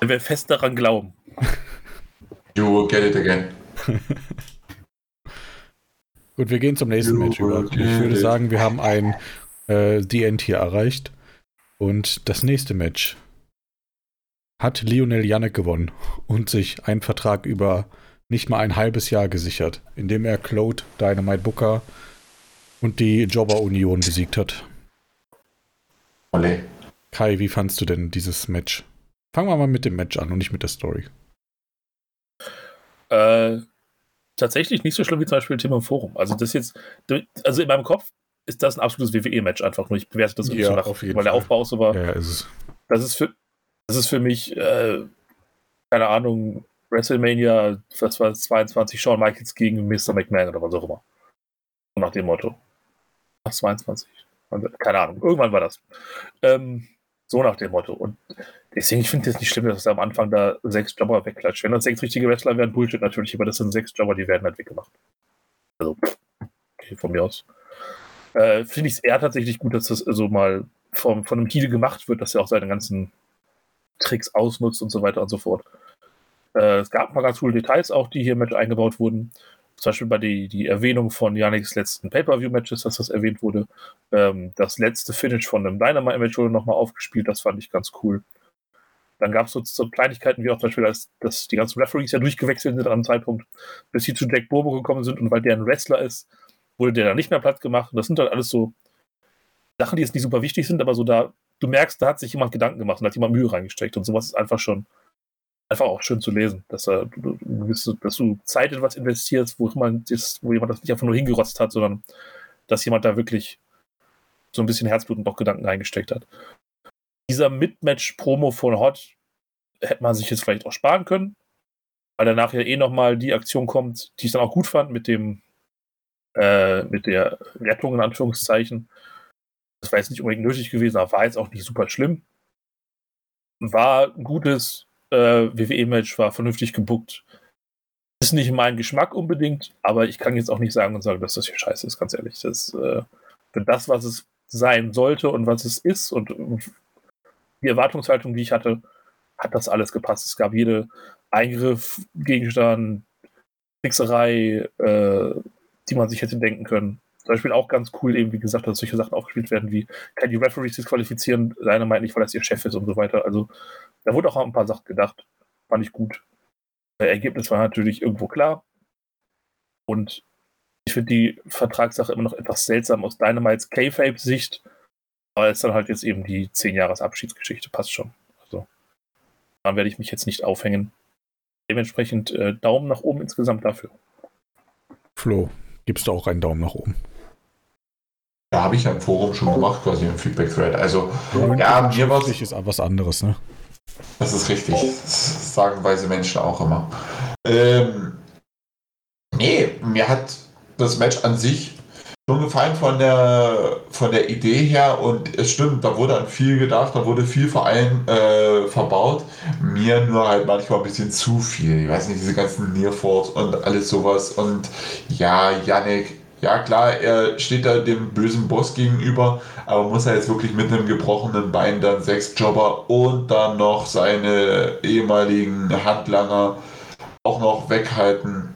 Wenn wir fest daran glauben. You will get it again. Gut, wir gehen zum nächsten you Match über. Ich würde sagen, wir haben ein äh, The End hier erreicht. Und das nächste Match hat Lionel Janek gewonnen und sich einen Vertrag über nicht mal ein halbes Jahr gesichert, indem er Claude, Dynamite Booker und die Jobber Union besiegt hat. Olé. Kai, wie fandst du denn dieses Match? Fangen wir mal mit dem Match an und nicht mit der Story. Äh, tatsächlich nicht so schlimm wie zum Beispiel Thema im Forum. Also das jetzt, also in meinem Kopf ist das ein absolutes WWE-Match einfach nur. Ich bewerte das ja, so nach, weil Fall. der Aufbau so war. Ja, ist es. Das ist für, das ist für mich, äh, keine Ahnung, WrestleMania, das war 22, Shawn Michaels gegen Mr. McMahon oder was auch immer. Nach dem Motto. Ach, 22. Keine Ahnung, irgendwann war das. Ähm, so nach dem Motto. Und deswegen, ich finde es nicht schlimm, dass er am Anfang da sechs Jobber wegklatscht. Wenn das sechs richtige Wrestler wären, Bullshit natürlich, aber das sind sechs Jobber, die werden halt weggemacht. Also, okay, von mir aus. Äh, finde ich es eher tatsächlich gut, dass das so mal vom, von einem Heel gemacht wird, dass er auch seine ganzen Tricks ausnutzt und so weiter und so fort. Äh, es gab ein paar ganz coole Details auch, die hier mit eingebaut wurden. Zum Beispiel bei die, die Erwähnung von Yannicks letzten Pay-Per-View-Matches, dass das erwähnt wurde. Ähm, das letzte Finish von einem Dynamite-Match wurde nochmal aufgespielt, das fand ich ganz cool. Dann gab es so, so, Kleinigkeiten wie auch zum Beispiel, dass, dass die ganzen Referees ja durchgewechselt sind an einem Zeitpunkt, bis sie zu Jack Bobo gekommen sind und weil der ein Wrestler ist, wurde der dann nicht mehr platt gemacht. Und das sind halt alles so Sachen, die jetzt nicht super wichtig sind, aber so da, du merkst, da hat sich jemand Gedanken gemacht und hat jemand Mühe reingesteckt und sowas ist einfach schon einfach auch schön zu lesen, dass, er, dass du Zeit in was investierst, wo, man das, wo jemand das nicht einfach nur hingerotzt hat, sondern dass jemand da wirklich so ein bisschen Herzblut und auch Gedanken reingesteckt hat. Dieser Midmatch-Promo von Hot hätte man sich jetzt vielleicht auch sparen können, weil danach ja eh nochmal die Aktion kommt, die ich dann auch gut fand mit dem äh, mit der Rettung in Anführungszeichen. Das war jetzt nicht unbedingt nötig gewesen, aber war jetzt auch nicht super schlimm. War ein gutes äh, WWE-Match, war vernünftig gebuckt. Ist nicht mein Geschmack unbedingt, aber ich kann jetzt auch nicht sagen und sagen, dass das hier scheiße ist, ganz ehrlich. Das, äh, für das, was es sein sollte und was es ist und, und die Erwartungshaltung, die ich hatte, hat das alles gepasst. Es gab jede Eingriff, Gegenstand, Fixerei, äh, die man sich hätte denken können. Zum Beispiel auch ganz cool, eben wie gesagt, dass solche Sachen aufgespielt werden, wie kann die Referees disqualifizieren, seiner meint nicht, weil das ihr Chef ist und so weiter. Also da wurde auch ein paar Sachen gedacht. Fand ich gut. Das Ergebnis war natürlich irgendwo klar. Und ich finde die Vertragssache immer noch etwas seltsam aus Dynamites K-Fape-Sicht. Aber es ist dann halt jetzt eben die 10 Jahres Abschiedsgeschichte, passt schon. Also, daran werde ich mich jetzt nicht aufhängen. Dementsprechend äh, Daumen nach oben insgesamt dafür. Flo, gibst du auch einen Daumen nach oben? Da habe ich ja im Forum schon gemacht, quasi im Feedback-Thread. Also, ja, mir war es. ist was anderes, ne? Das ist richtig. Das sagen weise Menschen auch immer. Ähm, nee, mir hat das Match an sich schon gefallen von der, von der Idee her und es stimmt, da wurde an viel gedacht, da wurde viel Verein äh, verbaut. Mir nur halt manchmal ein bisschen zu viel. Ich weiß nicht, diese ganzen Nearforts und alles sowas. Und ja, Yannick, ja klar, er steht da dem bösen Boss gegenüber, aber muss er jetzt wirklich mit einem gebrochenen Bein dann sechs Jobber und dann noch seine ehemaligen Handlanger auch noch weghalten.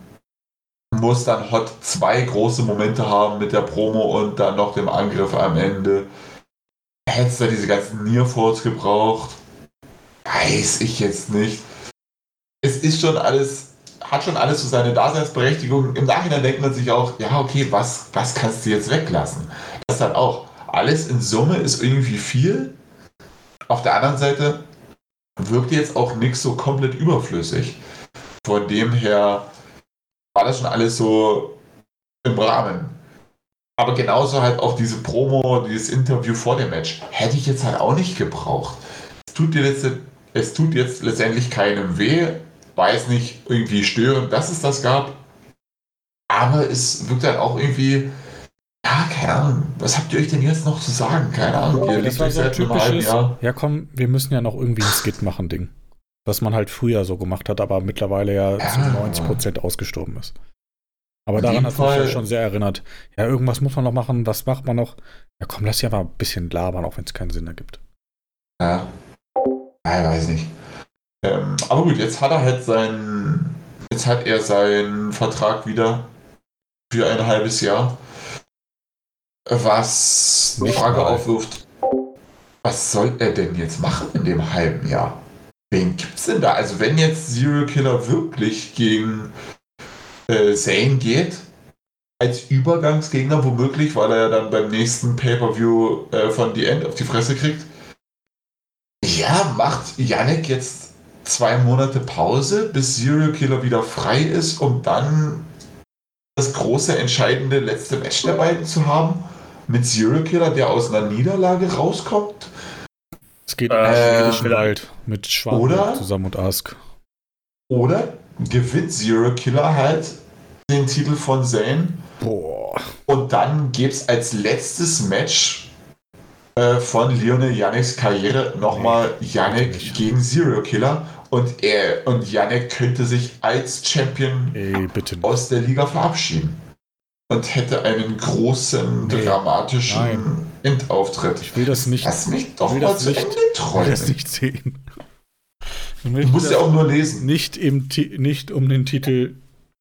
Muss dann Hot zwei große Momente haben mit der Promo und dann noch dem Angriff am Ende. Hättest du diese ganzen Nearfalls gebraucht? Weiß ich jetzt nicht. Es ist schon alles hat schon alles so seine Daseinsberechtigung. Im Nachhinein denkt man sich auch, ja, okay, was, was kannst du jetzt weglassen? Das dann auch, alles in Summe ist irgendwie viel. Auf der anderen Seite wirkt jetzt auch nichts so komplett überflüssig. Von dem her war das schon alles so im Rahmen. Aber genauso halt auch diese Promo, dieses Interview vor dem Match, hätte ich jetzt halt auch nicht gebraucht. Es tut dir jetzt es tut jetzt letztendlich keinem weh, weiß nicht irgendwie störend, dass es das gab, aber es wirkt dann auch irgendwie, ja, keine Ahnung, was habt ihr euch denn jetzt noch zu sagen? Keine Ahnung, ihr das liegt war euch so ein typisches, ja komm, wir müssen ja noch irgendwie ein Skit machen, Ding. Was man halt früher so gemacht hat, aber mittlerweile ja, Ja. zu 90% ausgestorben ist. Aber daran hat mich ja schon sehr erinnert. Ja, irgendwas muss man noch machen, was macht man noch? Ja komm, lass ja mal ein bisschen labern, auch wenn es keinen Sinn ergibt. Ja. ja, ich weiß nicht. Ähm, aber gut, jetzt hat er halt seinen, jetzt hat er seinen Vertrag wieder für ein halbes Jahr. Was die Nicht Frage mal. aufwirft, was soll er denn jetzt machen in dem halben Jahr? Wen gibt's denn da? Also wenn jetzt Serial Killer wirklich gegen äh, Zane geht, als Übergangsgegner womöglich, weil er ja dann beim nächsten Pay-Per-View äh, von The End auf die Fresse kriegt. Ja, macht Yannick jetzt zwei Monate Pause, bis Serial Killer wieder frei ist, um dann das große, entscheidende letzte Match der beiden zu haben? Mit Serial Killer, der aus einer Niederlage rauskommt? Es geht Äh, vielleicht- Wald mit Schwan Oder? zusammen und Ask. Oder gewinnt Serial Killer halt den Titel von Zane Boah. Und dann gibt es als letztes Match äh, von Lionel Yannicks Karriere nochmal Yannick nicht. gegen Serial Killer. Und er und Yannick könnte sich als Champion Ey, aus der Liga verabschieden. Und hätte einen großen, Nee. dramatischen Nein. Endauftritt. Ich will das nicht, Lass mich doch will mal zu nicht. Ende ich will träumen. das nicht sehen. Du musst ja auch nur lesen. nicht, im, nicht um den Titel.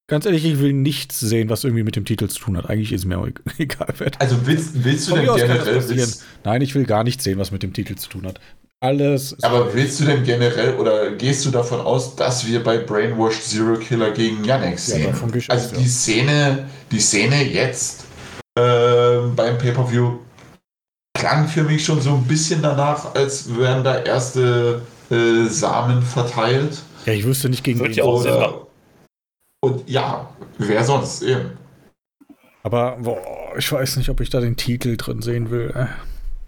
Ganz ehrlich, ich will nichts sehen, was irgendwie mit dem Titel zu tun hat. Eigentlich ist mir auch egal, wer das Also willst, willst du denn generell, willst, Nein, ich will gar nichts sehen, was mit dem Titel zu tun hat. Alles. aber willst du denn generell oder gehst du davon aus, dass wir bei Brainwashed Zero Killer gegen Yannick ja, sehen? gehe ich Also die ja. Szene, die Szene jetzt ähm, beim Pay-Per-View klang für mich schon so ein bisschen danach, als wären da erste äh, Samen verteilt. ja, ich wüsste nicht gegen wen. ja auch Sinn und ja, wer sonst eben. Aber boah, ich weiß nicht, ob ich da den Titel drin sehen will. Äh.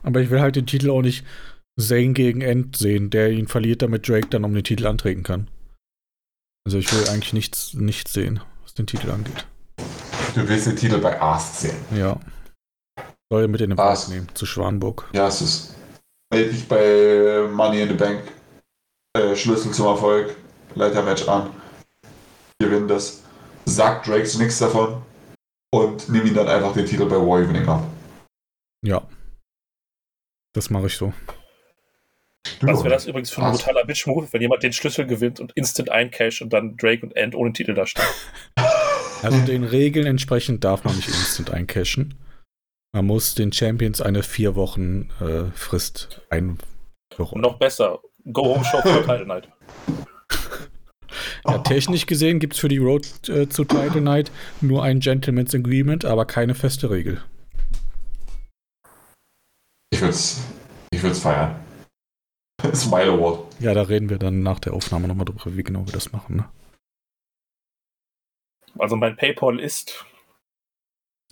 Aber ich will halt den Titel auch nicht Zane gegen End sehen, der ihn verliert, damit Drake dann um den Titel antreten kann. Also ich will eigentlich nichts, nichts sehen, was den Titel angeht. Du willst den Titel bei Ask sehen. Ja. Soll er mit in den? Wald nehmen, zu Schwanburg. Ja, es ist. Meld dich bei Money in the Bank. Äh, Schlüssel zum Erfolg. Leitermatch an. Gewinn das. Sag Drakes nichts davon. Und nimm ihn dann einfach den Titel bei War Evening ab. Ja. Das mache ich so. Was wäre das übrigens für ein Was? brutaler Bitch-Move, wenn jemand den Schlüssel gewinnt und instant eincash und dann Drake und End ohne Titel da stehen? Also den Regeln entsprechend darf man nicht instant eincashen. Man muss den Champions eine vier Wochen äh, Frist Und einführen. noch besser, Go-Home-Show für Title Night. Ja, technisch gesehen gibt es für die Road äh, zu Title Night nur ein Gentleman's Agreement, aber keine feste Regel. Ich würde es ich würd's feiern. Smile Award. Ja, da reden wir dann nach der Aufnahme nochmal drüber, wie genau wir das machen. Ne? Also mein Paypal ist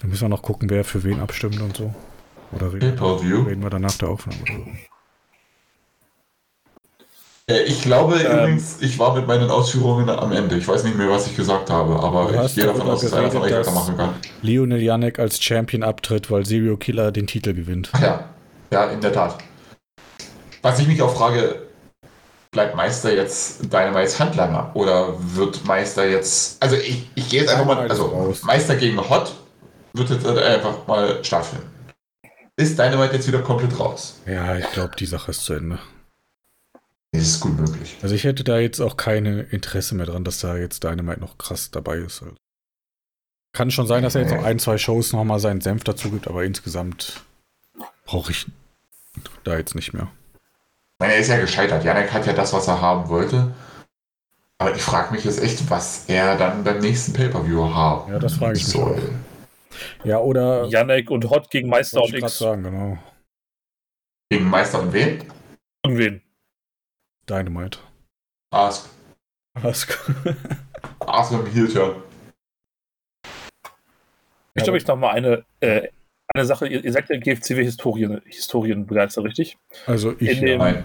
Dann müssen wir noch gucken, wer für wen abstimmt und so. Oder reden, reden wir dann nach der Aufnahme drüber. Äh, ich glaube Ähm. übrigens, ich war mit meinen Ausführungen am Ende. Ich weiß nicht mehr, was ich gesagt habe, aber ich gehe davon aus, dass einer von euch weitermachen kann. Lionel Yannick als Champion abtritt, weil Serial Killer den Titel gewinnt. Ach ja, ja, in der Tat. Was ich mich auch frage, bleibt Meister jetzt Dynamites Handlanger oder wird Meister jetzt. Also ich, ich gehe jetzt einfach mal. Also raus. Meister gegen Hot wird jetzt einfach mal stattfinden. Ist Dynamite jetzt wieder komplett raus? Ja, ich glaube, die Sache ist zu Ende. Das ist gut möglich. Also ich hätte da jetzt auch keine Interesse mehr dran, dass da jetzt Dynamite noch krass dabei ist. Also Kann schon sein, dass er jetzt noch ein, zwei Shows nochmal seinen Senf dazu gibt, aber insgesamt brauche ich da jetzt nicht mehr. Meine, er ist ja gescheitert. Janek hat ja das, was er haben wollte. Aber ich frage mich jetzt echt, was er dann beim nächsten Pay-Per-View haben Ja, das frage ich mich soll. Ja, oder Yannick und Hot gegen Meister und X. sagen, genau. Gegen Meister und wen? Irgendwen. Dynamite. Ask. Ask. Ask mit dem Heel-Turn. Ich glaube, ich noch mal eine, äh, eine Sache. Ihr, ihr seid ja GFCW-Historien Historien begeistert, richtig? Also ich In dem- ja. Nein.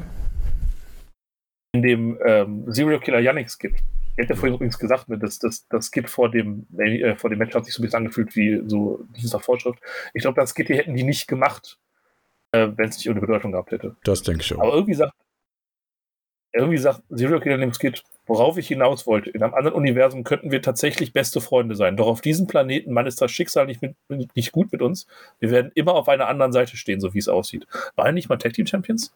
in dem ähm, Serial Killer Yannick Skip. Ich hätte vorhin übrigens gesagt, ne, dass das, das Skip vor dem, äh, vor dem Match hat sich so ein bisschen angefühlt wie so dieser Vorschrift. Ich glaube, das Skip hier hätten die nicht gemacht, äh, wenn es nicht ohne Bedeutung gehabt hätte. Das denke ich auch. Aber irgendwie sagt, irgendwie sagt Serial Killer in dem Skit, worauf ich hinaus wollte, in einem anderen Universum könnten wir tatsächlich beste Freunde sein. Doch auf diesem Planeten, Mann, ist das Schicksal nicht, mit, nicht gut mit uns. Wir werden immer auf einer anderen Seite stehen, so wie es aussieht. Waren nicht mal Tag Team Champions?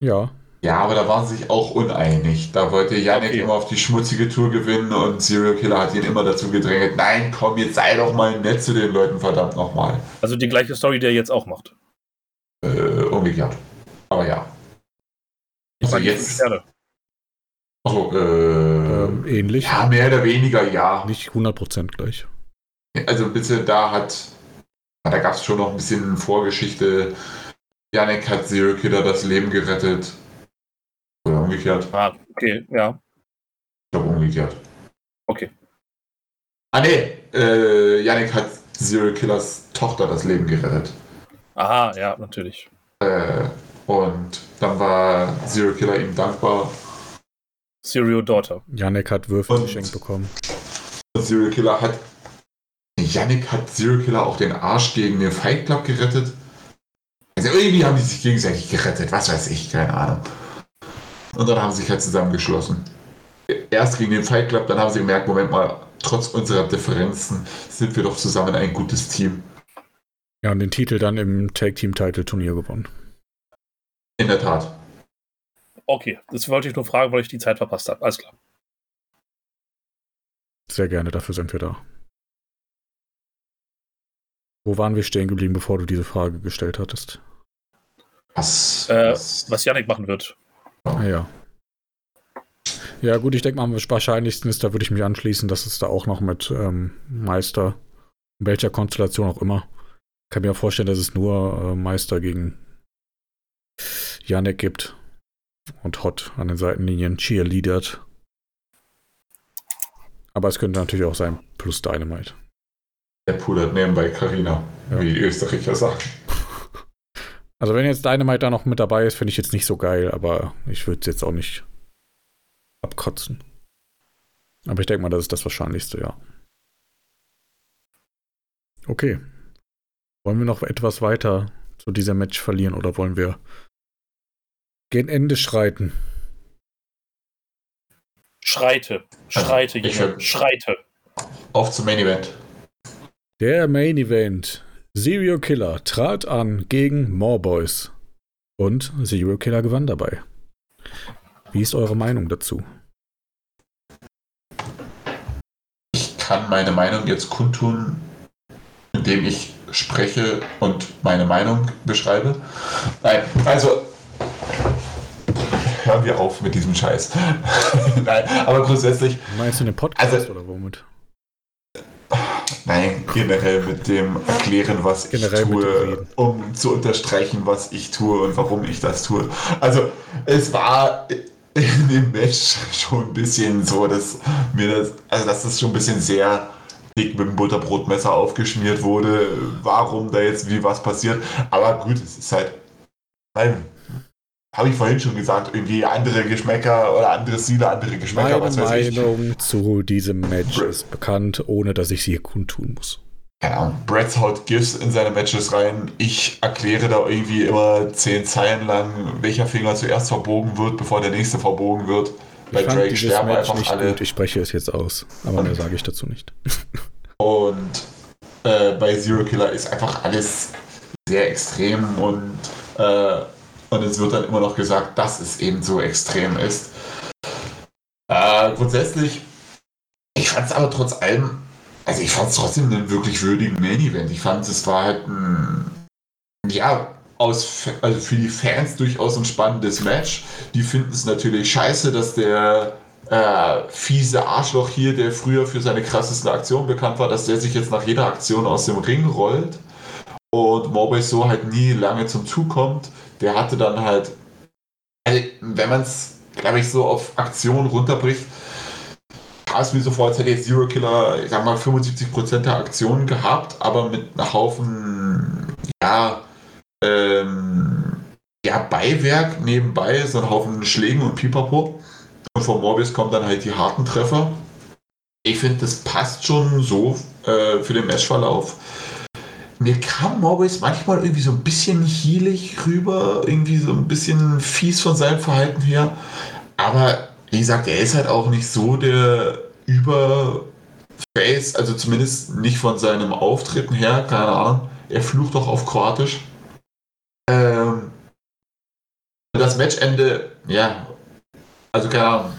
Ja. Ja, aber da waren sie sich auch uneinig. Da wollte Yannick Okay. immer auf die schmutzige Tour gewinnen und Serial Killer hat ihn immer dazu gedrängelt, nein, komm, jetzt sei doch mal nett zu den Leuten, verdammt nochmal. Also die gleiche Story, die er jetzt auch macht. Äh, umgekehrt. Aber ja. Also Meine fünf jetzt, also, äh, Ähm, ähnlich. ja, mehr oder weniger, ja. Nicht 100% gleich. Also ein bisschen, da hat, da gab es schon noch ein bisschen Vorgeschichte. Yannick hat Serial Killer das Leben gerettet. Umgekehrt. Ah, okay, ja. Ich glaube umgekehrt. Okay. Ah nee, äh, Yannick hat Serial Killers Tochter das Leben gerettet. Aha, ja, natürlich. Äh, und dann war Serial Killer ihm dankbar. Serial Daughter. Janek hat Würfel Und- geschenkt bekommen. Und Serial Killer hat. Yannick hat Serial Killer auch den Arsch gegen den Fight Club gerettet. Also irgendwie haben die sich gegenseitig gerettet, was weiß ich, keine Ahnung. Und dann haben sie sich halt zusammengeschlossen. Erst gegen den Fight Club, dann haben sie gemerkt, Moment mal, trotz unserer Differenzen sind wir doch zusammen ein gutes Team. Ja, und den Titel dann im Tag Team Title Turnier gewonnen. In der Tat. Okay, das wollte ich nur fragen, weil ich die Zeit verpasst habe. Alles klar. Sehr gerne, dafür sind wir da. Wo waren wir stehen geblieben, bevor du diese Frage gestellt hattest? Was, Äh, was, Was Yannick machen wird. Ah ja. Ja, gut, ich denke mal, am wahrscheinlichsten ist, da würde ich mich anschließen, dass es da auch noch mit ähm, Meister, in welcher Konstellation auch immer. Ich kann mir auch vorstellen, dass es nur äh, Meister gegen Janek gibt und Hot an den Seitenlinien cheerleadert. Aber es könnte natürlich auch sein, plus Dynamite. der pudert nebenbei Carina, Ja. wie die Österreicher sagen. Also wenn jetzt Dynamite da noch mit dabei ist, finde ich jetzt nicht so geil, aber ich würde es jetzt auch nicht abkotzen. Aber ich denke mal, das ist das Wahrscheinlichste, ja. Okay. Wollen wir noch etwas weiter zu diesem Match verlieren oder wollen wir gen Ende schreiten? Schreite. Schreite, Ich Junge. hab- Schreite. Auf zum Main Event. Der Main Event. Serial Killer trat an gegen More Boys. Und Serial Killer gewann dabei. Wie ist eure Meinung dazu? Ich kann meine Meinung jetzt kundtun, indem ich spreche und meine Meinung beschreibe. Nein, also hören wir auf mit diesem Scheiß. Nein, aber grundsätzlich, Meinst du den Podcast Also- oder womit? Nein, generell mit dem Erklären, was Generell ich tue, um zu unterstreichen, was ich tue und warum ich das tue. Also, es war in dem Match schon ein bisschen so, dass mir das, also dass das schon ein bisschen sehr dick mit dem Butterbrotmesser aufgeschmiert wurde, warum da jetzt wie was passiert. Aber gut, es ist halt, nein, habe ich vorhin schon gesagt, irgendwie andere Geschmäcker oder andere Ziele, andere Geschmäcker, Meine was weiß ich. Meinung zu diesem Match ist bekannt, ohne dass ich sie hier kundtun muss. keine Ahnung, Brett haut GIFs in seine Matches rein. Ich erkläre da irgendwie immer zehn Zeilen lang, welcher Finger zuerst verbogen wird, bevor der nächste verbogen wird. Bei ich Drake sterben Match einfach nicht alle. gut. Ich spreche es jetzt aus. Aber mehr sage ich dazu nicht. Und äh, bei Zero Killer ist einfach alles sehr extrem und, äh, und es wird dann immer noch gesagt, dass es eben so extrem ist. Äh, grundsätzlich, ich fand es aber trotz allem, also ich fand es trotzdem einen wirklich würdigen Main Event. Ich fand, es war halt ein, ja, aus, also für die Fans durchaus ein spannendes Match. Die finden es natürlich scheiße, dass der äh, fiese Arschloch hier, der früher für seine krassesten Aktionen bekannt war, dass der sich jetzt nach jeder Aktion aus dem Ring rollt und Mowbray so halt nie lange zum Zug kommt. Der hatte dann halt, also, wenn man es, glaube ich, so auf Aktionen runterbricht, kam es mir so vor, als hätte jetzt Zero Killer, ich sag mal, 75% der Aktionen gehabt, aber mit einem Haufen, ja, ähm, ja, Beiwerk nebenbei, so ein Haufen Schlägen und Pipapo. Und von Morbius kommen dann halt die harten Treffer. Ich finde, das passt schon so äh, für den Matchverlauf. Mir kam Morbius manchmal irgendwie so ein bisschen heelig rüber, irgendwie so ein bisschen fies von seinem Verhalten her. Aber wie gesagt, er ist halt auch nicht so der Überface, also zumindest nicht von seinem Auftreten her, keine Ahnung. Er flucht doch auf Kroatisch. Ähm, das Matchende, ja, also keine Ahnung.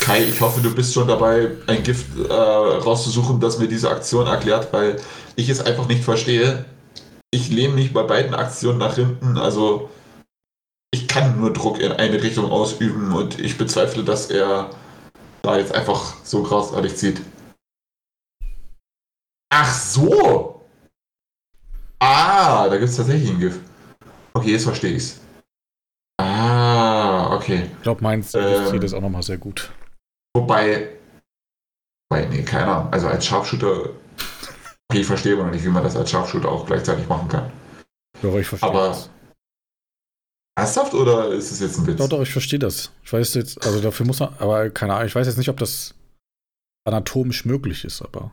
Kai, ich hoffe, du bist schon dabei, ein Gift äh, rauszusuchen, das mir diese Aktion erklärt, weil ich es einfach nicht verstehe. Ich lehne mich bei beiden Aktionen nach hinten, also ich kann nur Druck in eine Richtung ausüben und ich bezweifle, dass er da jetzt einfach so großartig zieht. Ach so! Ah, da gibt es tatsächlich ein GIF. Okay, jetzt verstehe ich's. Ah, okay. Ich glaube, meins ähm, zieht das auch nochmal sehr gut. Wobei, wobei, nee, keiner. Also als Scharfshooter, okay, ich verstehe aber nicht, wie man das als Scharfshooter auch gleichzeitig machen kann. Doch, ich verstehe aber, das. Ernsthaft oder ist es jetzt ein Witz? Doch, doch, ich verstehe das. Ich weiß jetzt, also dafür muss man, aber keine Ahnung, ich weiß jetzt nicht, ob das anatomisch möglich ist, aber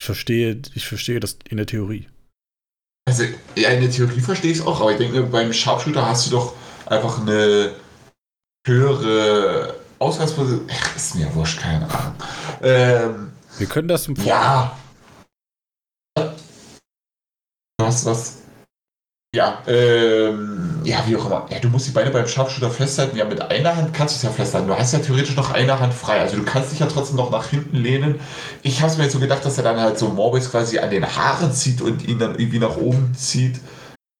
ich verstehe, ich verstehe das in der Theorie. Also, ja, in der Theorie verstehe ich es auch, aber ich denke, beim Sharpshooter hast du doch einfach eine höhere Ausgangsposition. Ist mir wurscht, keine Ahnung. Ähm, Wir können das im Vor Ja. Was, was? Ja, ähm, ja, wie auch immer. Ja, du musst die Beine beim Sharpshooter festhalten. Ja, mit einer Hand kannst du es ja festhalten. Du hast ja theoretisch noch eine Hand frei. Also du kannst dich ja trotzdem noch nach hinten lehnen. Ich habe es mir jetzt so gedacht, dass er dann halt so Morbius quasi an den Haaren zieht und ihn dann irgendwie nach oben zieht.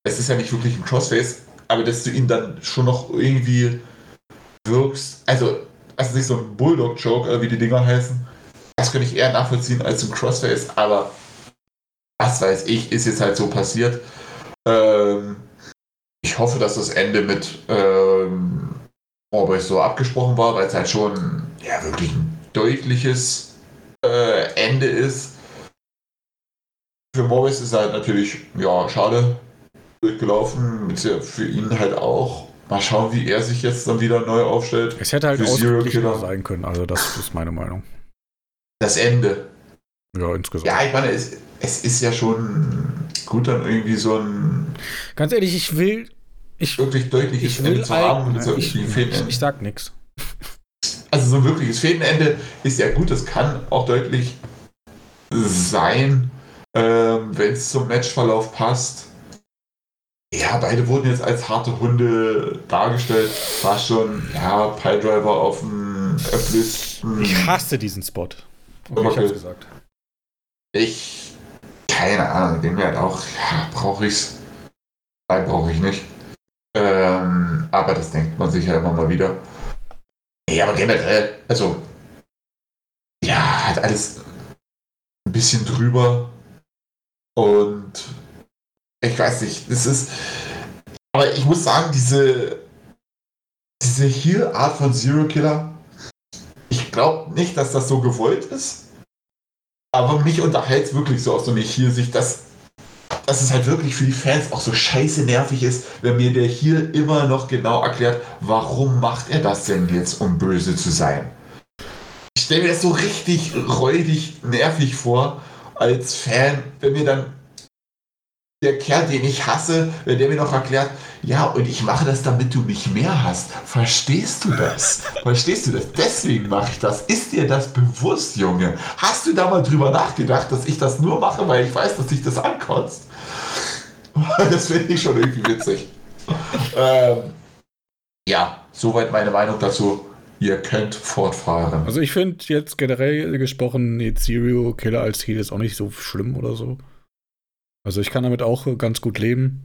Es ist ja nicht wirklich ein Crossface, aber dass du ihn dann schon noch irgendwie wirkst. Also, also nicht so ein Bulldog-Joke, wie die Dinger heißen. Das könnte ich eher nachvollziehen als ein Crossface, aber was weiß ich, ist jetzt halt so passiert. Ähm, ich hoffe, dass das Ende mit ähm, Morbius so abgesprochen war, weil es halt schon ja, wirklich ein deutliches äh, Ende ist. Für Morbius ist halt natürlich, ja, schade durchgelaufen, für ihn halt auch. Mal schauen, wie er sich jetzt dann wieder neu aufstellt. Es hätte halt ausgeglichener sein können, also das ist meine Meinung. Das Ende. Ja, insgesamt. Ja, ich meine, es, es ist ja schon gut, dann irgendwie so ein. Ganz ehrlich, ich will. Ich, wirklich deutliches ich will Ende zu haben. Ein, ich, ich, ich sag nichts. Also so ein wirkliches Fädenende ist ja gut, das kann auch deutlich sein, ähm, wenn es zum Matchverlauf passt. Ja, beide wurden jetzt als harte Hunde dargestellt. War schon, ja, Piledriver auf dem Öfflisten. Ich hasse diesen Spot. Okay, ich hab's gesagt. Ich, keine Ahnung, den mir halt auch, ja, brauche ich's. Nein, brauche ich nicht. Ähm, aber das denkt man sich ja immer mal wieder. Ja, aber generell, also, ja, hat alles ein bisschen drüber. Und ich weiß nicht, das ist. Aber ich muss sagen, diese, diese Heal-Art von Zero Killer, ich glaube nicht, dass das so gewollt ist. Aber mich unterhält es wirklich so aus so einer Heal-Sicht, dass, dass es halt wirklich für die Fans auch so scheiße nervig ist, wenn mir der Heal immer noch genau erklärt, warum macht er das denn jetzt, um böse zu sein. Ich stelle mir das so richtig räudig nervig vor als Fan, wenn mir dann der Kerl, den ich hasse, der mir noch erklärt, ja, und ich mache das, damit du mich mehr hast. Verstehst du das? Verstehst du das? Deswegen mache ich das. Ist dir das bewusst, Junge? Hast du da mal drüber nachgedacht, dass ich das nur mache, weil ich weiß, dass dich das ankotzt? Das finde ich schon irgendwie witzig. ähm, ja, soweit meine Meinung dazu. Ihr könnt fortfahren. Also ich finde jetzt generell gesprochen, Serial Killer als Ziel ist auch nicht so schlimm oder so. Also ich kann damit auch ganz gut leben.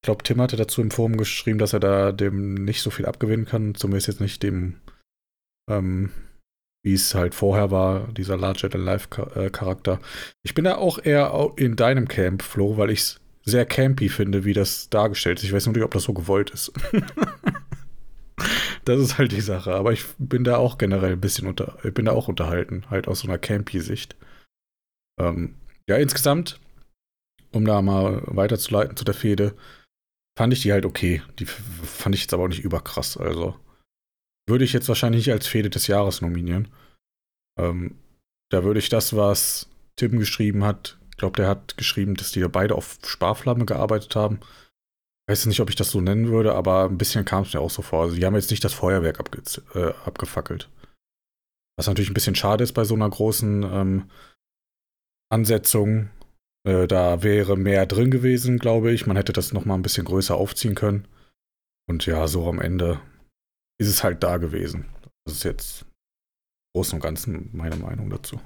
Ich glaube, Tim hatte dazu im Forum geschrieben, dass er da dem nicht so viel abgewinnen kann, zumindest jetzt nicht dem, ähm, wie es halt vorher war, dieser Larger Than Life Charakter. Ich bin da auch eher in deinem Camp, Flo, weil ich es sehr campy finde, wie das dargestellt ist. Ich weiß nur nicht, ob das so gewollt ist. das ist halt die Sache. Aber ich bin da auch generell ein bisschen unter, ich bin da auch unterhalten, halt aus so einer campy Sicht. Ähm, ja, insgesamt um da mal weiterzuleiten zu der Fehde, fand ich die halt okay. Die fand ich jetzt aber auch nicht überkrass. Also würde ich jetzt wahrscheinlich nicht als Fehde des Jahres nominieren. Ähm, da würde ich das, was Tim geschrieben hat, ich glaube, der hat geschrieben, dass die beide auf Sparflamme gearbeitet haben. Weiß nicht, ob ich das so nennen würde, aber ein bisschen kam es mir auch so vor. Also, die haben jetzt nicht das Feuerwerk abge äh, abgefackelt. Was natürlich ein bisschen schade ist bei so einer großen ähm, Ansetzung. Äh, da wäre mehr drin gewesen, glaube ich. Man hätte das noch mal ein bisschen größer aufziehen können. Und ja, so am Ende ist es halt da gewesen. Das ist jetzt im Großen und Ganzen meine Meinung dazu.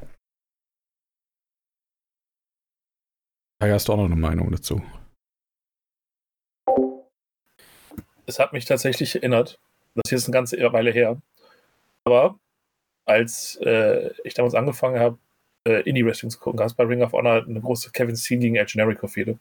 Kai, hast du auch noch eine Meinung dazu? Es hat mich tatsächlich erinnert, das hier ist eine ganze Weile her, aber als äh, ich damals angefangen habe, äh, Indie-Wrestling zu gucken, gab es bei Ring of Honor eine große Kevin Steen gegen El Generico-Fehde.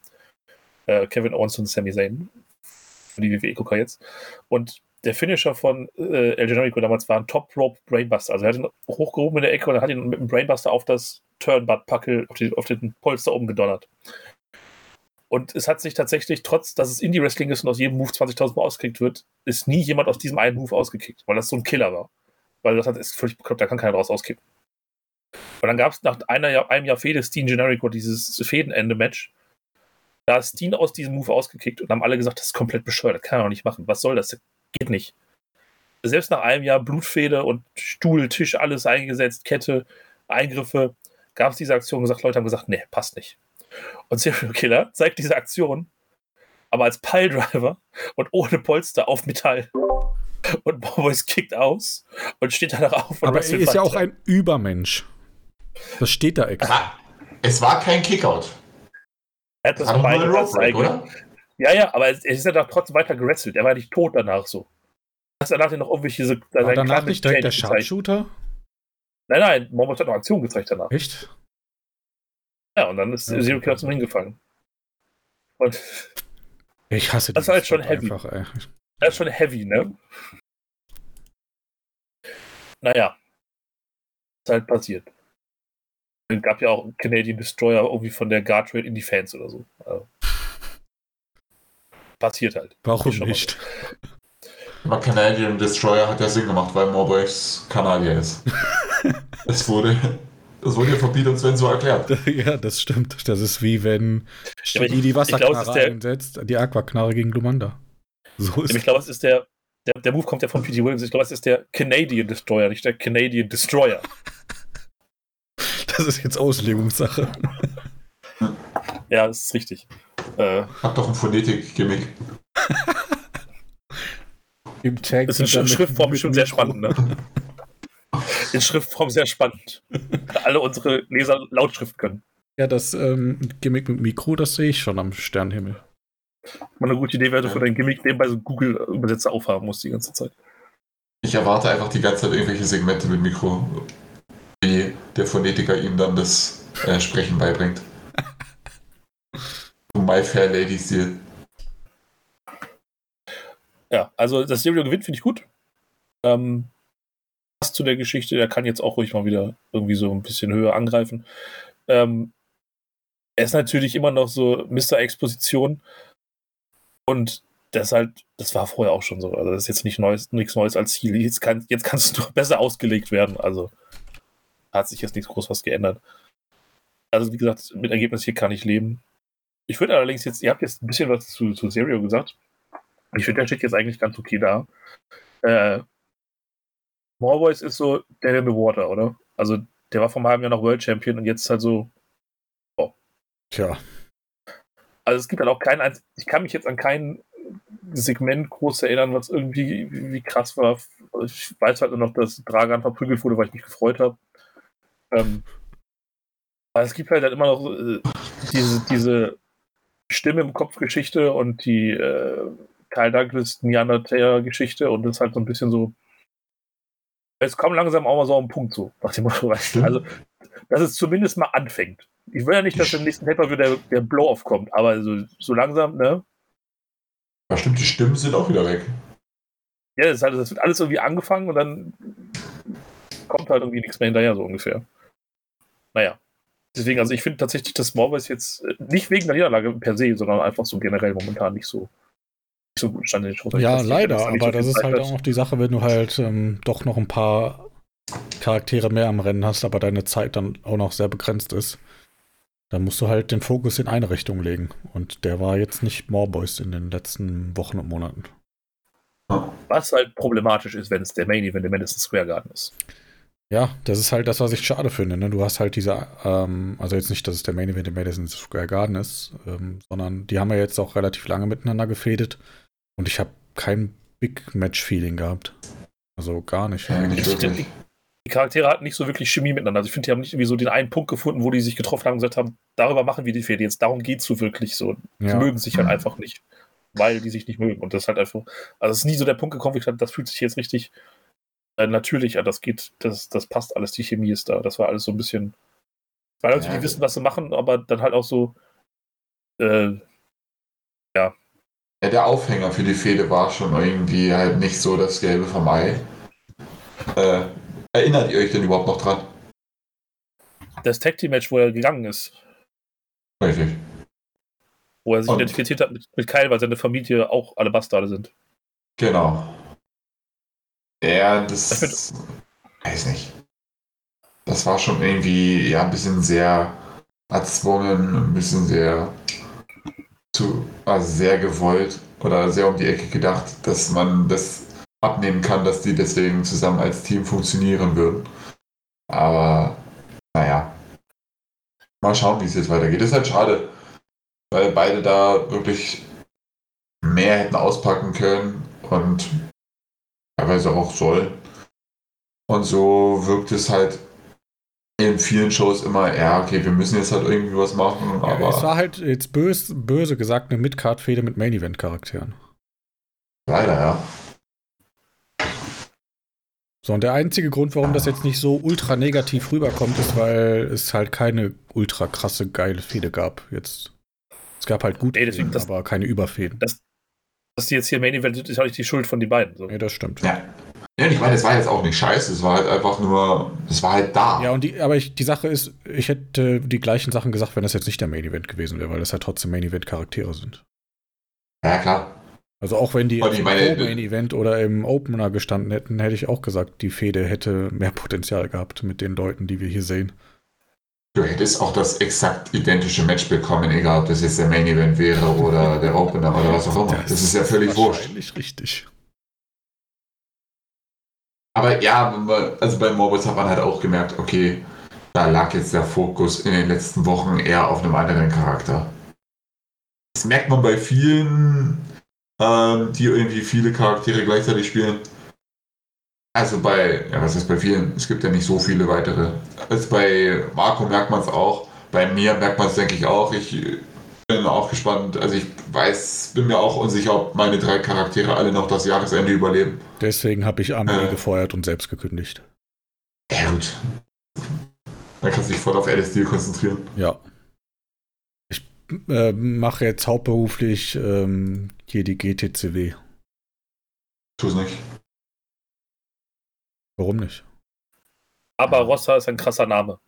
Äh, Kevin Owens und Sami Zayn. Für die WWE-Gucker jetzt. Und der Finisher von äh, El Generico damals war ein Top Rope Brainbuster. Also er hat ihn hochgehoben in der Ecke und hat ihn mit dem Brainbuster auf das Turnbutt-Packel, auf, auf, den Polster oben gedonnert. Und es hat sich tatsächlich, trotz dass es Indie-Wrestling ist und aus jedem Move 20.000 Mal ausgekickt wird, ist nie jemand aus diesem einen Move ausgekickt, weil das so ein Killer war. Weil das hat, ist völlig bekloppt, da kann keiner draus auskicken. Und dann gab es nach einer Jahr, einem Jahr Fehde Steen Generico dieses Fädenende-Match. Da ist Steen aus diesem Move ausgekickt und haben alle gesagt, das ist komplett bescheuert, das kann er doch nicht machen. Was soll das? Geht nicht. Selbst nach einem Jahr Blutfede und Stuhl, Tisch, alles eingesetzt, Kette, Eingriffe, gab es diese Aktion und gesagt, Leute haben gesagt, nee, passt nicht. Und Serial Killer zeigt diese Aktion, aber als Piledriver und ohne Polster auf Metall. Und Bobois kickt aus und steht danach auf. aber er ist ja auch ein Übermensch. Das steht da extra. Es war kein Kickout. Er hat das war ein Rope oder? Ja, ja, aber er ist ja doch trotzdem weiter gewrestelt. Er war nicht tot danach so. Hast danach noch irgendwelche. So, war danach nicht direkt der Sharpshooter? Nein, nein, Morbus hat noch Aktion gezeigt danach. Echt? Ja, und dann ist ja, Zero Killer zum hingefallen. Und ich hasse das. Das ist halt schon heavy. Einfach, das ist schon heavy, ne? Naja. ist halt passiert. Es gab ja auch einen Canadian Destroyer irgendwie von der Guardrail in die Fans oder so. Also, passiert halt. Warum nicht? Aber Canadian Destroyer hat ja Sinn gemacht, weil Morboys Kanadier ist. es wurde, das wurde ja von Peter und Sven so erklärt. Ja, das stimmt. Das ist wie wenn Studi die Wasserknarre glaub, einsetzt, die Aquaknarre gegen Lumanda. So ist ich glaube, es ist der, der, der Move kommt ja von P.T. Williams. Ich glaube, es ist der Canadian Destroyer, nicht der Canadian Destroyer. Das ist jetzt Auslegungssache. Ja, das ist richtig. Äh, Hat doch ein Phonetik-Gimmick. Im Tag das ist in Schriftform schon sehr spannend, ne? In Schriftform sehr spannend. Alle unsere Leser Lautschrift können. Ja, das ähm, Gimmick mit Mikro, das sehe ich schon am Sternhimmel. Mal eine gute Idee wäre, für dein Gimmick nebenbei so Google-Übersetzer aufhaben musst die ganze Zeit. Ich erwarte einfach die ganze Zeit irgendwelche Segmente mit Mikro wie der Phonetiker ihm dann das äh, Sprechen beibringt. My Fair Lady Stil. Ja, also das Stereo gewinnt, finde ich gut. Ähm, zu der Geschichte, der kann jetzt auch ruhig mal wieder irgendwie so ein bisschen höher angreifen. Ähm, er ist natürlich immer noch so Mr. Exposition und das halt, das war vorher auch schon so. Also das ist jetzt nicht Neues, nichts Neues als Ziel. Jetzt kann jetzt kannst du noch besser ausgelegt werden. Also hat sich jetzt nichts groß was geändert. Also, wie gesagt, mit Ergebnis hier kann ich leben. Ich würde allerdings jetzt, ihr habt jetzt ein bisschen was zu, zu Serio gesagt. Ich finde, der steht jetzt eigentlich ganz okay da. Äh, Morboys ist so Dead in the Water, oder? Also, der war vor einem halben Jahr noch World Champion und jetzt halt so. Oh. Tja. Also, es gibt halt auch keinen, ich kann mich jetzt an kein Segment groß erinnern, was irgendwie wie krass war. Ich weiß halt nur noch, dass Dragan verprügelt wurde, weil ich mich gefreut habe. Ähm, aber es gibt halt, halt immer noch äh, diese, diese Stimme im Kopf Geschichte und die äh, Kyle Douglas Neandertaler-Geschichte und das ist halt so ein bisschen so. Es kommt langsam auch mal so auf den Punkt so, nach dem Motto, Also, dass es zumindest mal anfängt. Ich will ja nicht, dass im nächsten Paper wieder der, der Blow-Off kommt, aber so, so langsam, ne? Ja, stimmt, die Stimmen sind auch wieder weg. Ja, das, halt, das wird alles irgendwie angefangen und dann kommt halt irgendwie nichts mehr hinterher, so ungefähr naja. Deswegen, also ich finde tatsächlich, dass Morbius jetzt äh, nicht wegen der Niederlage per se, sondern einfach so generell momentan nicht so so guten Stand in den Shows. Ja, leider, nicht, aber das ist halt auch noch die Sache, wenn du halt ähm, doch noch ein paar Charaktere mehr am Rennen hast, aber deine Zeit dann auch noch sehr begrenzt ist. Dann musst du halt den Fokus in eine Richtung legen. Und der war jetzt nicht Morboys in den letzten Wochen und Monaten. Was halt problematisch ist, wenn es der Main Event im Madison Square Garden ist. Ja, das ist halt das, was ich schade finde. Ne? Du hast halt diese, ähm, also jetzt nicht, dass es der Main Event im Madison Square Garden ist, ähm, sondern die haben ja jetzt auch relativ lange miteinander gefädet. Und ich habe kein Big Match-Feeling gehabt. Also gar nicht. Ja, nicht Ich finde, wirklich. die, die Charaktere hatten nicht so wirklich Chemie miteinander. Also ich finde, die haben nicht irgendwie so den einen Punkt gefunden, wo die sich getroffen haben und gesagt haben, darüber machen wir die Fehde jetzt. Darum geht es so wirklich so. Die Ja. mögen sich halt einfach nicht, weil die sich nicht mögen. Und das ist halt einfach, also es ist nie so der Punkt gekommen, wo ich dachte, das fühlt sich jetzt richtig äh, natürlich. Das geht, das, das passt alles, die Chemie ist da. Das war alles so ein bisschen, weil Leute, Ja. die wissen, was sie machen, aber dann halt auch so, äh, Ja, der Aufhänger für die Fehde war schon irgendwie halt nicht so das Gelbe vom Ei. Äh, erinnert ihr euch denn überhaupt noch dran? das Tag Team Match, wo er gegangen ist, Richtig. wo er sich Und- identifiziert hat mit, mit Kyle, weil seine Familie auch alle Bastarde sind. Genau. Ja, das. Das weiß nicht. Das war schon irgendwie, ja, ein bisschen sehr erzwungen, ein bisschen sehr. Zu, also sehr gewollt oder sehr um die Ecke gedacht, dass man das abnehmen kann, dass die deswegen zusammen als Team funktionieren würden. Aber, naja. Mal schauen, wie es jetzt weitergeht. ist halt schade, weil beide da wirklich mehr hätten auspacken können und teilweise auch sollen. Und so wirkt es halt in vielen Shows immer, ja, okay, wir müssen jetzt halt irgendwie was machen, Ja, es aber war halt jetzt bös, böse gesagt eine Mid-Card-Fehde mit Main-Event-Charakteren. leider, ja. So, und der einzige Grund, warum das jetzt nicht so ultra negativ rüberkommt, ist, weil es halt keine ultra krasse, geile Fehde gab. Jetzt. Es gab halt gute, das- aber keine Überfäden. Dass die jetzt hier Main Event sind, ist halt nicht die Schuld von den beiden. So. Nee, das stimmt. Ja. Ja, ich meine, es war jetzt auch nicht scheiße, es war halt einfach nur, es war halt da. Ja, und die, aber ich, die Sache ist, ich hätte die gleichen Sachen gesagt, wenn das jetzt nicht der Main Event gewesen wäre, weil das ja trotzdem Main Event Charaktere sind. Ja, klar. Also auch wenn die im meine, Main Event oder im Opener gestanden hätten, hätte ich auch gesagt, die Fehde hätte mehr Potenzial gehabt mit den Leuten, die wir hier sehen. Du hättest auch das exakt identische Match bekommen, egal ob das jetzt der Main Event wäre oder der Opener oder was auch immer. Das, ist ja völlig wurscht. Wahrscheinlich richtig. Aber ja, also bei Morbus hat man halt auch gemerkt, okay, da lag jetzt der Fokus in den letzten Wochen eher auf einem anderen Charakter. Das merkt man bei vielen, ähm, die irgendwie viele Charaktere gleichzeitig spielen. Also bei, ja, was ist bei vielen? Es gibt ja nicht so viele weitere. Also bei Marco merkt man es auch. Bei mir merkt man es, denke ich, auch. Ich bin auch gespannt. Also ich weiß, bin mir auch unsicher, ob meine drei Charaktere alle noch das Jahresende überleben. Deswegen habe ich Amelie Äh. gefeuert und selbst gekündigt. Ja, gut. Dann kannst du dich voll auf LSD konzentrieren. Ja. Ich äh, mache jetzt hauptberuflich ähm, hier die GTCW. Tu es nicht. Warum nicht? Aber Rossa ist ein krasser Name.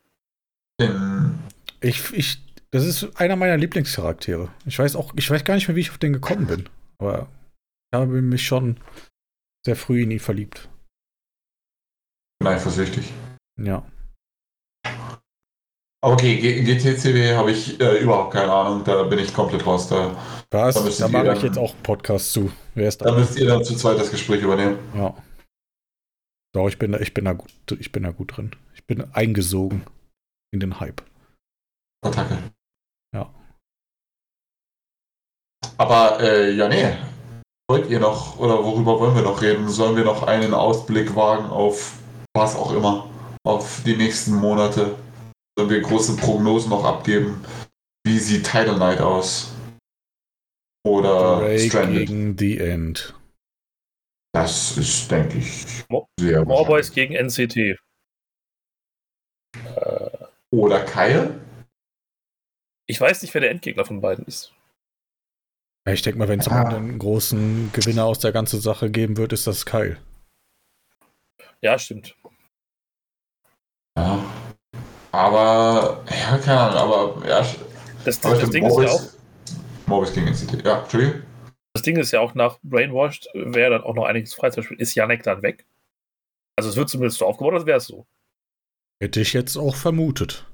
Ich, ich, das ist einer meiner Lieblingscharaktere. Ich weiß auch, ich weiß gar nicht mehr, wie ich auf den gekommen bin. Aber ich habe mich schon sehr früh in ihn verliebt. bin eifersüchtig. Ja. Okay, GTCW habe ich äh, überhaupt keine Ahnung. Da bin ich komplett raus. Da, Was? Da Da mache ich jetzt auch einen Podcast zu. Wer ist da da? müsst ihr dann zu zweit das Gespräch übernehmen. Ja. Doch, ich bin da, ich bin da gut, ich bin da gut drin. Ich bin eingesogen in den Hype. Attacke. Ja. Aber, äh, ja, nee. Wollt ihr noch, oder worüber wollen wir noch reden? Sollen wir noch einen Ausblick wagen auf was auch immer? Auf die nächsten Monate? Sollen wir große Prognosen noch abgeben? Wie sieht Title Night aus? Oder Ray Stranded? gegen The End. Das ist, denke ich, Mo- sehr Morboys gegen NCT. Oder Kyle? Ich weiß nicht, wer der Endgegner von beiden ist. Ja, ich denke mal, wenn es Ah. Einen großen Gewinner aus der ganzen Sache geben wird, ist das Kyle. Ja, stimmt. Ja. Aber, ja, keine Ahnung, aber ja, Das, aber das, Ding find ist ja auch, Morris gegen NCT. Ja, Entschuldigung. Das Ding ist ja auch nach Brainwashed wäre dann auch noch einiges frei. Zum Beispiel ist Janek dann weg. Also es wird zumindest so aufgebaut, als wäre es so. Hätte ich jetzt auch vermutet.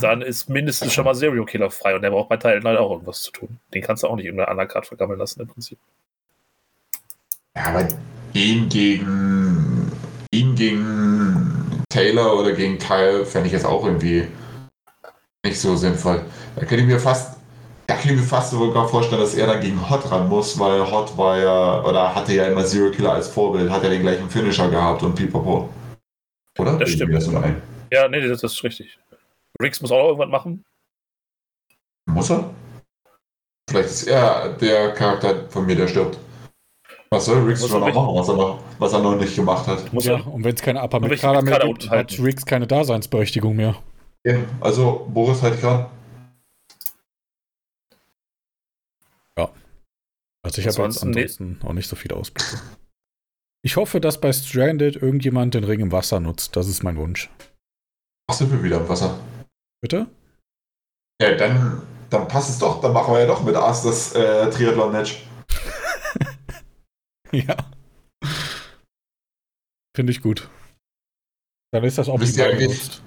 Dann ist mindestens schon mal Serial Killer frei und der braucht bei Teil 9 auch irgendwas zu tun. Den kannst du auch nicht in einer anderen Karte vergammeln lassen im Prinzip. Ja, aber ihn gegen ihn gegen Taylor oder gegen Kyle fände ich jetzt auch irgendwie nicht so sinnvoll. Da könnte ich mir fast, da könnte ich mir fast sogar vorstellen, dass er dann gegen Hot ran muss, weil Hot war ja, oder hatte ja immer Zero Killer als Vorbild, hat ja den gleichen Finisher gehabt und pipapo. Oder? Das stimmt. Das ein? Ja, nee, das ist richtig. Riggs muss auch noch irgendwas machen. Muss er? Vielleicht ist er der Charakter von mir, der stirbt. Was soll Riggs schon noch machen, was er, noch, was er noch nicht gemacht hat? Muss Ja, er. und wenn es keine Upper mit Kader mehr gibt, hat Riggs keine Daseinsberechtigung mehr. Ja, also, Boris halt gerade. Also ich habe jetzt Ansonsten- auch nicht so viele Ausblicke. Ich hoffe, dass bei Stranded irgendjemand den Ring im Wasser nutzt. Das ist mein Wunsch. Ach, sind wir wieder im Wasser. Bitte? Ja, dann, dann passt es doch. Dann machen wir ja doch mit Ars das äh, Triathlon-Match. Ja. Finde ich gut. Dann ist das Wisst ihr genutzt.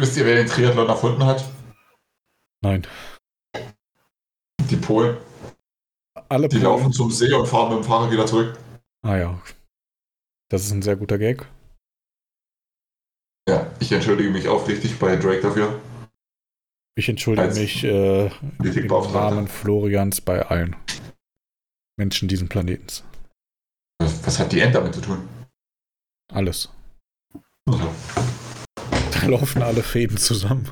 Wisst ihr, wer den Triathlon erfunden hat? Nein. Die Polen. Alle Die laufen zum See und fahren mit dem Fahrrad wieder zurück. Ah ja. Das ist ein sehr guter Gag. Ja, ich entschuldige mich aufrichtig bei Drake dafür. Ich entschuldige Als mich äh, im. Namen Florians bei allen Menschen dieses Planetens. Was, was hat die End damit zu tun? Alles. Also, Da laufen alle Fäden zusammen.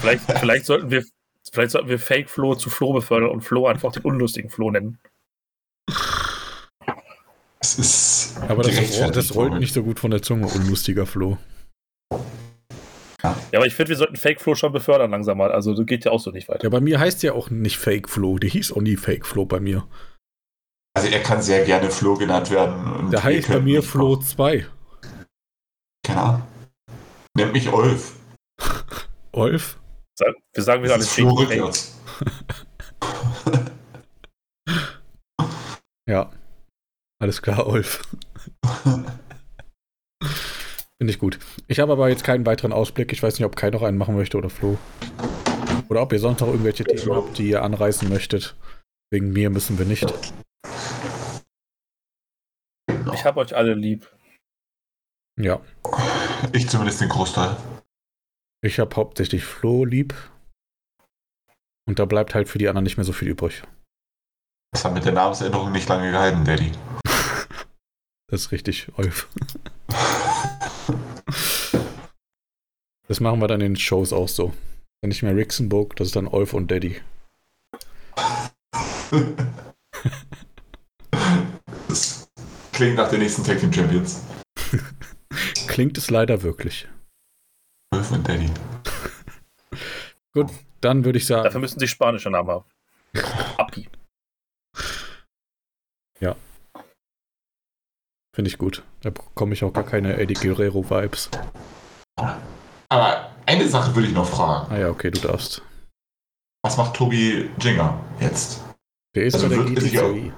Vielleicht, vielleicht sollten wir vielleicht sollten wir Fake Flo zu Flo befördern und Flo einfach den unlustigen Flo nennen. es ist. Aber das, gerechtfertigt, das rollt nicht so gut von der Zunge, unlustiger Flo. Ja, aber ich finde, wir sollten Fake Flo schon befördern langsam mal. Also das geht ja auch so nicht weiter. Ja, bei mir heißt ja auch nicht Fake Flo. Die hieß auch nie Fake Flo bei mir. Also, er kann sehr gerne Flo genannt werden. Und Der heißt bei mir Flo auch- 2. Keine Ahnung. Nennt mich Olf. Olf? Wir sagen wieder alles rückwärts. Ja. Alles klar, Olf. Finde ich gut. Ich habe aber jetzt keinen weiteren Ausblick. Ich weiß nicht, ob Kai noch einen machen möchte oder Flo. Oder ob ihr sonst noch irgendwelche Themen habt, die ihr anreißen möchtet. Wegen mir müssen wir nicht. Ich habe euch alle lieb. Ja. Ich zumindest den Großteil. Ich habe hauptsächlich Flo lieb. Und da bleibt halt für die anderen nicht mehr so viel übrig. Das hat mit der Namensänderung nicht lange gehalten, Daddy. Das ist richtig, Olf. Das machen wir dann in den Shows auch so. Dann nicht mehr Rixenburg, das ist dann Olf und Daddy. Das klingt nach den nächsten Tag Team Champions. Klingt es leider wirklich. Und Daddy. Gut, dann würde ich sagen, Dafür müssen sie spanische Namen haben. Api. finde ich gut. Da bekomme ich auch gar keine Eddie Guerrero-Vibes. Aber eine Sache würde ich noch fragen. Ah ja, okay, du darfst. Was macht Tobi Jinger jetzt? Der ist Also bei der wird- ist ja- GTC.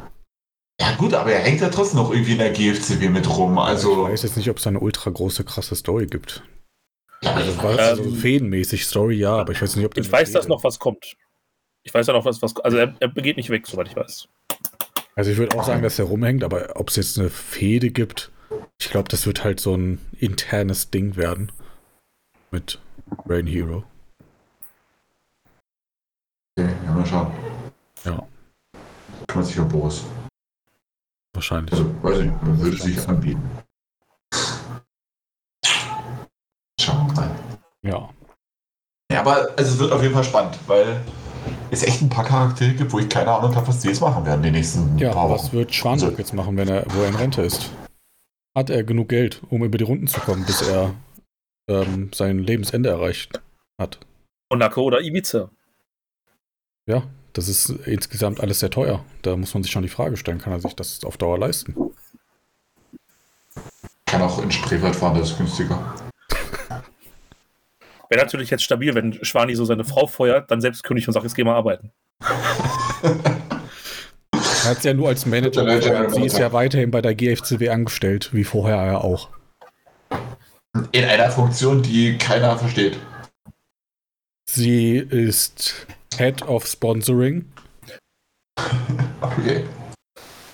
Ja gut, aber er hängt ja trotzdem noch irgendwie in der GFCW mit rum. Also, Ich weiß jetzt nicht, ob es eine ultra große, krasse Story gibt. Also, ich was, weiß, also fädenmäßig Story, ja, aber ich weiß nicht, ob der Ich weiß, dass noch was kommt. Ich weiß ja noch was, was. Also er, er geht nicht weg, soweit ich weiß. Also ich würde auch sagen, dass er rumhängt, aber ob es jetzt eine Fehde gibt, ich glaube, das wird halt so ein internes Ding werden. Mit Rain Hero. okay, ja, mal schauen. Ja, Kümmert sich um Boris. wahrscheinlich. Also, weiß ich nicht, man würde sich anbieten. Schauen wir mal. Ja. Ja, aber also, es wird auf jeden Fall spannend, weil es echt ein paar Charaktere gibt, wo ich keine Ahnung habe, was die jetzt machen werden die nächsten Ja, paar was Wochen. wird Schwanberg Also- jetzt machen, wenn er, wo er in Rente ist? Hat er genug Geld, um über die Runden zu kommen, bis er ähm, sein Lebensende erreicht hat? Monaco oder Ibiza. Ja, das ist insgesamt alles sehr teuer. Da muss man sich schon die Frage stellen, kann er sich das auf Dauer leisten? Kann auch in Spreewald fahren, das ist günstiger. Wäre natürlich jetzt stabil, wenn Schwani so seine Frau feuert, dann selbst König und sagt, jetzt geh mal arbeiten. Er hat ja nur als Manager. Sie ist ja weiterhin bei der GFCW angestellt, wie vorher ja auch. In einer Funktion, die keiner versteht. Sie ist Head of Sponsoring. okay.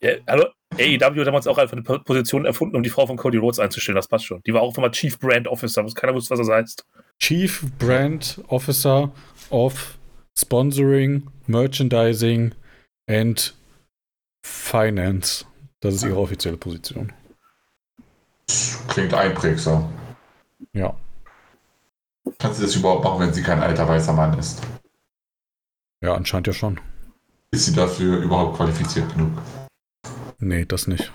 Ja, hallo, AEW hat damals auch einfach eine Position erfunden, um die Frau von Cody Rhodes einzustellen. Das passt schon. Die war auch immer Chief Brand Officer, was keiner wusste, was das heißt. Chief Brand Officer of Sponsoring, Merchandising and Finance. Das ist ihre offizielle Position. Klingt einprägsam. Ja. Kann sie das überhaupt machen, wenn sie kein alter weißer Mann ist? Ja, anscheinend ja schon. Ist sie dafür überhaupt qualifiziert genug? Nee, das nicht.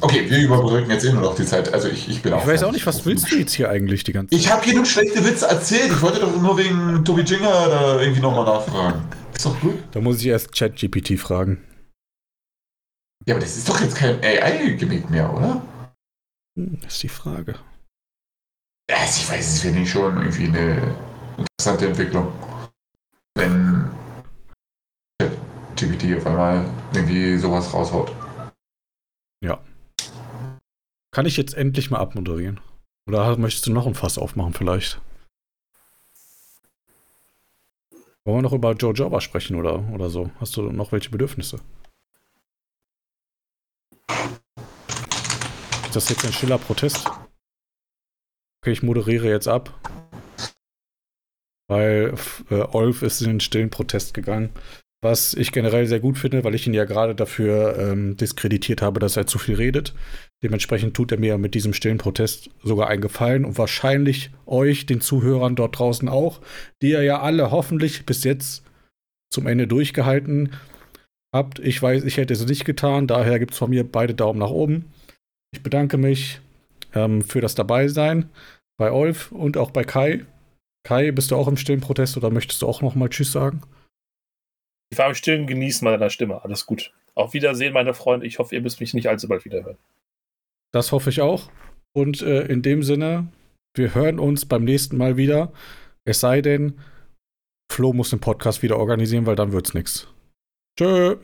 Okay, wir überbrücken jetzt immer noch die Zeit. Also ich, ich bin auch. Ich weiß auch nicht, was willst du jetzt hier eigentlich die ganze Zeit? Ich habe hier nur schlechte Witze erzählt. Ich wollte doch nur wegen Tobi Jinger da irgendwie nochmal nachfragen. Ist doch gut. Da muss ich erst ChatGPT fragen. Ja, aber das ist doch jetzt kein AI-Gebiet mehr, oder? Das ist die Frage. Ja, also ich weiß, es finde ich schon irgendwie eine interessante Entwicklung. Wenn GPT auf einmal irgendwie sowas raushaut. Ja. Kann ich jetzt endlich mal abmoderieren? Oder möchtest du noch ein Fass aufmachen vielleicht? Wollen wir noch über Joe Jobber sprechen oder, oder so? Hast du noch welche Bedürfnisse? Ist das jetzt ein stiller Protest? Okay, ich moderiere jetzt ab. Weil äh, Olf ist in den stillen Protest gegangen. Was ich generell sehr gut finde, weil ich ihn ja gerade dafür ähm, diskreditiert habe, dass er zu viel redet. Dementsprechend tut er mir mit diesem stillen Protest sogar einen Gefallen und wahrscheinlich euch, den Zuhörern dort draußen auch, die ihr ja alle hoffentlich bis jetzt zum Ende durchgehalten habt. Ich weiß, ich hätte es nicht getan, daher gibt es von mir beide Daumen nach oben. Ich bedanke mich ähm, für das Dabeisein bei Olf und auch bei Kai. Kai, bist du auch im stillen Protest oder möchtest du auch noch mal Tschüss sagen? Ich war im Stillen genießen meiner Stimme. Alles gut. Auf Wiedersehen, meine Freunde. Ich hoffe, ihr müsst mich nicht allzu bald wiederhören. Das hoffe ich auch. Und äh, in dem Sinne, wir hören uns beim nächsten Mal wieder. Es sei denn, Flo muss den Podcast wieder organisieren, weil dann wird's nichts. Tschö.